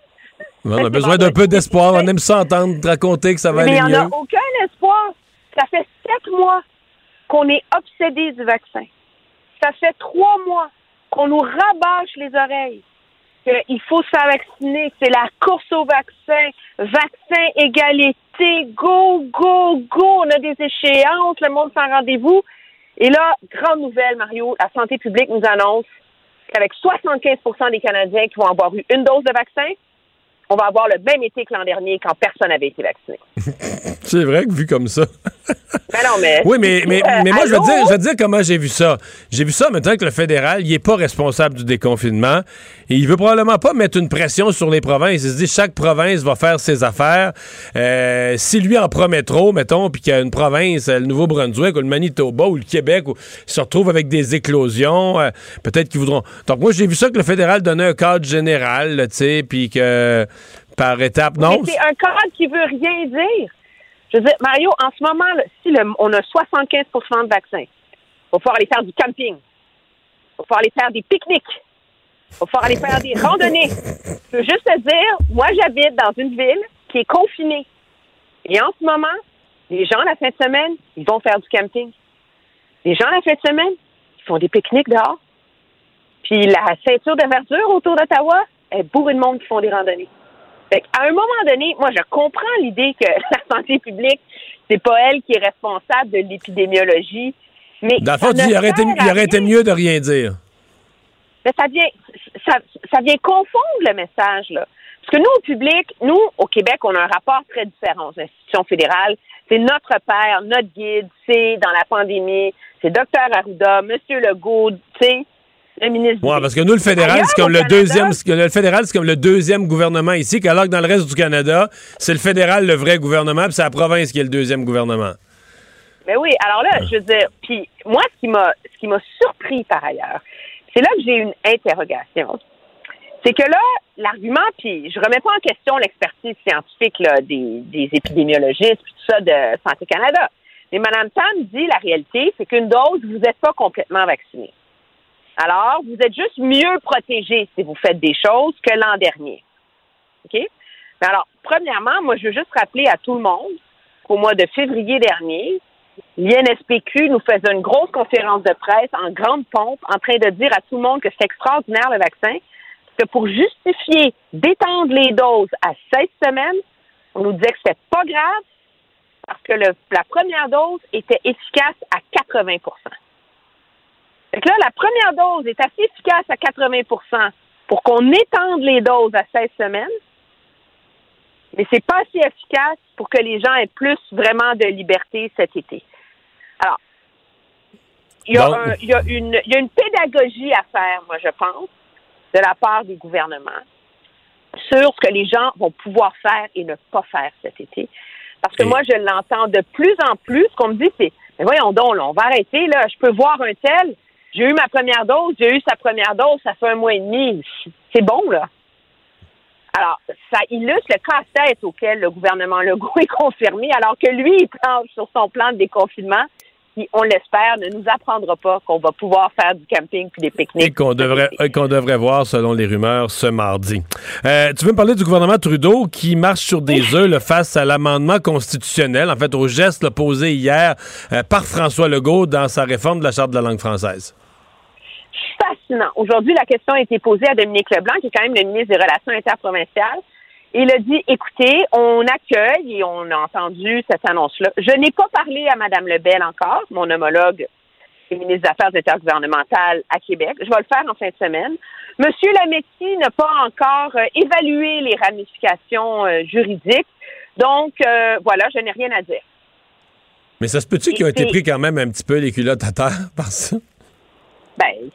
On a (laughs) besoin d'un peu d'espoir. On aime ça entendre te raconter que ça va Mais il aller n'y en a aucun espoir. Ça fait sept mois qu'on est obsédé du vaccin. Ça fait trois mois qu'on nous rabâche les oreilles. qu'il faut se faire vacciner, c'est la course au vaccin. Vaccin, égalité, go, go, go. On a des échéances, le monde s'en rendez-vous. Et là, grande nouvelle, Mario, la santé publique nous annonce qu'avec 75% des Canadiens qui vont avoir eu une dose de vaccin, on va avoir le même été que l'an dernier quand personne n'avait été vacciné. (laughs) C'est vrai que vu comme ça. (laughs) Ben non, mais. Oui, mais, mais, Euh, mais moi, je te dire, je vais te dire comment j'ai vu ça. J'ai vu ça maintenant que le fédéral, il n'est pas responsable du déconfinement. Et il veut probablement pas mettre une pression sur les provinces. Il se dit chaque province va faire ses affaires. Euh, si lui en promet trop, mettons, puis qu'il y a une province, le Nouveau-Brunswick ou le Manitoba ou le Québec, où ils se retrouvent avec des éclosions, euh, peut-être qu'ils voudront. Donc moi, j'ai vu ça que le fédéral donnait un cadre général, tu sais, puis que par étape, non. C'est un cadre qui veut rien dire. Je veux dire, Mario, en ce moment, là, si le- on a 75% de vaccins, il va falloir aller faire du camping. Il va falloir aller faire des pique-niques. Il va falloir aller faire des randonnées. Je veux juste te dire, moi, j'habite dans une ville qui est confinée. Et en ce moment, les gens, la fin de semaine, ils vont faire du camping. Les gens, la fin de semaine, ils font des pique-niques dehors. Puis la ceinture de verdure autour d'Ottawa est bourrée de monde qui font des randonnées. Fait à un moment donné, moi, je comprends l'idée que (laughs) la santé publique, c'est pas elle qui est responsable de l'épidémiologie. Mais Dans il aurait, été, il aurait été mieux de rien dire. Mais ça vient, ça, ça vient confondre le message, là. Parce que nous, au public, nous, au Québec, on a un rapport très différent aux institutions fédérales. C'est notre père, notre guide, c'est dans la pandémie, c'est Dr Arruda, M. Legault, tu sais, le ministre Ouais, parce que nous, le fédéral, c'est comme le Canada- deuxième, le fédéral, c'est comme le deuxième gouvernement ici, qu'alors que dans le reste du Canada, c'est le fédéral le vrai gouvernement, puis c'est la province qui est le deuxième gouvernement. Mais oui, alors là, je veux dire, puis moi, ce qui m'a, ce qui m'a surpris par ailleurs, c'est là que j'ai une interrogation. C'est que là, l'argument, puis je remets pas en question l'expertise scientifique là, des, des épidémiologistes puis tout ça de Santé Canada. Mais Mme Tam dit la réalité, c'est qu'une dose, vous n'êtes pas complètement vacciné. Alors, vous êtes juste mieux protégé si vous faites des choses que l'an dernier. OK? Mais alors, premièrement, moi, je veux juste rappeler à tout le monde qu'au mois de février dernier, l'INSPQ nous faisait une grosse conférence de presse en grande pompe en train de dire à tout le monde que c'est extraordinaire le vaccin, que pour justifier d'étendre les doses à 16 semaines, on nous disait que c'était pas grave parce que le- la première dose était efficace à 80 Fait que là, la première dose est assez efficace à 80% pour qu'on étende les doses à 16 semaines, mais c'est pas assez efficace pour que les gens aient plus vraiment de liberté cet été. Alors, il y a, Donc- un- il y a une, il y a une pédagogie à faire, moi, je pense, de la part des gouvernements sur ce que les gens vont pouvoir faire et ne pas faire cet été. Parce que moi, je l'entends de plus en plus. Ce qu'on me dit, c'est, mais voyons donc, là, on va arrêter, là. Je peux voir un tel. J'ai eu ma première dose, j'ai eu sa première dose, ça fait un mois et demi. C'est bon, là. Alors, ça illustre le casse-tête auquel le gouvernement Legault (laughs) est confirmé, alors que lui, il planche sur son plan de déconfinement qui, on l'espère, ne nous apprendra pas qu'on va pouvoir faire du camping puis des Et pique-niques. qu'on devrait, et qu'on devrait voir, selon les rumeurs, ce mardi. Euh, tu veux me parler du gouvernement Trudeau qui marche sur des œufs là, face à l'amendement constitutionnel, en fait, au geste là, posé hier euh, par François Legault dans sa réforme de la Charte de la langue française? fascinant. Aujourd'hui, la question a été posée à Dominique Leblanc, qui est quand même le ministre des Relations interprovinciales. Il a dit, écoutez, on accueille et on a entendu cette annonce-là. Je n'ai pas parlé à Mme Lebel encore, mon homologue et ministre des Affaires intergouvernementales à Québec. Je vais le faire en fin de semaine. Monsieur Lametti n'a pas encore euh, évalué les ramifications euh, juridiques. Donc, euh, voilà, je n'ai rien à dire. Mais ça se peut-tu qu'ils ont été pris quand même un petit peu les culottes à terre par ça? Ben,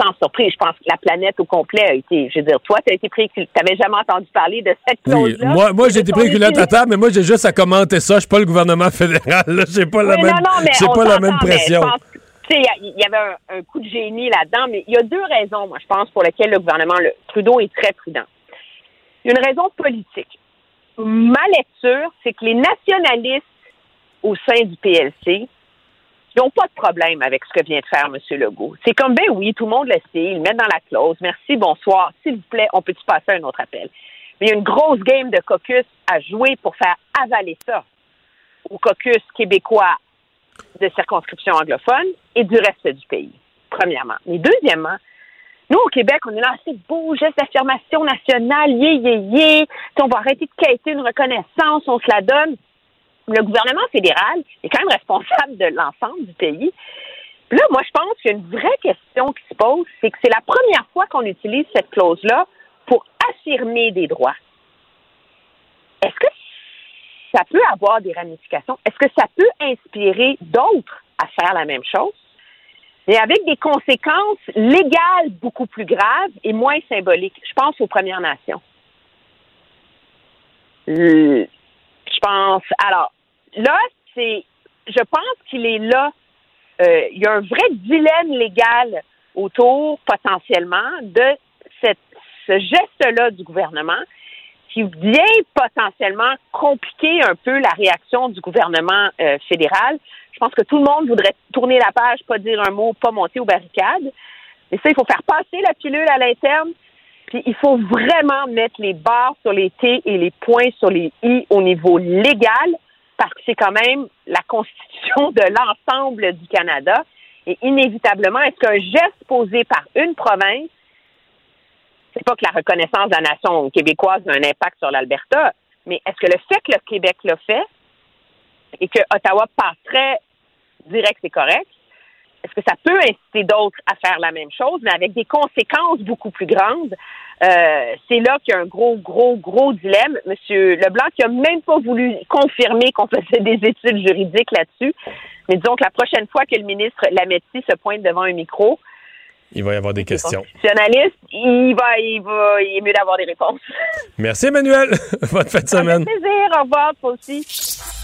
sans surprise, je pense que la planète au complet a été, je veux dire, toi, tu as été pris, tu n'avais jamais entendu parler de cette Oui, moi, moi j'ai été pris à terre, mais moi, j'ai juste à commenter ça. Je suis pas le gouvernement fédéral. là. J'ai pas la même, non, pas la même pression. je il y avait un, un coup de génie là-dedans, mais il y a deux raisons, moi, je pense, pour lesquelles le gouvernement le, Trudeau est très prudent. Il y a une raison politique. Ma lecture, c'est que les nationalistes au sein du PLC n'ont pas de problème avec ce que vient de faire M. Legault. C'est comme, ben oui, tout le monde le sait, ils le mettent dans la clause. Merci, bonsoir. S'il vous plaît, on peut-tu passer un autre appel? Mais il y a une grosse game de caucus à jouer pour faire avaler ça au caucus québécois de circonscription anglophone et du reste du pays, premièrement. Mais deuxièmement, nous, au Québec, on est là, c'est beau, geste d'affirmation nationale, yé, yé, yé. On va arrêter de quêter une reconnaissance, on se la donne. Le gouvernement fédéral est quand même responsable de l'ensemble du pays. Là, moi, je pense qu'il y a une vraie question qui se pose, c'est que c'est la première fois qu'on utilise cette clause-là pour affirmer des droits. Est-ce que ça peut avoir des ramifications? Est-ce que ça peut inspirer d'autres à faire la même chose? Mais avec des conséquences légales beaucoup plus graves et moins symboliques. Je pense aux Premières Nations. Alors, là, c'est. Je pense qu'il est là. euh, il y a un vrai dilemme légal autour, potentiellement, de ce geste-là du gouvernement qui vient potentiellement compliquer un peu la réaction du gouvernement euh, fédéral. Je pense que tout le monde voudrait tourner la page, pas dire un mot, pas monter aux barricades. Mais ça, il faut faire passer la pilule à l'interne. Puis il faut vraiment mettre les barres sur les T et les points sur les I au niveau légal, parce que c'est quand même la constitution de l'ensemble du Canada. Et inévitablement, est-ce qu'un geste posé par une province, c'est pas que la reconnaissance de la nation québécoise a un impact sur l'Alberta, mais est-ce que le fait que le Québec l'a fait et que Ottawa passerait direct, c'est correct, est-ce que ça peut inciter d'autres à faire la même chose, mais avec des conséquences beaucoup plus grandes? Euh, c'est là qu'il y a un gros, gros, gros dilemme. Monsieur Leblanc qui a même pas voulu confirmer qu'on faisait des études juridiques là-dessus. Mais disons que la prochaine fois que le ministre Lametti se pointe devant un micro, Il va y avoir des questions. constitutionnaliste, il va, il va, il est mieux d'avoir des réponses. Merci, Emmanuel. (laughs) Bonne fin de semaine. plaisir. Au revoir, toi aussi.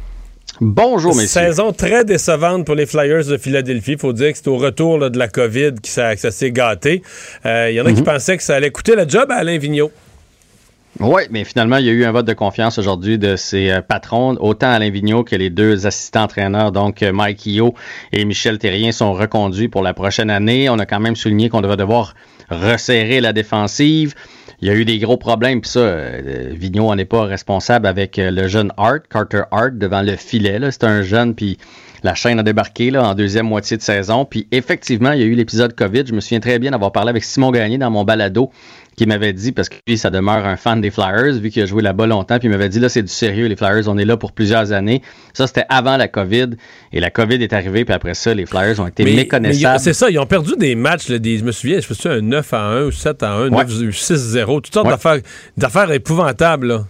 Bonjour, messieurs. Saison très décevante pour les Flyers de Philadelphie. faut dire que c'est au retour là, de la COVID que ça, que ça s'est gâté. Euh, Il y en a qui Mhm. pensaient que ça allait coûter le job à Alain Vigneault. Oui, mais finalement, il y a eu un vote de confiance aujourd'hui de ses euh, patrons, autant Alain Vigneault que les deux assistants entraîneurs, donc euh, Mike Io et Michel Terrien, sont reconduits pour la prochaine année. On a quand même souligné qu'on devait devoir resserrer la défensive. Il y a eu des gros problèmes, puis ça, euh, Vigneault en est pas responsable avec euh, le jeune Hart, Carter Hart, devant le filet. C'est un jeune, puis la chaîne a débarqué là, en deuxième moitié de saison. Puis effectivement, il y a eu l'épisode COVID. Je me souviens très bien d'avoir parlé avec Simon Gagné dans mon balado qui m'avait dit, parce que lui, ça demeure un fan des Flyers, vu qu'il a joué là-bas longtemps, puis il m'avait dit, là, c'est du sérieux, les Flyers, on est là pour plusieurs années. Ça, c'était avant la COVID, et la COVID est arrivée, puis après ça, les Flyers ont été Mais- méconnaissables. C'est ça, ils ont perdu des matchs, là, des- je me souviens, je me souviens, un 9 à 1 ou 7 à 1, Ouais. 9, 6-0, toutes sortes Ouais. d'affaires, d'affaires épouvantables. Là.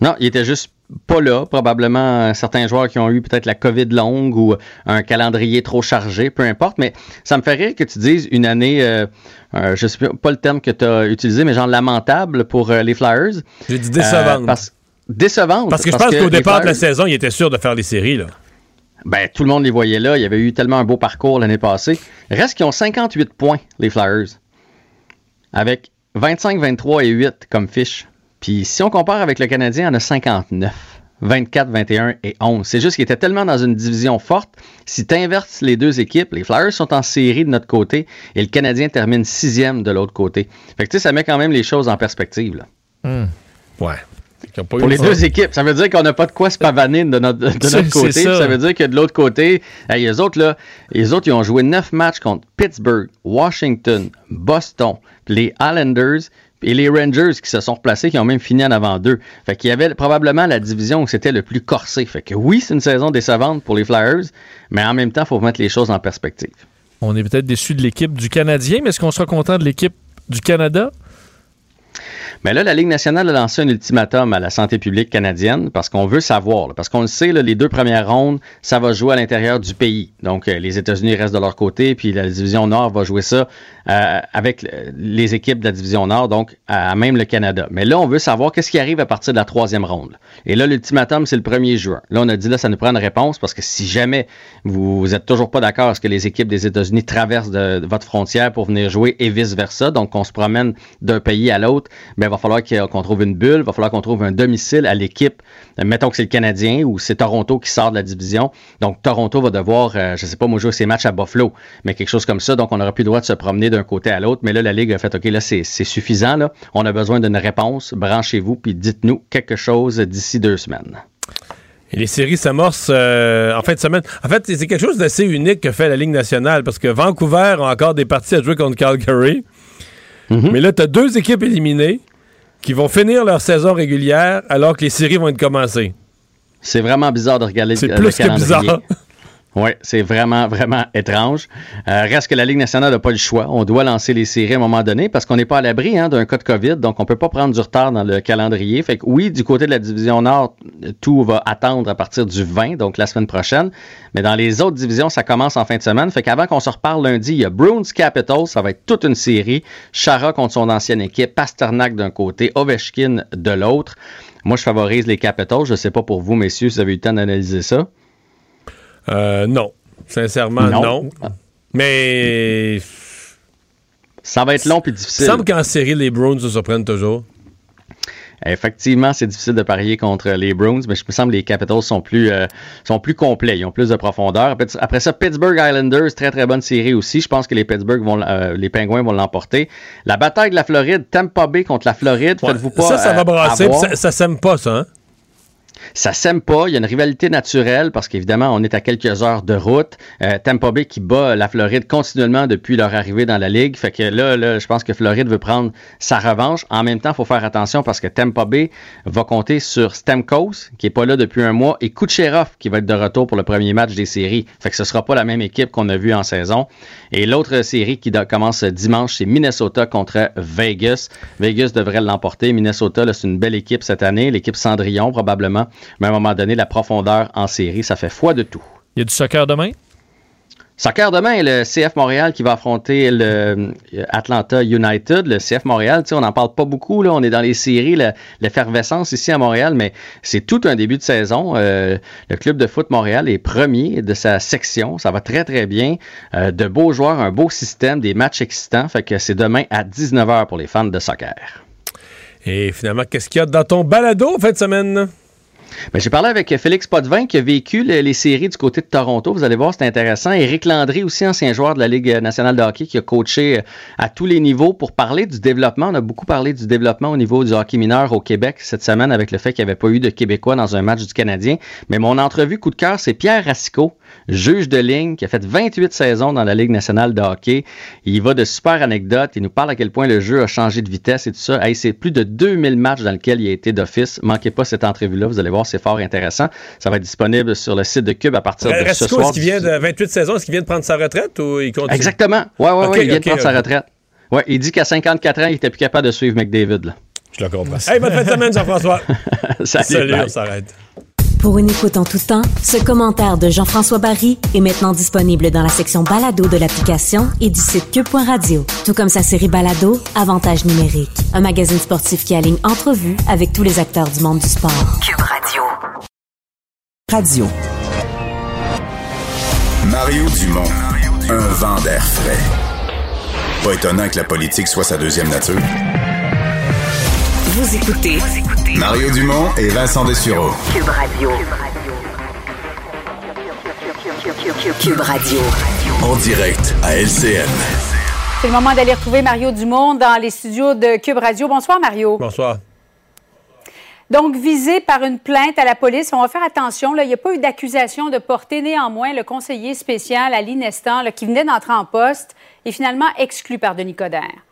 Non, il était juste pas là. Probablement euh, certains joueurs qui ont eu peut-être la COVID longue ou un calendrier trop chargé, peu importe. Mais ça me fait rire que tu dises une année, euh, euh, je sais pas- le terme que tu as utilisé, mais genre lamentable pour euh, les Flyers. J'ai dit décevante. Euh, parce, décevante. Parce que je pense qu'au départ de la saison, ils étaient sûrs de faire les séries. Là. ben, tout le monde les voyait là. Il y avait eu tellement un beau parcours l'année passée. Reste qu'ils ont 58 points, les Flyers. Avec 25, 23 et 8 comme fiche. Puis si on compare avec le Canadien, on a 59. 24, 21 et 11. C'est juste qu'ils étaient tellement dans une division forte. Si tu inverses les deux équipes, les Flyers sont en série de notre côté et le Canadien termine sixième de l'autre côté. Fait que tu sais, ça met quand même les choses en perspective. Là. Ouais. Ont pas Pour les ça. deux équipes, ça veut dire qu'on n'a pas de quoi se pavaner de notre, de C'est- notre côté. ça. Ça. veut dire que de l'autre côté, hey, les autres, là, les autres, ils ont joué neuf matchs contre Pittsburgh, Washington, Boston, les Islanders et les Rangers qui se sont replacés, qui ont même fini en avant d'eux. Fait qu'il y avait probablement la division où c'était le plus corsé. Fait que oui, c'est une saison décevante pour les Flyers, mais en même temps, il faut mettre les choses en perspective. On est peut-être déçu de l'équipe du Canadien, mais est-ce qu'on sera content de l'équipe du Canada? Mais là, la Ligue nationale a lancé un ultimatum à la santé publique canadienne parce qu'on veut savoir. parce qu'on le sait, les deux premières rondes, ça va jouer à l'intérieur du pays. Donc, euh, les États-Unis restent de leur côté, puis la division Nord va jouer ça euh, avec euh, les équipes de la division Nord, donc à, même le Canada. Mais là, on veut savoir qu'est-ce qui arrive à partir de la troisième ronde. Et là, l'ultimatum, c'est le 1er juin. Là, on a dit là, ça nous prend une réponse parce que si jamais vous, vous êtes toujours pas d'accord à ce que les équipes des États-Unis traversent votre frontière pour venir jouer et vice-versa, donc on se promène d'un pays à l'autre, ben, va falloir qu'on trouve une bulle, il va falloir qu'on trouve un domicile à l'équipe. Mettons que c'est le Canadien ou c'est Toronto qui sort de la division. Donc, Toronto va devoir, euh, je sais pas, moi, jouer ses matchs à Buffalo, mais quelque chose comme ça. Donc, on n'aura plus le droit de se promener d'un côté à l'autre. Mais là, la Ligue a fait, OK, là, c'est suffisant, là. On a besoin d'une réponse. Branchez-vous, puis dites-nous quelque chose d'ici deux semaines. Et les séries s'amorcent euh, en fin de semaine. En fait, c'est quelque chose d'assez unique que fait la Ligue nationale parce que Vancouver a encore des parties à jouer contre Calgary. Mais là, tu as deux équipes éliminées qui vont finir leur saison régulière alors que les séries vont être commencées. C'est vraiment bizarre de regarder C'est plus le que bizarre. Oui, c'est vraiment, vraiment étrange. Euh, reste que la Ligue nationale n'a pas le choix. On doit lancer les séries à un moment donné parce qu'on n'est pas à l'abri hein, d'un cas de COVID, donc on peut pas prendre du retard dans le calendrier. Fait que oui, du côté de la division Nord, tout va attendre à partir du 20, donc la semaine prochaine. Mais dans les autres divisions, ça commence en fin de semaine. Fait qu'avant qu'on se reparle lundi, il y a Bruins Capitals, ça va être toute une série. Chara contre son ancienne équipe, Pasternak d'un côté, Ovechkin de l'autre. Moi, je favorise les Capitals. Je sais pas pour vous, messieurs, si vous avez eu le temps d'analyser ça. Euh, non. Sincèrement, non. Non. Mais. Ça va être long puis Il difficile. semble qu'en série, les Browns se surprennent toujours. Effectivement, c'est difficile de parier contre les Bruins, mais je me semble que les Capitals sont plus, euh, sont plus complets. Ils ont plus de profondeur. Après, ça, Pittsburgh Islanders, très très bonne série aussi. Je pense que les Pittsburgh vont, euh, les Penguins vont l'emporter. La bataille de la Floride, Tampa Bay contre la Floride, faites-vous pas. ça, ça va brasser. Ça, ça s'aime pas, ça. Hein? Ça s'aime pas. Il y a une rivalité naturelle parce qu'évidemment, on est à quelques heures de route. Euh, Tampa Bay qui bat la Floride continuellement depuis leur arrivée dans la Ligue. Fait que là, là, je pense que Floride veut prendre sa revanche. En même temps, il faut faire attention parce que Tampa Bay va compter sur Stamkos, qui est pas là depuis un mois, et Kucherov, qui va être de retour pour le premier match des séries. Fait que ce sera pas la même équipe qu'on a vue en saison. Et l'autre série qui commence dimanche, c'est Minnesota contre Vegas. Vegas devrait l'emporter. Minnesota, c'est une belle équipe cette année. L'équipe Cendrillon, probablement. Mais à un moment donné, la profondeur en série, ça fait foi de tout. Il y a du soccer demain? Soccer demain, le CF Montréal qui va affronter le euh, Atlanta United. Le CF Montréal, tu sais, on n'en parle pas beaucoup, là. On est dans les séries, l'effervescence ici à Montréal, mais c'est tout un début de saison. Euh, le club de foot Montréal est premier de sa section. Ça va très, très bien. Euh, de beaux joueurs, un beau système, des matchs excitants. Fait que c'est demain à 19h pour les fans de soccer. Et finalement, qu'est-ce qu'il y a dans ton balado fin de semaine? Ben, J'ai parlé avec Félix Potvin qui a vécu le- les séries du côté de Toronto. Vous allez voir, c'est intéressant. Éric Landry, aussi ancien joueur de la Ligue nationale de hockey, qui a coaché euh, à tous les niveaux pour parler du développement. On a beaucoup parlé du développement au niveau du hockey mineur au Québec cette semaine avec le fait qu'il n'y avait pas eu de Québécois dans un match du Canadien. Mais mon entrevue coup de cœur, c'est Pierre Racicot, juge de ligne, qui a fait 28 saisons dans la Ligue nationale de hockey. Il va de super anecdotes. Il nous parle à quel point le jeu a changé de vitesse et tout ça. Hey, c'est plus de 2000 matchs dans lesquels il a été d'office. Manquez pas cette entrevue-là. Vous allez voir, c'est fort intéressant. Ça va être disponible sur le site de Cube à partir de ce soir. est-ce qu'il vient de 28 saisons? Est-ce qu'il vient de prendre sa retraite ou il continue? Exactement. Ouais, ouais, Ok, ouais, il vient de prendre sa retraite. Ouais, il dit qu'à 54 ans, il était plus capable de suivre McDavid. Là. Je le comprends. Hey, bonne fin de semaine, Jean-François. (laughs) Salut, Salut, on s'arrête. Pour une écoute en tout temps, ce commentaire de Jean-François Barry est maintenant disponible dans la section balado de l'application et du site cube.radio. Tout comme sa série balado, Avantage numérique. Un magazine sportif qui aligne entrevues avec tous les acteurs du monde du sport. Cube Radio. Radio. Mario Dumont, un vent d'air frais. Pas étonnant que la politique soit sa deuxième nature. Vous écoutez Mario Dumont et Vincent Dessureau. Cube Radio. Cube Radio. En direct à LCN. C'est le moment d'aller retrouver Mario Dumont dans les studios de Cube Radio. Bonsoir, Mario. Bonsoir. Donc, visé par une plainte à la police, on va faire attention. Là, il n'y a pas eu d'accusation de porter. Néanmoins, le conseiller spécial à l'Inestan, là, qui venait d'entrer en poste, est finalement exclu par Denis Coderre.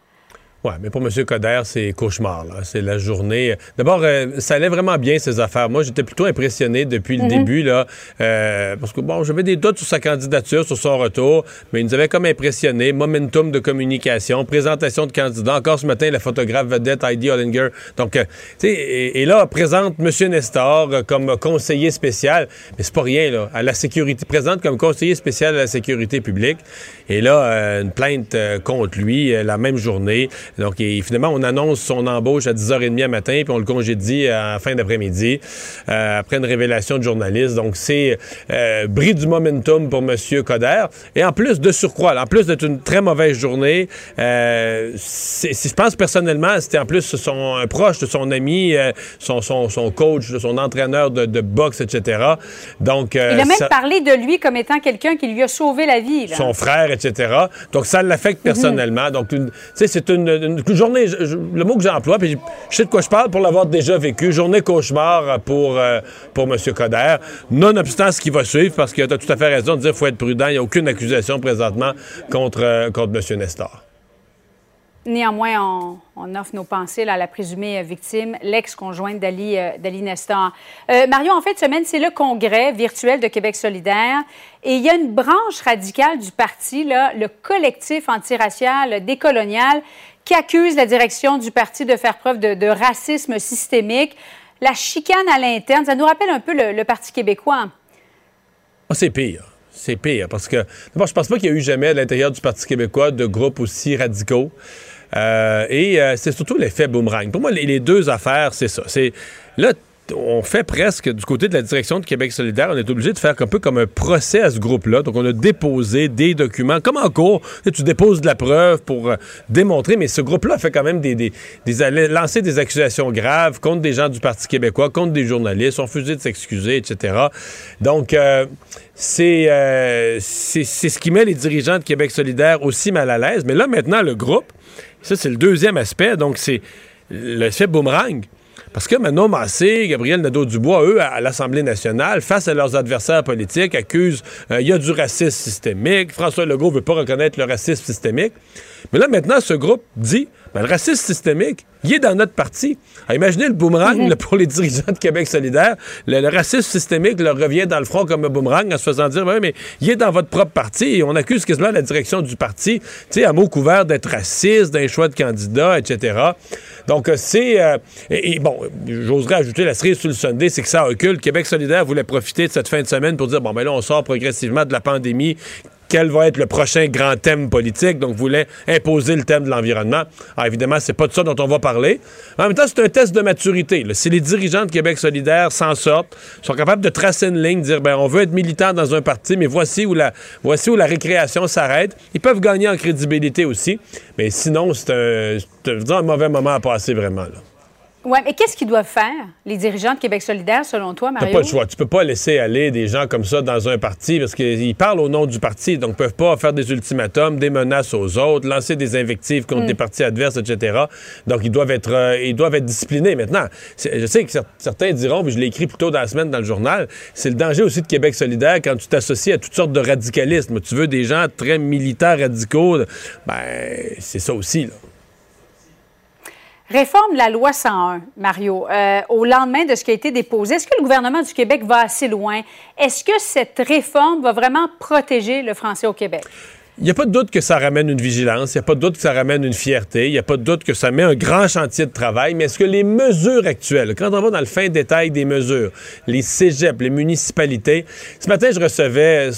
Oui, mais pour M. Coder, c'est cauchemar. là. C'est la journée. D'abord, euh, ça allait vraiment bien, ses affaires. Moi, j'étais plutôt impressionné depuis le Mhm. début, là, euh, parce que, bon, j'avais des doutes sur sa candidature, sur son retour, mais il nous avait comme impressionné. Momentum de communication, présentation de candidats. Encore ce matin, la photographe vedette Heidi Hollinger. Donc, euh, tu sais, et, et là, présente M. Nestor comme conseiller spécial, mais c'est pas rien, là, à la sécurité, présente comme conseiller spécial à la sécurité publique. Et là, une plainte contre lui la même journée. Donc, et finalement, on annonce son embauche à 10h30 à matin, puis on le congédie en fin d'après-midi, euh, après une révélation de journaliste. Donc, c'est euh, bris du momentum pour M. Coder. Et en plus de surcroît, en plus d'être une très mauvaise journée, euh, c'est- je pense personnellement, c'était en plus son un proche de son ami, son, son, son coach, son entraîneur de, de boxe, etc. Donc, Il a même ça- parlé de lui comme étant quelqu'un qui lui a sauvé la vie. là. son frère, etc. Donc, ça l'affecte personnellement. Donc, tu sais, c'est une, une journée, le mot que j'emploie, puis je sais de quoi je parle pour l'avoir déjà vécu, journée cauchemar pour, euh, pour M. Coder. Nonobstant ce qui va suivre, parce que tu as tout à fait raison de dire qu'il faut être prudent. Il n'y a aucune accusation présentement contre, euh, contre M. Nestor. Néanmoins, on, on offre nos pensées à la présumée euh, victime, l'ex-conjointe d'Ali d'Ali Nestor. Euh, Mario, en fin de semaine, c'est le congrès virtuel de Québec solidaire. Et il y a une branche radicale du parti, là, le collectif antiracial décolonial, qui accuse la direction du parti de faire preuve de, racisme systémique. La chicane à l'interne, ça nous rappelle un peu le, le Parti québécois. Ah, c'est pire. C'est pire parce que, d'abord, je pense pas qu'il y a eu jamais à l'intérieur du Parti québécois de groupes aussi radicaux. Euh, et euh, c'est surtout l'effet boomerang. Pour moi, les, les deux affaires, c'est ça. C'est là, on fait presque du côté de la direction de Québec solidaire, on est obligé de faire un peu comme un procès à ce groupe-là. Donc, on a déposé des documents, comme en cours. Tu, déposes de la preuve pour euh, démontrer, mais ce groupe-là fait quand même des, des, des, lancer des accusations graves contre des gens du Parti québécois, contre des journalistes, ont refusé de s'excuser, etc. Donc, euh, c'est euh, c'est ce qui met les dirigeants de Québec solidaire aussi mal à l'aise. Mais là, maintenant, le groupe, ça, c'est le deuxième aspect. Donc, c'est l'effet boomerang. Parce que Manon Massé, Gabriel Nadeau-Dubois, eux, à l'Assemblée nationale, face à leurs adversaires politiques, accusent euh, il y a du racisme systémique. François Legault ne veut pas reconnaître le racisme systémique. Mais là, maintenant, ce groupe dit ben, le racisme systémique, il est dans notre parti. Alors, imaginez le boomerang là, pour les dirigeants de Québec solidaire. Le, le racisme systémique leur revient dans le front comme un boomerang en se faisant dire ben, mais il est dans votre propre parti et on accuse quasiment la direction du parti, tu sais, à mot couvert d'être raciste, d'un choix de candidat, etc. Donc, euh, c'est. euh, et, et bon, j'oserais ajouter la cerise sur le Sunday, c'est que ça occulte. Québec solidaire voulait profiter de cette fin de semaine pour dire bon, ben là, on sort progressivement de la pandémie quel va être le prochain grand thème politique, donc voulait imposer le thème de l'environnement. Alors évidemment, c'est pas de ça dont on va parler. En même temps, c'est un test de maturité. Si les dirigeants de Québec solidaire s'en sortent, sont capables de tracer une ligne, dire ben on veut être militant dans un parti, mais voici où la récréation s'arrête. Ils peuvent gagner en crédibilité aussi, mais sinon c'est un, mauvais moment à passer vraiment. Ouais, mais qu'est-ce qu'ils doivent faire, les dirigeants de Québec solidaire, selon toi, Mario? pas le choix. Tu peux pas laisser aller des gens comme ça dans un parti parce qu'ils parlent au nom du parti, donc ils peuvent pas faire des ultimatums, des menaces aux autres, lancer des invectives contre Mm. des partis adverses, etc. Donc ils doivent être, euh, ils doivent être disciplinés. Maintenant, je sais que cer- certains diront, puis je l'ai écrit plus tôt dans la semaine dans le journal, c'est le danger aussi de Québec solidaire quand tu t'associes à toutes sortes de radicalisme. Tu veux des gens très militants, radicaux, ben c'est ça aussi. Là. Réforme la loi 101, Mario, euh, au lendemain de ce qui a été déposé. Est-ce que le gouvernement du Québec va assez loin? Est-ce que cette réforme va vraiment protéger le français au Québec? Il n'y a pas de doute que ça ramène une vigilance, il n'y a pas de doute que ça ramène une fierté, il n'y a pas de doute que ça met un grand chantier de travail, mais est-ce que les mesures actuelles, quand on va dans le fin détail des mesures, les cégeps, les municipalités, ce matin, je recevais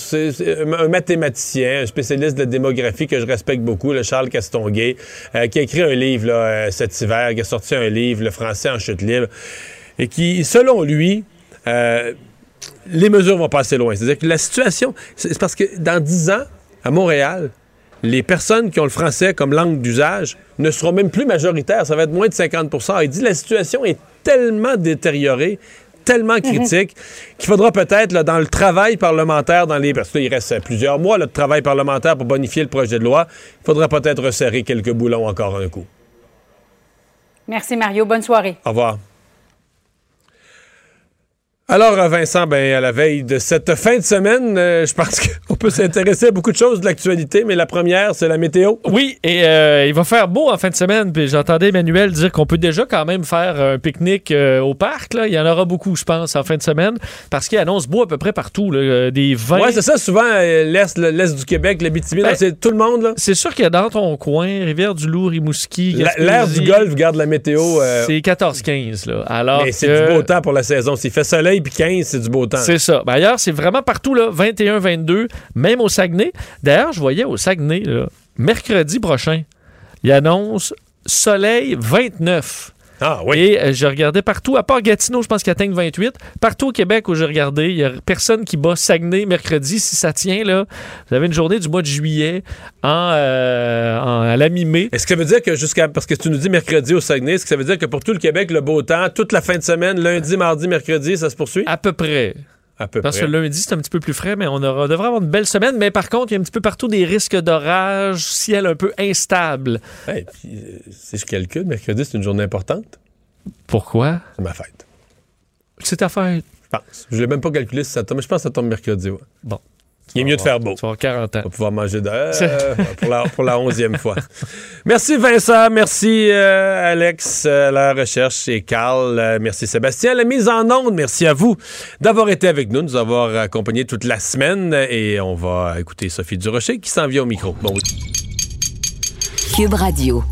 un mathématicien, un spécialiste de la démographie que je respecte beaucoup, le Charles Castonguay, euh, qui a écrit un livre euh, cet hiver, qui a sorti un livre, Le français en chute libre, et qui, selon lui, euh, les mesures vont pas assez loin. C'est-à-dire que la situation, c'est parce que dans 10 ans, à Montréal, les personnes qui ont le français comme langue d'usage ne seront même plus majoritaires. Ça va être moins de 50% Il dit la situation est tellement détériorée, tellement critique, qu'il faudra peut-être, dans le travail parlementaire, dans les. Parce que là, il reste plusieurs mois là, de travail parlementaire pour bonifier le projet de loi, il faudra peut-être resserrer quelques boulons encore un coup. Merci, Mario. Bonne soirée. Au revoir. Alors, euh, Vincent, ben, à la veille de cette fin de semaine, euh, je pense (laughs) qu'on peut s'intéresser à beaucoup de choses de l'actualité, mais la première, c'est la météo. Oui, et euh, il va faire beau en fin de semaine. Puis j'entendais Emmanuel dire qu'on peut déjà quand même faire un pique-nique euh, au parc. Là. Il y en aura beaucoup, je pense, en fin de semaine, parce qu'il annonce beau à peu près partout. là, des vins. Ouais, c'est ça, souvent, l'Est, le- l'Est du Québec, l'Abitibi, Ben, non, c'est tout le monde, là. C'est sûr qu'il y a dans ton coin, Rivière-du-Loup, Rimouski, L'air du Golfe garde la météo. C'est 14-15. là. Alors mais c'est du beau temps pour la saison. S'il fait soleil puis 15, c'est du beau temps. C'est ça. Ben, ailleurs, c'est vraiment partout, là, 21, 22, même au Saguenay. D'ailleurs, je voyais au Saguenay, là, mercredi prochain, il annonce soleil 29. Ah oui. Et euh, je regardais partout, à part Gatineau, je pense qu'il atteigne 28. Partout au Québec où j'ai regardé, il n'y a personne qui bat Saguenay mercredi. Si ça tient, là, vous avez une journée du mois de juillet en, euh, en- à la mi-mai. Est-ce que ça veut dire que jusqu'à. Parce que tu nous dis mercredi au Saguenay, est-ce que ça veut dire que pour tout le Québec, le beau temps, toute la fin de semaine, lundi, mardi, mercredi, ça se poursuit? À peu près. À peu Parce près. que lundi, c'est un petit peu plus frais, mais on aura, devrait avoir une belle semaine. Mais par contre, il y a un petit peu partout des risques d'orage, ciel un peu instable. Hey, puis, euh, si je calcule, mercredi, c'est une journée importante. Pourquoi? C'est ma fête. C'est ta fête. Je pense. Je l'ai même pas calculé si ça tombe, mais je pense que ça tombe mercredi. ouais. Bon. Il est mieux de faire beau. Tu vas avoir 40 ans. On va pouvoir manger de... euh, pour, la, pour la onzième fois. Merci Vincent, merci euh, Alex euh, à la recherche et Carl, euh, merci Sébastien à la mise en onde, merci à vous d'avoir été avec nous, de nous avoir accompagnés toute la semaine et on va écouter Sophie Durocher qui s'en vient au micro. Bon, Cube Radio.